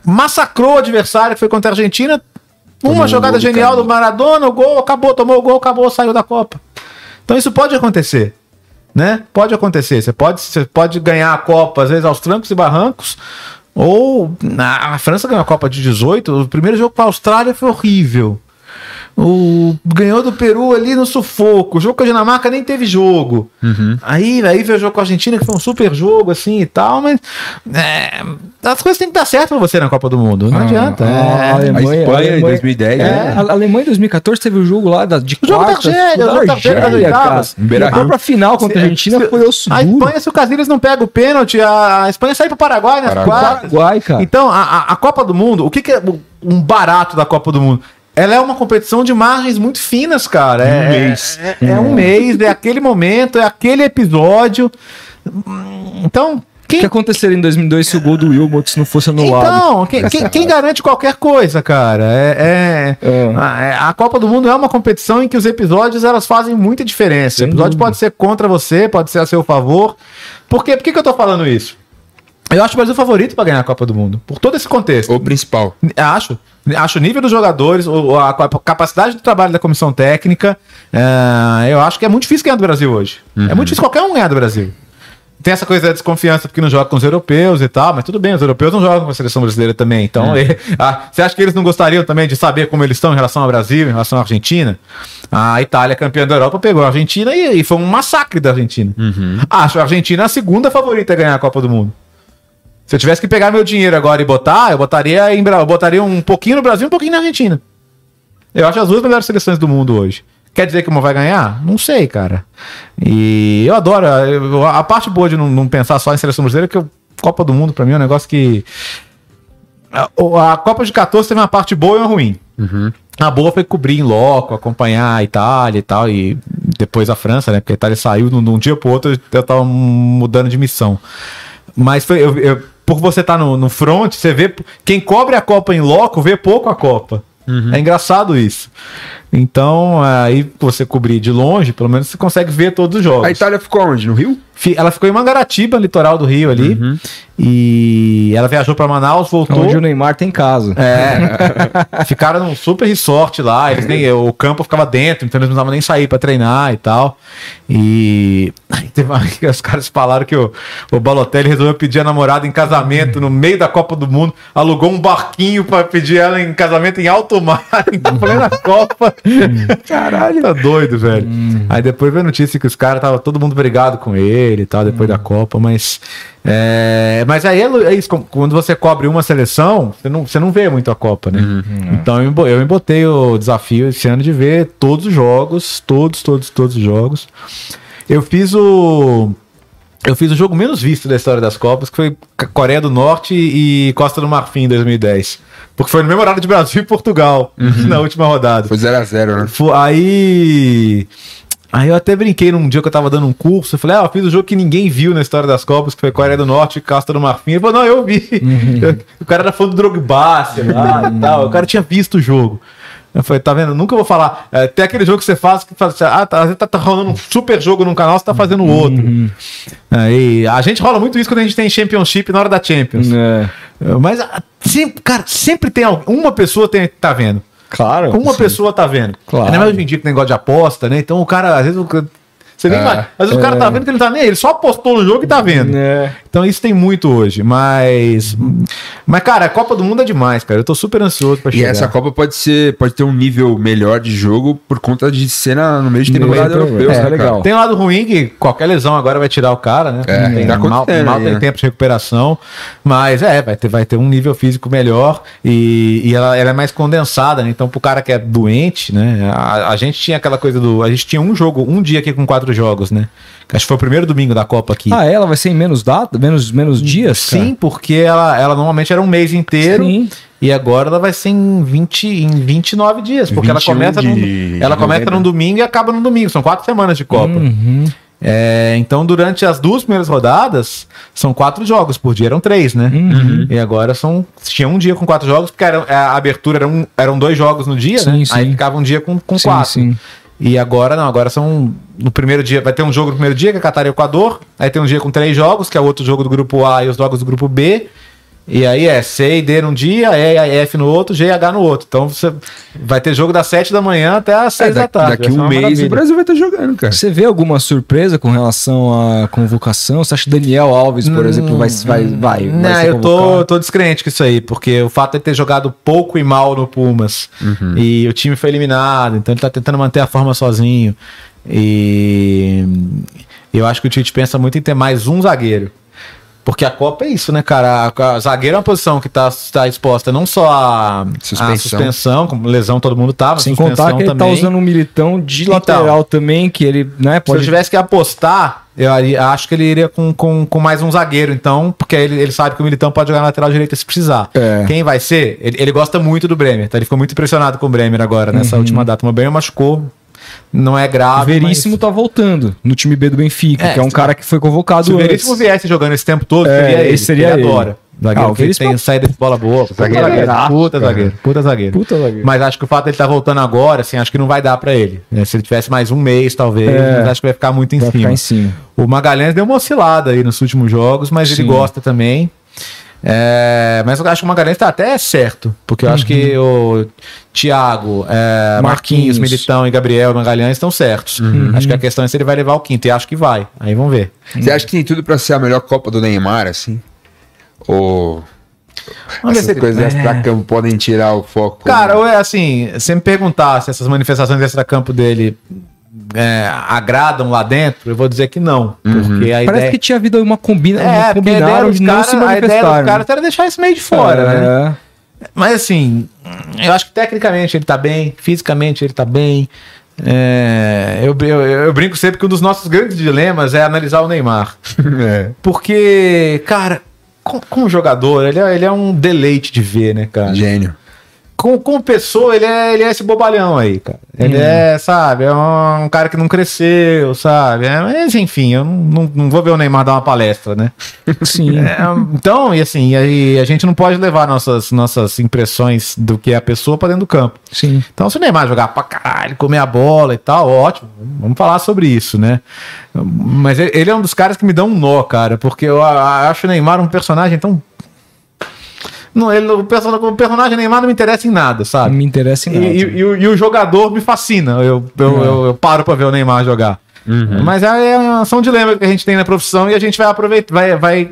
massacrou o adversário, que foi contra a Argentina. Tomou Uma um jogada genial do. Maradona, o gol, acabou, tomou o gol, acabou, saiu da Copa. Então isso pode acontecer. Né? Pode acontecer. Você pode, você pode ganhar a Copa, às vezes, aos trancos e barrancos. Ou a a França ganhou a Copa de 18. O primeiro jogo com a Austrália foi horrível. O ganhou do Peru ali no sufoco. O jogo com a Dinamarca nem teve jogo. Aí, aí veio o jogo com a Argentina, que foi um super jogo, assim e tal, mas é, as coisas têm que dar certo pra você na Copa do Mundo. Não adianta. Ah, é. a Alemanha, a Espanha a em Alemanha- 2010, É, né? a Alemanha em 2014 teve o jogo lá da, de O jogo da quartas, Argélia, o jogo da Argélia, cara. pra final contra a Argentina, Se- foi osso A duro. Espanha, se o Casillas não pega o pênalti, a Espanha sai pro Paraguai nas Paraguai. quartas. Paraguai, cara. Então, a, a- a Copa do Mundo, o que, que é o- um barato da Copa do Mundo? Ela é uma competição de margens muito finas, cara. É, Um mês. É, é um mês, é aquele momento, é aquele episódio. Então, O quem, que aconteceria em 2002 se o gol do Wilmot não fosse anulado? então, quem, quem- quem garante qualquer coisa, cara? É, é- É. a, é- a Copa do Mundo é uma competição em que os episódios elas fazem muita diferença. Sem o episódio dúvida. pode ser contra você, pode ser a seu favor. Por quê? Por que, que eu tô falando isso? Eu acho o Brasil favorito para ganhar a Copa do Mundo. Por todo esse contexto. O principal. Acho. Acho o nível dos jogadores, a, capacidade do trabalho da comissão técnica. é, eu acho que é muito difícil ganhar do Brasil hoje. É muito difícil qualquer um ganhar do Brasil. Tem essa coisa da desconfiança porque não joga com os europeus e tal, mas tudo bem, os europeus não jogam com a seleção brasileira também. Então, e- ah, você acha que eles não gostariam também de saber como eles estão em relação ao Brasil, em relação à Argentina? A Itália, campeã da Europa, pegou a Argentina e, e foi um massacre da Argentina. Acho a Argentina a segunda favorita a ganhar a Copa do Mundo. Se eu tivesse que pegar meu dinheiro agora e botar, eu botaria, em, eu botaria um pouquinho no Brasil e um pouquinho na Argentina. Eu acho as duas melhores seleções do mundo hoje. Quer dizer que uma vai ganhar? Não sei, cara. E eu adoro. eu- a parte boa de não, não pensar só em seleção brasileira é que a Copa do Mundo, pra mim, é um negócio que. A, a Copa de 14 teve uma parte boa e uma ruim. A boa foi cobrir em loco, acompanhar a Itália e tal, e depois a França, né? Porque a Itália saiu num, num dia pro outro, eu tava mudando de missão. Mas foi, eu- eu- por você estar no, no front, você vê. Quem cobre a Copa em loco vê pouco a Copa. É engraçado isso. Então, aí você cobrir de longe, pelo menos você consegue ver todos os jogos. A Itália ficou onde? No Rio? Ela ficou em Mangaratiba, litoral do Rio ali. Uhum. E ela viajou para Manaus, voltou. Onde o Neymar tem casa. É. ficaram num super resort lá. Eles nem, o campo ficava dentro, então eles não precisavam nem sair para treinar e tal. E uma, os caras falaram que o, o Balotelli resolveu pedir a namorada em casamento no meio da Copa do Mundo, alugou um barquinho para pedir ela em casamento em alto mar, em plena Copa. Caralho. Tá doido, velho. Hum. Aí depois veio a notícia que os caras tava todo mundo brigado com ele e tal, depois hum. da Copa, mas é, mas aí é, é, isso, quando você cobre uma seleção, você não, você não vê muito a Copa, né? Uhum, então eu, eu embotei o desafio esse ano de ver todos os jogos, todos, todos, todos os jogos. Eu fiz o. Eu fiz o jogo menos visto da história das Copas, que foi Coreia do Norte e Costa do Marfim em 2010. Porque foi no mesmo horário de Brasil e Portugal, uhum. na última rodada. Foi 0x0, né? Aí. Aí eu até brinquei num dia que eu tava dando um curso, eu falei, ah, eu fiz o um jogo que ninguém viu na história das Copas, que foi Coreia do Norte e Casta do Marfim. Ele falou, não, eu vi. Uhum. o cara era fã do Drogba, sei lá, e tal. O cara tinha visto o jogo. Eu falei, tá vendo? Nunca vou falar. É, tem aquele jogo que você faz que faz ah, tá, você tá, tá rolando um super jogo num canal, você tá fazendo outro. Uhum. Aí, a gente rola muito isso quando a gente tem Championship na hora da Champions. É. Mas, ah, sempre, cara, sempre tem uma pessoa tem, tá vendo. Claro. Uma sim. pessoa tá vendo. Claro. Ainda mais hoje em dia que negócio de aposta, né? Então o cara, às vezes, você nem é, vai. Às vezes é. o cara tá vendo que ele não tá nem ele, só apostou no jogo e tá vendo. É. Então isso tem muito hoje, mas mas cara, a Copa do Mundo é demais, cara. Eu tô super ansioso para chegar. E essa Copa pode ser, pode ter um nível melhor de jogo por conta de cena no meio de temporada europeu, é, legal. Tem um lado ruim que qualquer lesão agora vai tirar o cara, né? É, tem, tá mal, mal tem né? tempo de recuperação, mas é, vai ter, vai ter um nível físico melhor e, e ela, ela é mais condensada, né? Então pro cara que é doente, né? A, a gente tinha aquela coisa do, a gente tinha um jogo, um dia aqui com quatro quatro jogos, né? Acho que foi o primeiro domingo da Copa aqui. Ah, ela vai ser em menos data, menos, menos dias? Sim, cara? porque ela, ela normalmente era um mês inteiro. Sim. E agora ela vai ser em, 20, em 29 dias, porque ela começa, no, ela começa num domingo e acaba no domingo. São quatro semanas de Copa. Uhum. É, então, durante as duas primeiras rodadas, são quatro jogos por dia, eram três, né? Uhum. E agora são. Tinha um dia com quatro jogos, porque era, a abertura eram, eram dois jogos no dia, sim, né? Sim. Aí ficava um dia com, com sim, quatro. E agora não, agora são. No primeiro dia, vai ter um jogo no primeiro dia, que é Catar e Equador. Aí tem um dia com três jogos, que é outro jogo do grupo A e os jogos do grupo B. E aí é C e D num dia, E e F no outro, G e H no outro. Então você vai ter jogo das 7 da manhã até as 6 é, da tarde. Daqui um mês maravilha. o Brasil vai estar jogando, cara. Você vê alguma surpresa com relação à convocação? Você acha que Daniel Alves, por hum, exemplo, vai vai vai? Não, vai eu tô, tô descrente com isso aí, porque o fato de ter jogado pouco e mal no Pumas uhum. e o time foi eliminado, então ele tá tentando manter a forma sozinho. E eu acho que o Tite pensa muito em ter mais um zagueiro. Porque a Copa é isso, né, cara? A, a zagueiro é uma posição que está tá exposta não só a suspensão. a suspensão, como lesão todo mundo tava, Sem contar que ele tá usando um militão de então, lateral também, que ele, né, pode... Se eu tivesse que apostar, eu acho que ele iria com, com, com mais um zagueiro, então, porque ele, ele sabe que o Militão pode jogar na lateral direita se precisar. É. Quem vai ser? Ele, ele, gosta muito do Bremer, tá? Ele ficou muito impressionado com o Bremer agora, nessa uhum. última data. O Bremer machucou, não é grave. Veríssimo mas... tá voltando no time B do Benfica, é, que é um cara que foi convocado Se o Veríssimo viesse jogando esse tempo todo, é, seria ele. Esse seria ele. agora. Zagueiro ah, que tem saída de bola boa. Zagueiro, zagueiro, puta zagueiro, puta zagueiro. Puta zagueiro. Mas acho que o fato de ele estar tá voltando agora, assim, acho que não vai dar para ele. É, se ele tivesse mais um mês, talvez, é, acho que vai ficar muito em vai cima. em cima. O Magalhães deu uma oscilada aí nos últimos jogos, mas Sim. ele gosta também. É, mas eu acho que o Magalhães está até certo, porque eu uhum. acho que o Thiago, é, Marquinhos, Marquinhos, Militão e Gabriel Magalhães estão certos. Uhum. Acho que a questão é se ele vai levar o quinto, e acho que vai. Aí vamos ver. Você acha que tem tudo para ser a melhor Copa do Neymar, assim? Ou Vamos essas coisas é. campo podem tirar o foco? Cara, ou é assim, se me perguntar se essas manifestações extra-campo dele é, agradam lá dentro, eu vou dizer que não. Uhum. Porque a Parece ideia... que tinha havido uma combina, é, combinaram de não se A ideia dos caras era deixar isso meio de fora, é. né? Mas assim, eu acho que tecnicamente ele tá bem, fisicamente ele tá bem. É, eu, eu, eu, brinco sempre que um dos nossos grandes dilemas é analisar o Neymar. é. Porque, cara, como, como jogador, ele é, ele é um deleite de ver, né, cara? Gênio com, com pessoa, ele é, ele é esse bobalhão aí, cara. Ele hum. é, sabe, é um, um, cara que não cresceu, sabe? É, mas, enfim, eu não, não, não, vou ver o Neymar dar uma palestra, né? Sim. É, então, e assim, aí a gente não pode levar nossas, nossas impressões do que é a pessoa pra dentro do campo. Sim. Então, se o Neymar jogar pra caralho, comer a bola e tal, ótimo, vamos falar sobre isso, né? Mas ele é um dos caras que me dão um nó, cara, porque eu acho o Neymar um personagem tão não, ele, o, personagem, o personagem Neymar não me interessa em nada, sabe? Não me interessa em nada. E, e, e, o, e o, jogador me fascina. Eu, eu, é. eu, eu paro pra ver o Neymar jogar. Uhum. Mas é, é são dilemas que a gente tem na profissão e a gente vai aproveitar, vai, vai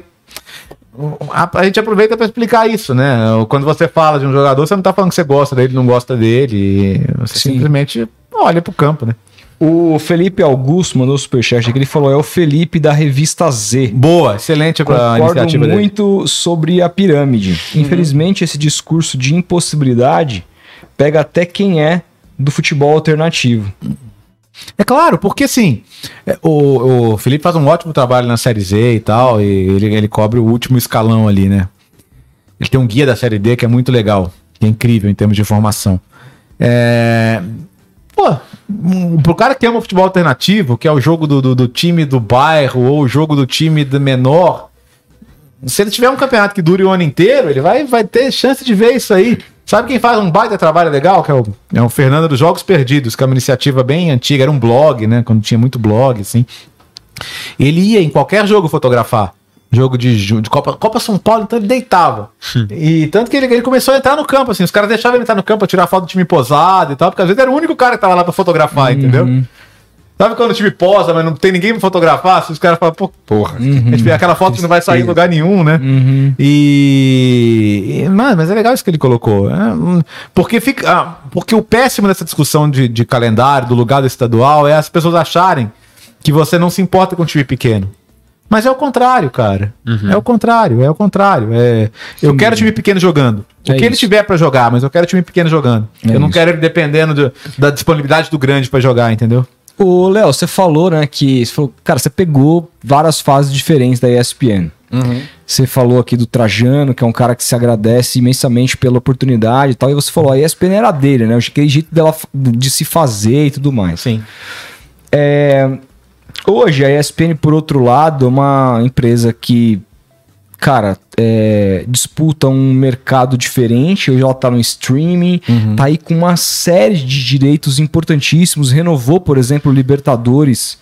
a, a, gente aproveita para explicar isso, né? Quando você fala de um jogador, você não tá falando que você gosta dele, não gosta dele. Você Sim. simplesmente olha pro campo, né? O Felipe Augusto mandou superchat que ele falou: é o Felipe da revista Z. Boa, excelente a iniciativa dele. muito sobre a pirâmide. Uhum. Infelizmente, esse discurso de impossibilidade pega até quem é do futebol alternativo. É claro, porque assim, é, o, o Felipe faz um ótimo trabalho na Série Z e tal, e ele, ele cobre o último escalão ali, né? Ele tem um guia da Série D que é muito legal, que é incrível em termos de informação. É, Pô, pro cara que ama futebol alternativo, que é o jogo do, do, do, time do bairro ou o jogo do time do menor, se ele tiver um campeonato que dure o ano inteiro, ele vai, vai ter chance de ver isso aí. Sabe quem faz um baita trabalho legal? Que é o, é o Fernando dos Jogos Perdidos, que é uma iniciativa bem antiga, era um blog, né? Quando tinha muito blog, assim. Ele ia em qualquer jogo fotografar jogo de, de Copa, Copa São Paulo, então ele deitava. Hum. e tanto que ele, ele, começou a entrar no campo, assim, os caras deixavam ele entrar no campo tirar foto do time posado e tal, porque às vezes era o único cara que tava lá pra fotografar, uhum. entendeu? Sabe quando o time posa, mas não tem ninguém pra fotografar? Se os caras falam, pô, porra, uhum. aquela foto que não vai sair em lugar nenhum, né? Uhum. E, e. Mano, mas é legal isso que ele colocou. É, hum, porque fica. Ah, porque o péssimo dessa discussão de, de calendário, do lugar do estadual, é as pessoas acharem que você não se importa com o time pequeno. Mas é o contrário, cara. Uhum. É o contrário, é o contrário. É... Eu quero time pequeno jogando. O é que isso. ele tiver para jogar, mas eu quero time pequeno jogando. É eu não isso. quero ele dependendo de, da disponibilidade do grande para jogar, entendeu? Ô, Léo, você falou, né, que. Você falou, cara, você pegou várias fases diferentes da ESPN. Uhum. Você falou aqui do Trajano, que é um cara que se agradece imensamente pela oportunidade e tal. E você falou, a ESPN era dele, né? Aquele jeito dela de se fazer e tudo mais. Sim. É, Hoje a ESPN, por outro lado, é uma empresa que, cara, é, disputa um mercado diferente. Hoje ela tá no streaming, uhum. tá aí com uma série de direitos importantíssimos. Renovou, por exemplo, o Libertadores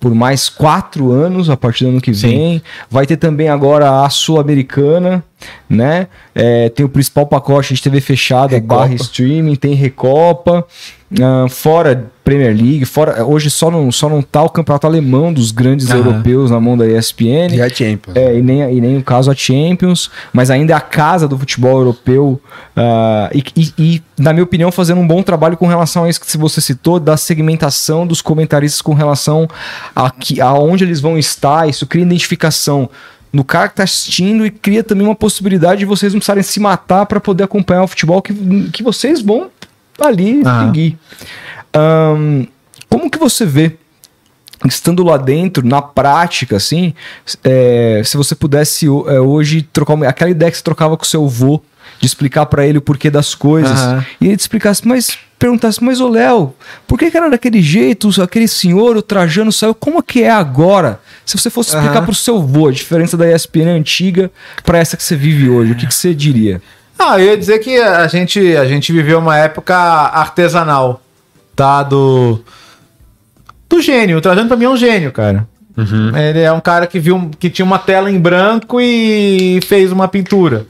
por mais quatro anos a partir do ano que vem. Sim. Vai ter também agora a Sul-Americana, né? É, tem o principal pacote de TV fechada, Recopa. barra streaming, tem Recopa. Uh, fora Premier League, fora hoje só não, só não tá o campeonato alemão dos grandes europeus na mão da ESPN. E a Champions. É, e, nem, e nem o caso a Champions, mas ainda é a casa do futebol europeu. Uh, e, e, e, na minha opinião, fazendo um bom trabalho com relação a isso que você citou, da segmentação dos comentaristas com relação a, que, a onde eles vão estar. Isso cria identificação no cara que tá assistindo e cria também uma possibilidade de vocês não precisarem se matar para poder acompanhar o futebol que, que vocês vão ali uhum. seguir. Um, como que você vê, estando lá dentro, na prática, assim, é, se você pudesse é, hoje trocar uma, aquela ideia que você trocava com seu avô, de explicar para ele o porquê das coisas, uhum. e ele te explicasse, mas perguntasse, mas ô Léo, por que, que, era daquele jeito, aquele senhor, o Trajano saiu, como que é agora? Se você fosse explicar uhum. pro seu avô a diferença da ESPN antiga para essa que você vive hoje, o que, que você diria? Ah, eu ia dizer que a gente, a gente viveu uma época artesanal, tá? Do, do gênio. O Trajano pra mim é um gênio, cara. Uhum. Ele é um cara que viu que tinha uma tela em branco e fez uma pintura.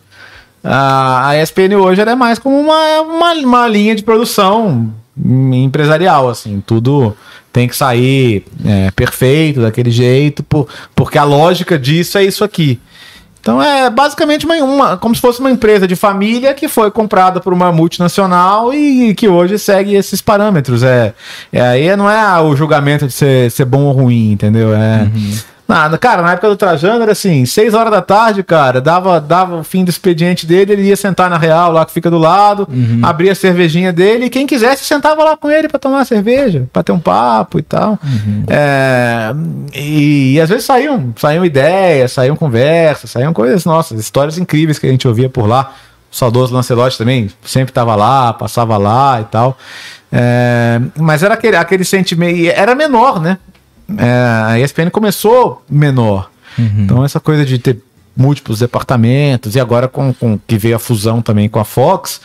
A, a ESPN hoje é mais como uma, uma, uma, linha de produção empresarial, assim, tudo tem que sair é, perfeito daquele jeito, por, porque a lógica disso é isso aqui. Então é basicamente uma, uma, como se fosse uma empresa de família que foi comprada por uma multinacional e que hoje segue esses parâmetros. É, é aí não é o julgamento de ser, ser bom ou ruim, entendeu? É, uhum. Nada, cara, na época do Trajano era assim, seis horas da tarde, cara, dava, dava o fim do expediente dele, ele ia sentar na real lá que fica do lado, uhum. abria a cervejinha dele e quem quisesse sentava lá com ele para tomar cerveja, para ter um papo e tal. Uhum. É, e, e, às vezes saíam, saíam ideias, saíam conversas, saíam coisas nossas, histórias incríveis que a gente ouvia por lá. saudoso Lancelotti também sempre estava lá, passava lá e tal. É, mas era aquele, aquele sentimento. Era menor, né? É, a ESPN começou menor. Uhum. Então, essa coisa de ter múltiplos departamentos, e agora com, com que veio a fusão também com a Fox,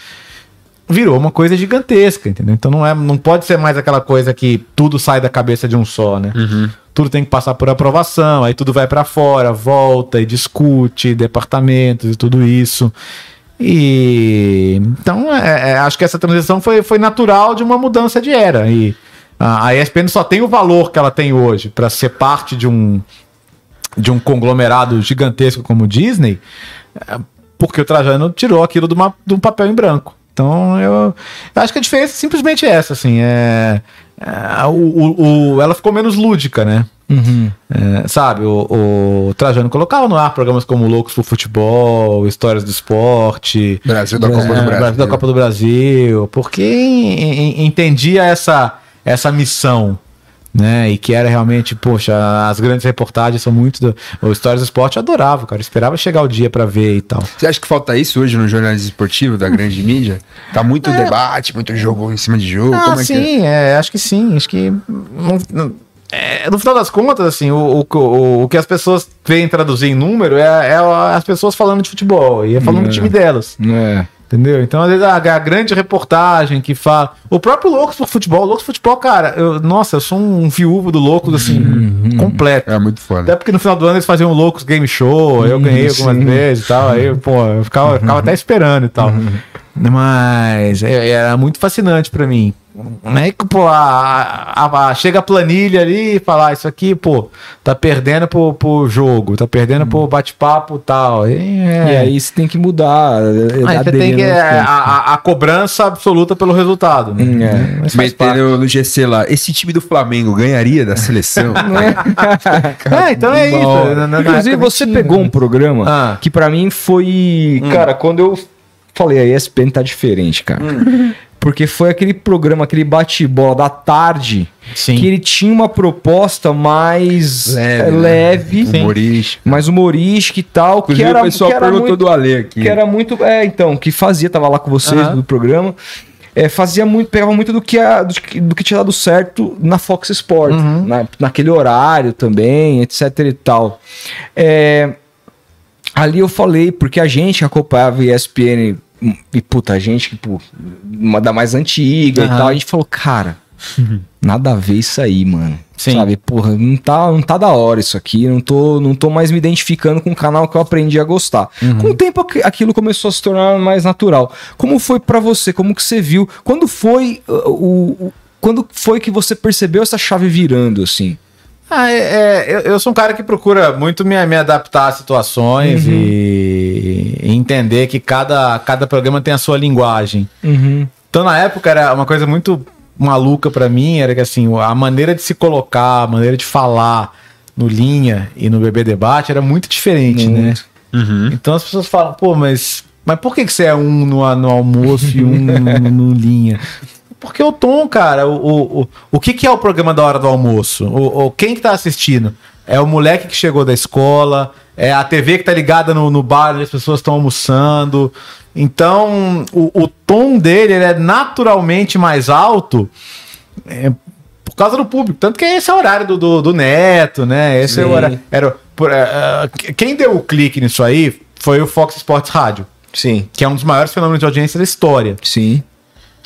virou uma coisa gigantesca, entendeu? Então não, é, não pode ser mais aquela coisa que tudo sai da cabeça de um só, né? Uhum. Tudo tem que passar por aprovação, aí tudo vai para fora, volta e discute, departamentos e tudo isso. E então é, é, acho que essa transição foi, foi natural de uma mudança de era. E a, ESPN só tem o valor que ela tem hoje para ser parte de um, de um conglomerado gigantesco como o Disney, é, porque o Trajano tirou aquilo de, uma, de um papel em branco. Então eu, eu acho que a diferença é simplesmente essa, assim, é, é o, o, o, ela ficou menos lúdica, né? Uhum. É, sabe, o, o, Trajano colocava no ar programas como Loucos pro Futebol, Histórias do Esporte, Brasil da Copa do Brasil, Brasil da Copa do Brasil, porque entendia essa, essa missão né? E que era realmente, poxa, as grandes reportagens são muito. Do... O Histórias do Esporte eu adorava, cara. Eu esperava chegar o dia para ver e tal. Você acha que falta isso hoje no jornalismo esportivo da grande mídia? Tá muito é. debate, muito jogo em cima de jogo. Ah, Como é sim, que é? é? acho que sim. Acho que. Não, não, é, no final das contas, assim, o, o, o que as pessoas veem traduzir em número é, é as pessoas falando de futebol e é falando do é. time delas. É. Entendeu? Então, às vezes, a, a, grande reportagem que fala. O próprio Loucos por Futebol, Loucos por Futebol, cara, eu, nossa, eu sou um viúvo do Loucos, assim, uhum. completo. É muito foda. Até porque no final do ano eles faziam Loucos Game Show, eu ganhei algumas sim. vezes e tal. Aí, pô, eu ficava, eu ficava até esperando e tal. Uhum. Mas é, era muito fascinante para mim. Não é que, pô, a, a, a, chega a planilha ali e fala, ah, isso aqui, pô, tá perdendo pro, pro jogo, tá perdendo hum. pro bate-papo e tal. E, é... e, aí você tem que mudar. É, aí você tem que. É, a, a, cobrança absoluta pelo resultado. Né? Hum, é. Mas Metendo no GC lá, esse time do Flamengo ganharia da seleção? é, então é isso. Na, na, Inclusive, você pegou um programa ah. que para mim foi. Hum. Cara, quando eu falei, a ESPN tá diferente, cara. Hum. Porque foi aquele programa, aquele bate-bola da tarde, Sim. que ele tinha uma proposta mais leve, é, leve né? humorística. mais humorística e tal. Inclusive, que era, o pessoal que era perguntou muito, do Ale aqui. Que era muito. É, então, que fazia, tava lá com vocês do programa. É, fazia muito, pegava muito do que, a, do, do, que tinha dado certo na Fox Sport, uhum. na, naquele horário também, etc e tal. É, ali eu falei, porque a gente acompanhava ESPN e puta, a gente, tipo, uma da mais antiga uhum. e tal, a gente falou, cara, uhum. nada a ver isso aí, mano. Sim. Sabe, porra, não tá, não tá da hora isso aqui, não tô, não tô mais me identificando com o canal que eu aprendi a gostar. Uhum. Com o tempo aquilo começou a se tornar mais natural. Como foi para você? Como que você viu? Quando foi uh, o, o quando foi que você percebeu essa chave virando assim? Ah, é, é, eu, eu, sou um cara que procura muito me, me adaptar a situações uhum. e, e, entender que cada, cada programa tem a sua linguagem. Uhum. Então, na época, era uma coisa muito maluca para mim, era que assim, a maneira de se colocar, a maneira de falar no Linha e no Bebê Debate era muito diferente, né? muito. né? Uhum. Então as pessoas falam, pô, mas, mas por que, que você é um no, no almoço e um no, no Linha? Porque o Tom, cara, o, o, o, o que, que é o programa da hora do almoço? O, o, quem que tá assistindo? É o moleque que chegou da escola, é a TV que tá ligada no, no bar e as pessoas estão almoçando. Então, o, o tom dele é naturalmente mais alto é, por causa do público. Tanto que esse é o horário do, do, do Neto, né? Esse Sim. é o horário. Era, por, uh, quem deu o clique nisso aí foi o Fox Sports Rádio. Sim. Que é um dos maiores fenômenos de audiência da história. Sim.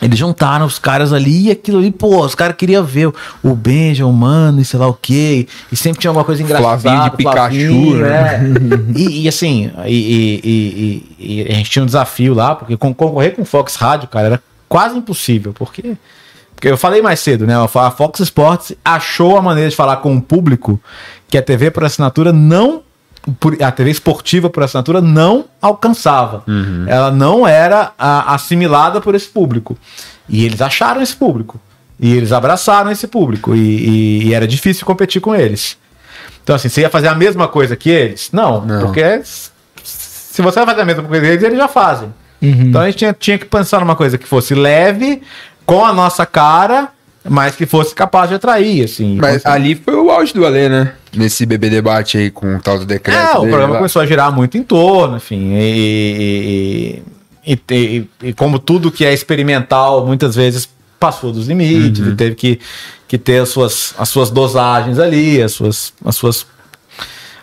Eles juntaram os caras ali e aquilo ali, pô, os caras queriam ver o Benja, o Mano e sei lá o quê. E sempre tinha alguma coisa engraçada. Flavinho de Pikachu, né? e, assim, e, e, a gente tinha um desafio lá, porque concorrer com o Fox Rádio, cara, era quase impossível, porque. Porque eu falei mais cedo, né? A Fox Sports achou a maneira de falar com o público que a TV por assinatura não por, a TV esportiva por assinatura não alcançava. Uhum. Ela não era a, assimilada por esse público. E eles acharam esse público. E eles abraçaram esse público. E, e, e, era difícil competir com eles. Então, assim, você ia fazer a mesma coisa que eles? Não, não. porque se você vai fazer a mesma coisa que eles, eles já fazem. Uhum. Então a gente tinha, tinha que pensar numa coisa que fosse leve, com a nossa cara mas que fosse capaz de atrair, assim. Mas ali foi o auge do Alê, né? Nesse bebê debate aí com o tal do decreto. É, o programa lá. começou a girar muito em torno, enfim. E, e, e, e, e, como tudo que é experimental, muitas vezes passou dos limites uhum. e teve que, que ter as suas, as suas dosagens ali, as suas, as suas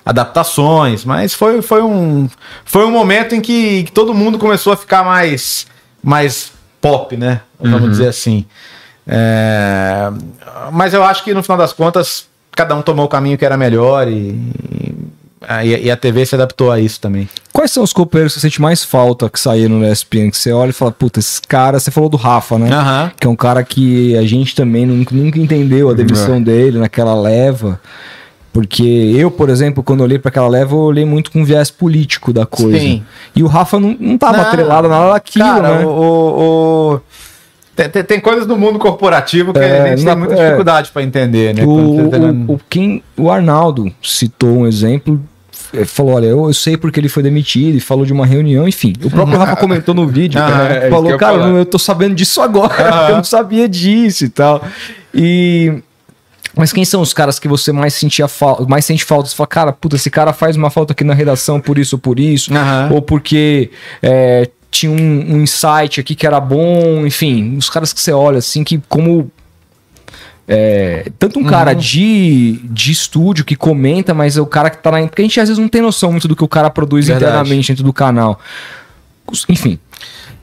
adaptações. Mas foi, foi, um, foi um momento em que, que todo mundo começou a ficar mais, mais pop, né? Vamos uhum. dizer assim. É, mas eu acho que no final das contas, cada um tomou o caminho que era melhor e, e, e a TV se adaptou a isso também. Quais são os companheiros que você sente mais falta que saíram no ESPN? Que você olha e fala, puta, esse cara, você falou do Rafa, né? Uhum. Que é um cara que a gente também nunca, nunca entendeu a demissão uhum. dele naquela leva. Porque eu, por exemplo, quando olhei para aquela leva, eu olhei muito com viés político da coisa. Sim. E o Rafa não, não tava não, atrelado nada daquilo, cara, né? o, o... Tem, tem, tem, coisas no mundo corporativo que é, a gente na, tem muita é, dificuldade para entender, né? O, o, o, quem, o Arnaldo citou um exemplo é, falou: Olha, eu, eu, sei porque ele foi demitido e falou de uma reunião, enfim. O próprio Rafa comentou no vídeo, ah, é, falou: Cara, eu, eu tô sabendo disso agora, ah. eu não sabia disso e tal. E. Mas quem são os caras que você mais sentia falta, mais sente falta? Você fala, cara, puta, esse cara faz uma falta aqui na redação por isso ou por isso, uhum. ou porque é, tinha um, um, insight aqui que era bom, enfim, os caras que você olha assim, que como é, tanto um uhum. cara de, de estúdio que comenta, mas é o cara que tá na. Porque a gente às vezes não tem noção muito do que o cara produz Verdade. internamente dentro do canal. Enfim.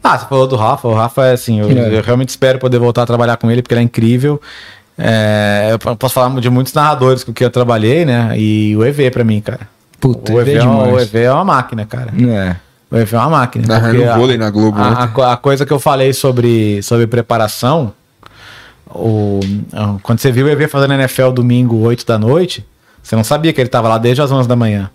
Ah, você falou do Rafa. O Rafa é assim, eu, é. eu realmente espero poder voltar a trabalhar com ele, porque ele é incrível. É, eu posso falar de muitos narradores com que eu trabalhei, né? E o EV pra mim, cara. Puta, o EV, é, uma, o EV é uma máquina, cara. É. O EV é uma máquina. Narrando vôlei na Globo. A, né? a, a, coisa que eu falei sobre, sobre preparação o, quando você viu o EV fazendo NFL domingo, 8 da noite, você não sabia que ele estava lá desde as 11 da manhã.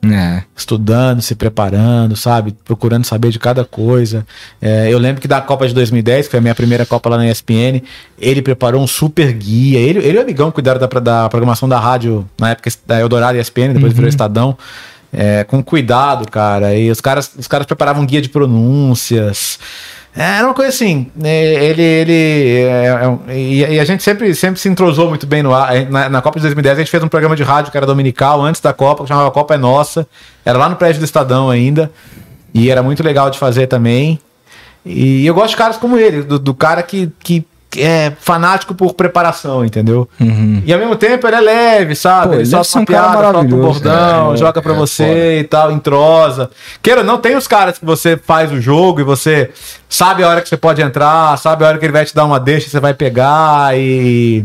É. Estudando, se preparando, sabe? Procurando saber de cada coisa. É, eu lembro que da Copa de 2010, que foi a minha primeira Copa lá na ESPN, ele preparou um super guia. Ele, ele e o amigão cuidaram da, da programação da rádio na época da Eldorado e ESPN, depois uhum. virou Estadão. É, com cuidado, cara. E os caras, os caras preparavam guia de pronúncias. É, era uma coisa assim, né, ele, ele é, é, e, a gente sempre, sempre se entrosou muito bem no ar. Na, na, Copa de 2010 a gente fez um programa de rádio que era dominical antes da Copa, que chamava Copa é Nossa. Era lá no prédio do Estadão ainda. E era muito legal de fazer também. E eu gosto de caras como ele, do, do cara que, que é fanático por preparação, entendeu? Uhum. E ao mesmo tempo ele é leve, sabe? Pô, ele, solta uma piada, solta um bordão, é, joga pra é, você foda. e tal, entrosa. Queira não, tem os caras que você faz o jogo e você sabe a hora que você pode entrar, sabe a hora que ele vai te dar uma deixa, você vai pegar e...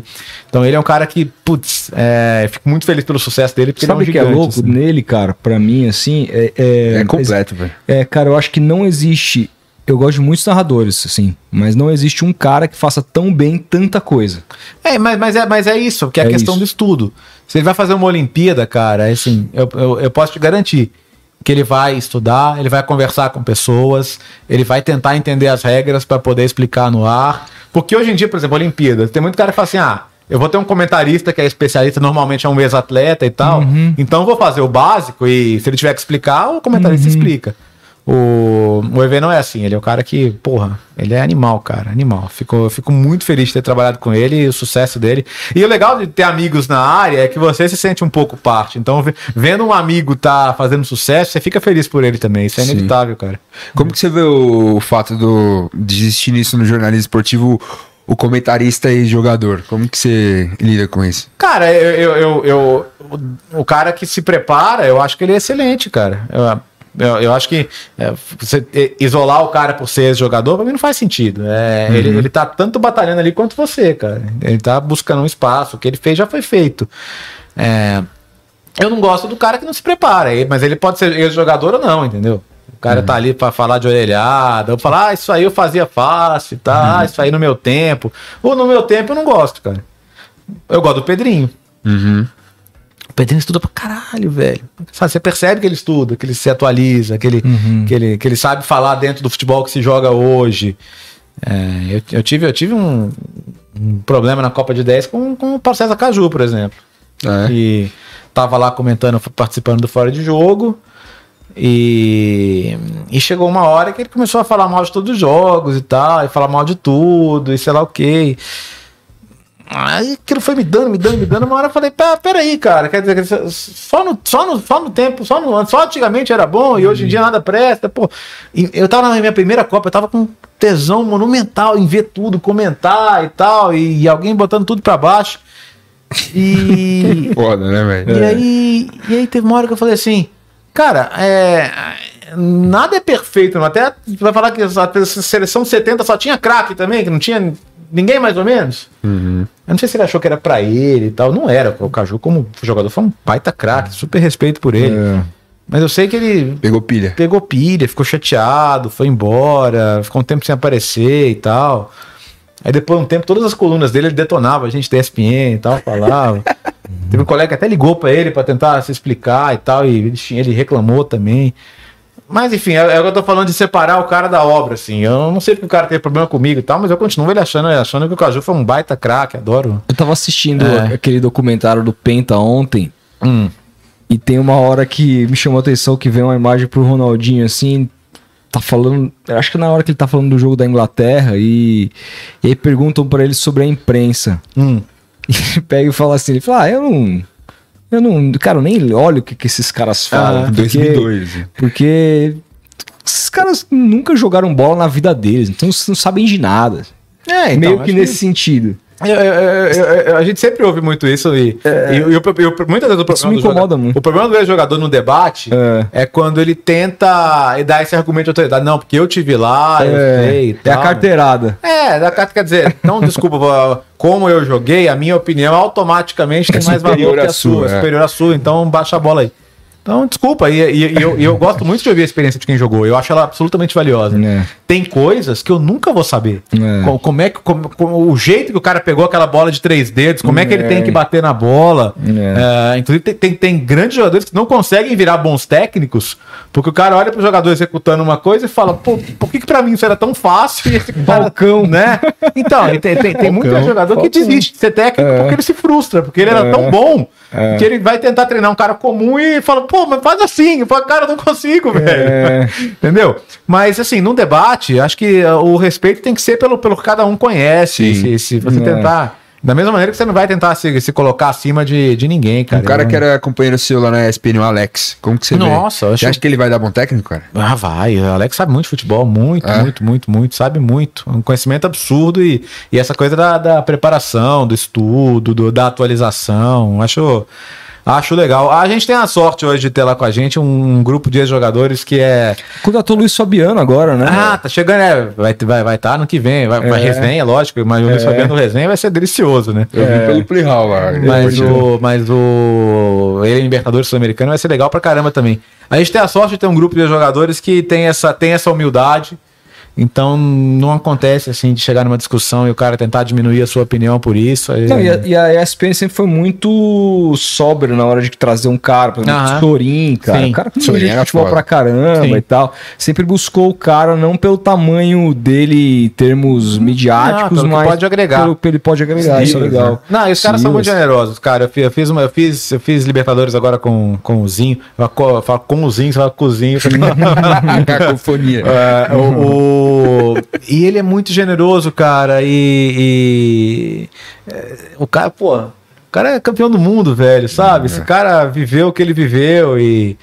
Então ele é um cara que, putz, é, fico muito feliz pelo sucesso dele. Porque sabe o é um que é louco assim. nele, cara? Pra mim, assim... É, é, é completo, velho. É, cara, eu acho que não existe eu gosto de muitos narradores, assim, mas não existe um cara que faça tão bem tanta coisa. É, mas, mas, é, mas é isso, que é a é questão isso. do estudo. Se ele vai fazer uma Olimpíada, cara, assim, eu, eu, eu posso te garantir que ele vai estudar, ele vai conversar com pessoas, ele vai tentar entender as regras para poder explicar no ar. Porque hoje em dia, por exemplo, Olimpíada, tem muito cara que fala assim: ah, eu vou ter um comentarista que é especialista, normalmente é um ex-atleta e tal, uhum. então eu vou fazer o básico e se ele tiver que explicar, o comentarista uhum. explica. O, o EV não é assim, ele é o cara que, porra, ele é animal, cara, animal. Fico, fico muito feliz de ter trabalhado com ele e o sucesso dele. E o legal de ter amigos na área é que você se sente um pouco parte. Então, vendo um amigo tá fazendo sucesso, você fica feliz por ele também. Isso é inevitável, cara. Como que você vê o, fato do, de existir nisso no jornalismo esportivo? o comentarista e jogador? Como que você lida com isso? Cara, eu, eu, eu, eu o, o, cara que se prepara, eu acho que ele é excelente, cara. Eu, eu, eu acho que é, você isolar o cara por ser jogador, pra mim não faz sentido. É, uhum. ele, ele tá tanto batalhando ali quanto você, cara. Ele tá buscando um espaço. O que ele fez já foi feito. É, eu não gosto do cara que não se prepara, mas ele pode ser jogador ou não, entendeu? O cara uhum. tá ali para falar de orelhada, ou falar, ah, isso aí eu fazia fácil, tá? Uhum. Ah, isso aí no meu tempo. Ou no meu tempo eu não gosto, cara. Eu gosto do Pedrinho. Uhum. O Pedrinho estuda pra caralho, velho. Sabe, você percebe que ele estuda, que ele se atualiza, que ele, uhum. que ele, que ele sabe falar dentro do futebol que se joga hoje. É, eu, eu, tive, eu tive um, um, problema na Copa de 10 com, com o Paulo César Caju, por exemplo. É. E tava lá comentando, participando do Fora de Jogo. E, e chegou uma hora que ele começou a falar mal de todos os jogos e tal, e falar mal de tudo, e sei lá o que. Aí aquilo foi me dando, me dando, me dando. Uma hora eu falei, pá, peraí, cara. Quer dizer, só no, só no, só no tempo, só, no, só antigamente era bom e hoje em dia nada presta. Pô, eu tava na minha primeira Copa, eu tava com tesão monumental em ver tudo, comentar e tal, e, e alguém botando tudo pra baixo. E. Foda, né, velho? E, aí, e aí teve uma hora que eu falei assim, cara, é nada é perfeito. Até vai falar que a seleção 70 só tinha craque também, que não tinha ninguém mais ou menos. Uhum. Eu não sei se ele achou que era para ele e tal. Não era. O Caju, como jogador, foi um baita craque, super respeito por ele. É. Mas eu sei que ele. Pegou pilha. Pegou pilha, ficou chateado, foi embora, ficou um tempo sem aparecer e tal. Aí depois de um tempo, todas as colunas dele ele detonava, a gente da ESPN e tal, falava. Teve um colega que até ligou para ele para tentar se explicar e tal, e ele, ele reclamou também. Mas enfim, é, é o que eu tô falando de separar o cara da obra, assim. Eu não sei porque o cara tem problema comigo e tal, mas eu continuo ele achando, achando que o Caju foi um baita craque, adoro. Eu tava assistindo é. aquele documentário do Penta ontem. Hum. E tem uma hora que me chamou a atenção que vem uma imagem pro Ronaldinho assim, tá falando, acho que na hora que ele tá falando do jogo da Inglaterra e, e aí perguntam para ele sobre a imprensa. Hum. E ele pega e fala assim, ele fala: "Ah, eu não eu não, cara, eu nem olho o que, que esses caras falam. Ah, porque, 2002. Porque esses caras nunca jogaram bola na vida deles, então não sabem de nada. É, então, Meio que nesse que... sentido. Eu, eu, eu, a gente sempre ouve muito isso e, é, e, e muitas vezes o problema, me incomoda jogador, muito. o problema do jogador no debate é. é. quando ele tenta dar esse argumento de autoridade. Não, porque eu tive lá, é, eu sei. É a carteirada. É, da, quer dizer, não, desculpa, como eu joguei, a minha opinião automaticamente tem mais valor que a sua, é. superior à sua, então baixa a bola aí. Então, desculpa, e, e, e eu, eu, gosto muito de ouvir a experiência de quem jogou. Eu acho ela absolutamente valiosa. É. Tem coisas que eu nunca vou saber. É. Como, como, é que como, como, o jeito que o cara pegou aquela bola de três dedos, como é, é que ele tem que bater na bola. É. é. inclusive, tem, tem, tem, grandes jogadores que não conseguem virar bons técnicos, porque o cara olha pro jogador executando uma coisa e fala, pô, por que, que pra mim isso era tão fácil? E esse Balcão, né? Então, tem, tem, tem muito jogador que desiste de ser técnico é. porque ele se frustra, porque ele era tão bom que ele vai tentar treinar um cara comum e fala, pô, mas faz assim. Eu falo, cara, eu não consigo, velho. É. Entendeu? Mas, assim, num debate, acho que uh, o respeito tem que ser pelo, pelo que cada um conhece. Se, se, você é. tentar. Da mesma maneira que você não vai tentar se, se colocar acima de, de ninguém, cara. Um cara que era companheiro seu lá na ESPN, o Alex. Como que você Nossa, vê? Você acha que ele vai dar bom técnico, cara? Ah, vai. O Alex sabe muito de futebol. Muito, é? muito, muito, muito. Sabe muito. Um conhecimento absurdo e, e essa coisa da, da preparação, do estudo, do, da atualização. Acho Acho legal. A gente tem a sorte hoje de ter lá com a gente um, grupo de jogadores que é. Contratou o Luiz Fabiano agora, né? Ah, tá chegando, é. Vai estar vai, vai tá no que vem. Vai, é. vai resenha, lógico, mas o Luiz é. Fabiano no resenha vai ser delicioso, né? Eu vi pelo Playhall lá. Mas o, mas o. Ele em Libertadores Sul-Americano vai ser legal pra caramba também. A gente tem a sorte de ter um grupo de jogadores que tem essa, tem essa humildade então não acontece assim de chegar numa discussão e o cara tentar diminuir a sua opinião por isso. Aí... Não, e, a, e, a, ESPN sempre foi muito sóbrio na hora de trazer um cara, por exemplo, uh -huh. Sorin, cara. Sim. O cara que Sorin futebol pra caramba Sim. e tal. Sempre buscou o cara não pelo tamanho dele em termos midiáticos, não, mas pode agregar. pelo que ele pode agregar. Sim, isso é legal. Não, e os caras são muito generosos, cara. Eu fiz, uma, eu fiz, eu fiz Libertadores agora com, com o Zinho. Eu falo com o Zinho, você fala com o Zinho. Cacofonia. É, o e ele é muito generoso, cara. E, e é, o cara, pô, o cara é campeão do mundo, velho, sabe? Esse é. cara viveu o que ele viveu e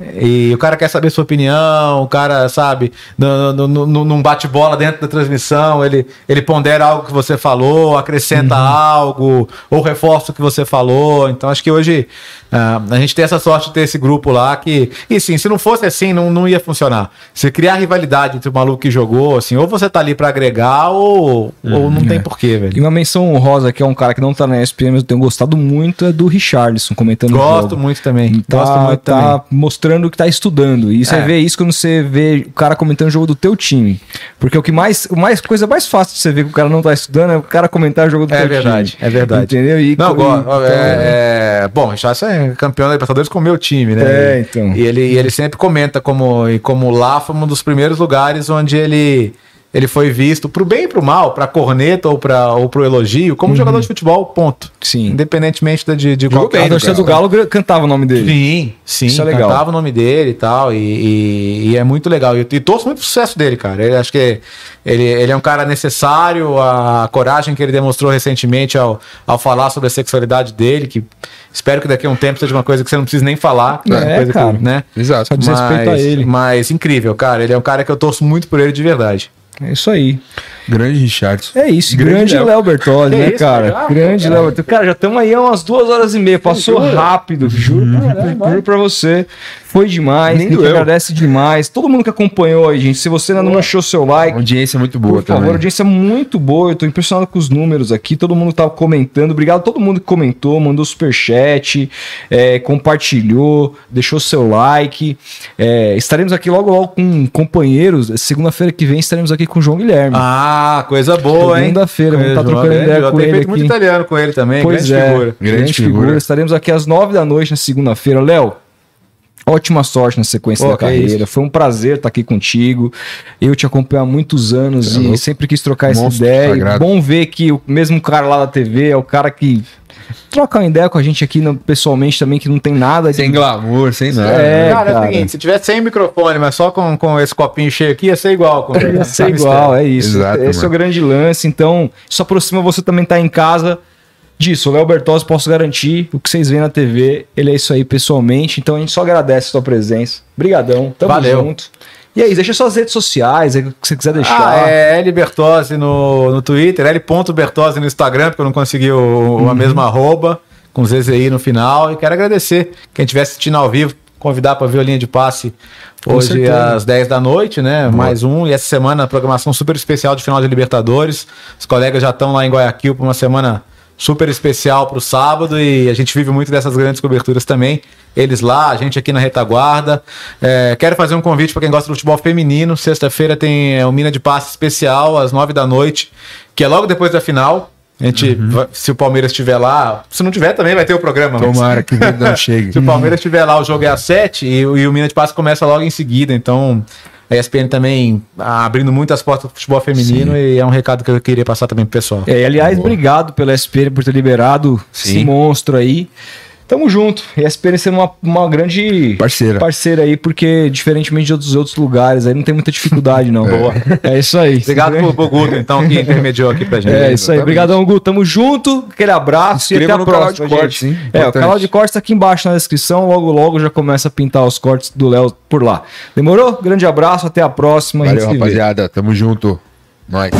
e o cara quer saber sua opinião, o cara, sabe, num bate-bola dentro da transmissão, ele, ele pondera algo que você falou, acrescenta uhum. algo, ou reforça o que você falou. Então acho que hoje uh, a gente tem essa sorte de ter esse grupo lá que. E sim, se não fosse assim, não, não ia funcionar. Se criar rivalidade entre o maluco que jogou, assim, ou você tá ali para agregar, ou, uhum. ou não tem é. porquê, velho. E uma menção honrosa, que é um cara que não tá na ESPN, mas eu tenho gostado muito, é do Richardson comentando Gosto muito também. Tá, Gosto muito tá também. mostrando mostrando que tá estudando. E você é. vê isso quando você vê o cara comentando o jogo do teu time. Porque o que mais, o mais coisa mais fácil de você ver que o cara não tá estudando é o cara comentar o jogo do é teu verdade, time. É verdade, Entendeu? E, não, e, então, é, é, bom, já é campeão da Libertadores com o meu time, né? É, então. E ele, e ele sempre comenta como, e como lá foi um dos primeiros lugares onde ele ele foi visto pro bem e pro mal, pra corneta ou, pra, ou pro elogio, como uhum. jogador de futebol, ponto. Sim. Independentemente de, de qualquer... A torcida do Galo cantava o nome dele. Sim, sim. Isso é legal. Cantava o nome dele e tal, e, e, e é muito legal. E, e torço muito pro sucesso dele, cara. Ele, acho que ele, ele é um cara necessário, a coragem que ele demonstrou recentemente ao, ao falar sobre a sexualidade dele, que espero que daqui a um tempo seja uma coisa que você não precise nem falar. É, coisa cara. Que, né? Exato. Só desrespeito mas, a ele. Mas incrível, cara. Ele é um cara que eu torço muito por ele de verdade. É isso aí. Grande Richardson. É isso, grande, grande Léo Bertozzi, né, isso, cara? Grande Léo Bertozzi. Cara, já estamos aí há umas duas horas e meia. Passou rápido, juro, pra, juro pra você. Foi demais, Nem a agradece demais. Todo mundo que acompanhou aí, gente. Se você ainda não o seu like. A audiência é muito boa, Por favor, a audiência é muito boa. Eu tô impressionado com os números aqui. Todo mundo tá comentando. Obrigado a todo mundo que comentou, mandou superchat, é, compartilhou, deixou seu like. É, estaremos aqui logo, logo com companheiros. Segunda-feira que vem estaremos aqui com o João Guilherme. Ah, coisa boa, hein? Segunda-feira, vamos estar tá trocando ideia com ele. Aqui. muito italiano com ele também. Pois grande é, figura. Grande, grande figura. figura. Estaremos aqui às nove da noite na segunda-feira. Léo, Ótima sorte na sequência Pô, da carreira. É Foi um prazer estar aqui contigo. Eu te acompanho há muitos anos é e sempre quis trocar essa ideia. Sagrado. Bom ver que o mesmo cara lá da TV é o cara que troca uma ideia com a gente aqui no, pessoalmente também, que não tem nada Sem de... glamour, sem nada. É, cara, cara, é o seguinte, se tivesse sem microfone, mas só com, com esse copinho cheio aqui, ia ser igual. Com... ia ser igual, é isso. Exato, esse mano. é o grande lance. Então, isso aproxima você também estar tá em casa disso. O Léo Bertozzi, posso garantir, o que vocês veem na TV, ele é isso aí pessoalmente. Então a gente só agradece a sua presença. Obrigadão, tamo Valeu. junto. E aí, deixa suas redes sociais, aí, que você quiser deixar. Ah, é L Bertozzi no, no Twitter, L. Bertozzi no Instagram, porque eu não consegui o, uhum. a mesma arroba, com ZZI no final. E quero agradecer quem estiver assistindo ao vivo, convidar para ver a linha de passe hoje às 10 da noite, né? Boa. Mais um. E essa semana, programação super especial de final de Libertadores. Os colegas já estão lá em Guayaquil para uma semana super especial para o sábado e a gente vive muito dessas grandes coberturas também. Eles lá, a gente aqui na retaguarda. É, quero fazer um convite para quem gosta do futebol feminino. Sexta-feira tem é, o Mina de Passe especial às nove da noite, que é logo depois da final. A gente, uhum. se o Palmeiras estiver lá, se não tiver também vai ter o programa. Tomara mas... que não chegue. se o Palmeiras estiver lá, o jogo é às sete e, e o Mina de Passe começa logo em seguida. Então, a ESPN também abrindo muitas portas do futebol feminino Sim. e é um recado que eu queria passar também pro pessoal. É, aliás, Boa. obrigado pela ESPN por ter liberado Sim. esse monstro aí. Tamo junto. E a SPN sendo uma, uma grande parceira. parceira aí, porque diferentemente dos outros lugares, aí não tem muita dificuldade, não. É. Boa. É isso aí. Obrigado pro, pro Guto, então, que intermediou aqui pra gente. É isso aí. Obrigadão, Guto. Tamo junto. Aquele abraço Inscreva e até a próxima. Canal de cortes, hein? É, o canal de cortes tá aqui embaixo na descrição. Logo, logo já começa a pintar os cortes do Léo por lá. Demorou? Grande abraço, até a próxima. Valeu, rapaziada. Vê. Tamo junto. Nós.